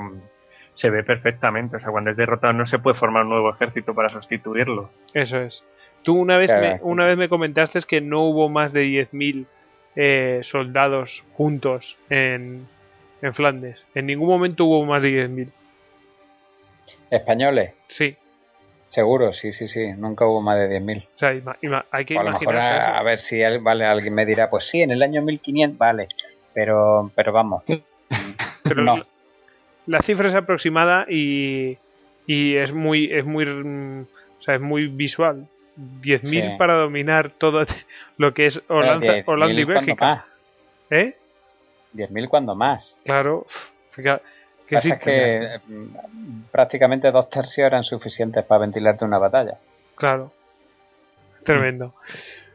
se ve perfectamente, o sea, cuando es derrotado no se puede formar un nuevo ejército para sustituirlo. Eso es. Tú una vez, me, una vez me comentaste que no hubo más de 10.000 eh, soldados juntos en, en Flandes. En ningún momento hubo más de 10.000. ¿Españoles? Sí. Seguro, sí, sí, sí. Nunca hubo más de 10.000. O sea, hay que a lo mejor a, ver si vale, alguien me dirá, pues sí, en el año 1500 vale. Pero, pero vamos. pero no. La cifra es aproximada y, y es muy, es muy, o sea, es muy visual. 10.000 para dominar todo lo que es Holanda, Holanda y Bélgica. ¿Eh? 10.000 cuando más. Claro. Fíjate, que que mm, prácticamente dos tercios eran suficientes para ventilarte una batalla. Claro. Tremendo.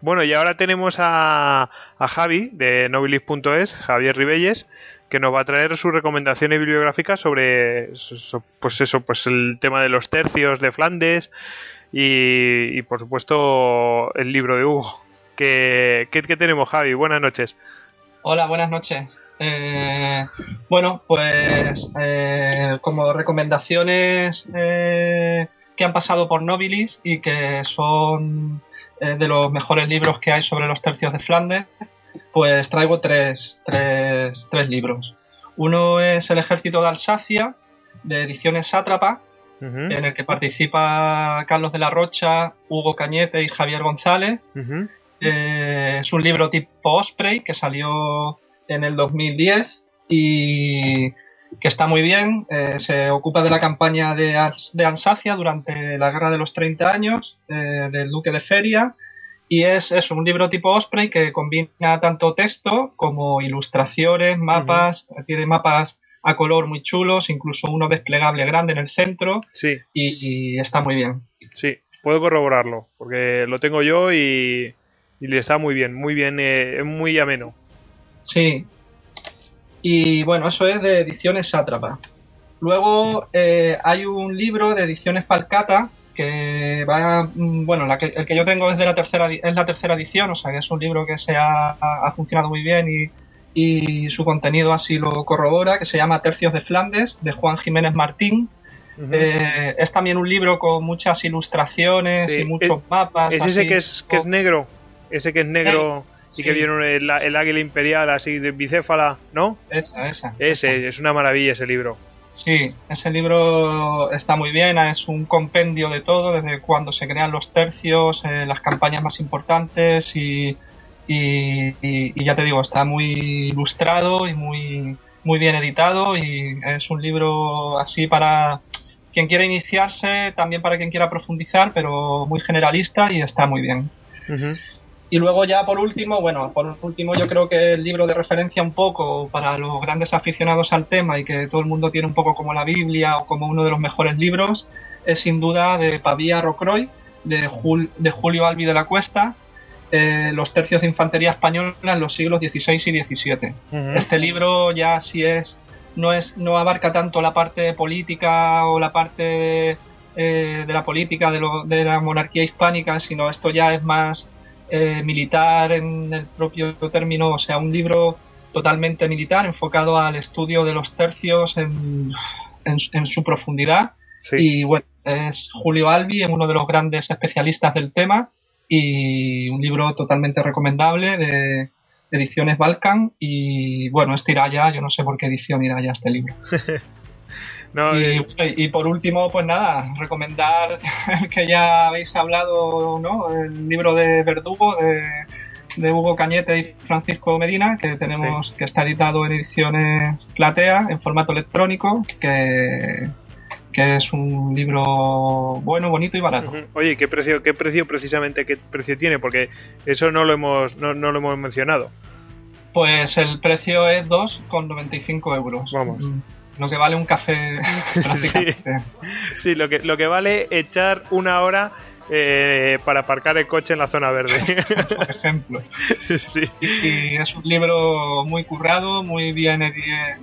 Bueno, y ahora tenemos a, Javi de nobilis.es, Javier Ribelles, que nos va a traer sus recomendaciones bibliográficas sobre pues eso, pues el tema de los tercios de Flandes y, por supuesto el libro de Hugo. ¿Qué, qué tenemos, Javi? Buenas noches. Hola, buenas noches. Eh, bueno, pues eh, como recomendaciones eh, que han pasado por Nobilis y que son de los mejores libros que hay sobre los tercios de Flandes, pues traigo tres, tres, tres libros. Uno es El ejército de Alsacia, de ediciones Sátrapa, en el que participa Carlos de la Rocha, Hugo Cañete y Javier González. es un libro tipo Osprey que salió en el 2010 y que está muy bien. Eh, se ocupa de la campaña de, de, Alsacia durante la Guerra de los 30 años eh, del Duque de Feria. Y es, es, un libro tipo Osprey que combina tanto texto como ilustraciones, mapas, tiene mapas a color muy chulos, incluso uno desplegable grande en el centro. Sí. Y, está muy bien. Sí, puedo corroborarlo, porque lo tengo yo y, y está muy bien, muy bien, eh, es muy ameno. Sí. Y bueno, eso es de ediciones Sátrapa. Luego eh, hay un libro de ediciones Falcata que va, mm, bueno, el que yo tengo es de la tercera es la tercera edición, o sea que es un libro que se ha, ha funcionado muy bien y, y su contenido así lo corrobora, que se llama Tercios de Flandes, de Juan Jiménez Martín. Eh, es también un libro con muchas ilustraciones y muchos mapas. Es ese que es, que es negro, ese que es negro y que viene el, águila imperial así de bicéfala, ¿no? Esa, esa. Ese, es una maravilla ese libro. Sí, ese libro está muy bien, es un compendio de todo, desde cuando se crean los tercios, eh, las campañas más importantes y y, ya te digo, está muy ilustrado y muy, muy bien editado y es un libro así para quien quiera iniciarse, también para quien quiera profundizar, pero muy generalista y está muy bien. Y luego ya por último, bueno, por último yo creo que el libro de referencia un poco para los grandes aficionados al tema y que todo el mundo tiene un poco como la Biblia o como uno de los mejores libros es sin duda de Pavía Rocroy, de, de Julio Albi de la Cuesta, eh, los tercios de infantería española en los siglos XVI y XVII. Este libro ya sí es no es no abarca tanto la parte política o la parte eh, de, la política de, la monarquía hispánica, sino esto ya es más eh, militar en el propio término, o sea, un libro totalmente militar enfocado al estudio de los tercios en, en, su profundidad. Y bueno, es Julio Albi, uno de los grandes especialistas del tema y un libro totalmente recomendable de ediciones Balkan y bueno, este irá ya, yo no sé por qué edición irá ya este libro. Eh, y, por último, pues nada, recomendar el que ya habéis hablado, ¿no? El libro de Verdugo de, Hugo Cañete y Francisco Medina, que tenemos, que está editado en ediciones Platea, en formato electrónico, que que es un libro bueno, bonito y barato. Oye, ¿qué precio, qué precio precisamente, qué precio tiene? Porque eso no lo hemos, no, lo hemos mencionado. Pues el precio es 2,95 euros. Vamos. Mm, lo que vale un café. sí, sí, lo, que, lo que vale echar una hora eh, para aparcar el coche en la zona verde. Por ejemplo. Sí. Y, es un libro muy currado, muy bien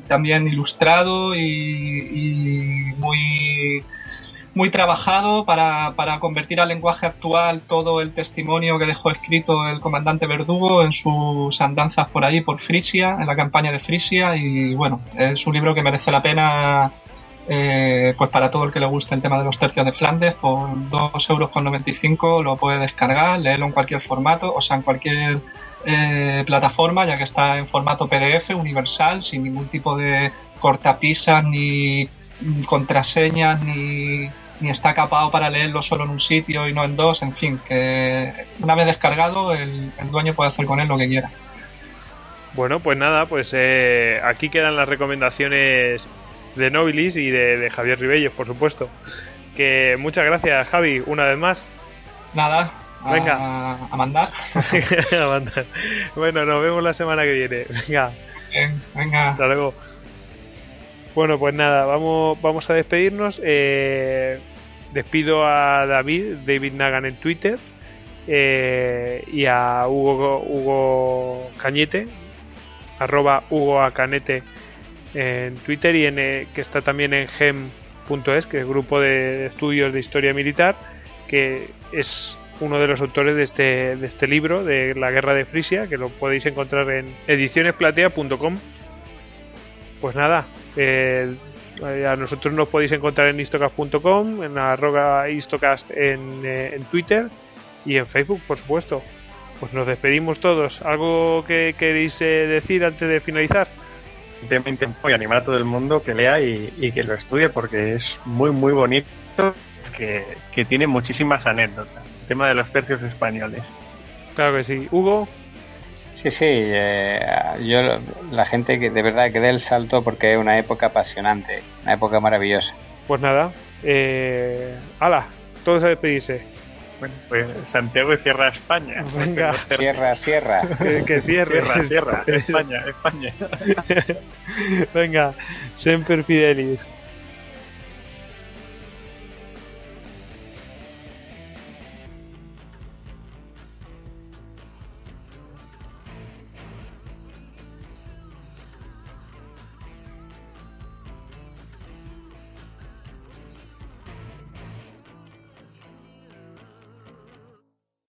también ilustrado y, muy muy trabajado para, para, convertir al lenguaje actual todo el testimonio que dejó escrito el comandante Verdugo en sus andanzas por ahí, por Frisia, en la campaña de Frisia. Y bueno, es un libro que merece la pena eh, pues para todo el que le guste el tema de los tercios de Flandes, por 2,95 euros lo puede descargar, leerlo en cualquier formato, o sea, en cualquier eh, plataforma, ya que está en formato PDF universal, sin ningún tipo de cortapisas, ni contraseñas, ni, ni está capado para leerlo solo en un sitio y no en dos, en fin, que una vez descargado el, dueño puede hacer con él lo que quiera. Bueno, pues nada, pues eh, aquí quedan las recomendaciones de Nobilis y de, Javier Ribelles, por supuesto. Que muchas gracias, Javi, una vez más. Nada, Venga. A, mandar. a mandar. Bueno, nos vemos la semana que viene. Venga. venga. Hasta luego. Bueno, pues nada, vamos, vamos a despedirnos. Eh, despido a David, David Nagan en Twitter. Eh, y a Hugo, Hugo Cañete, arroba Hugo Acanete en Twitter y en, eh, que está también en gem.es, que es el grupo de estudios de historia militar, que es uno de los autores de este, de este libro, de la guerra de Frisia, que lo podéis encontrar en edicionesplatea.com. Pues nada, eh, a nosotros nos podéis encontrar en istocast.com, en arroba istocast en, eh, en Twitter y en Facebook, por supuesto. Pues nos despedimos todos. ¿Algo que queréis decir antes de finalizar? simplemente voy a animar a todo el mundo que lea y, que lo estudie porque es muy, muy bonito, que, tiene muchísimas anécdotas. El tema de los tercios españoles. Claro que sí. Hugo. Sí, sí, eh, yo, la gente que de verdad que dé el salto porque es una época apasionante, una época maravillosa. Pues nada, eh, ala, todos a despedirse. Bueno, pues Santiago y cierra España. Venga. Cierra, cierra. que cierre. Cierra, cierra. España, España. Venga, Semper Fidelis.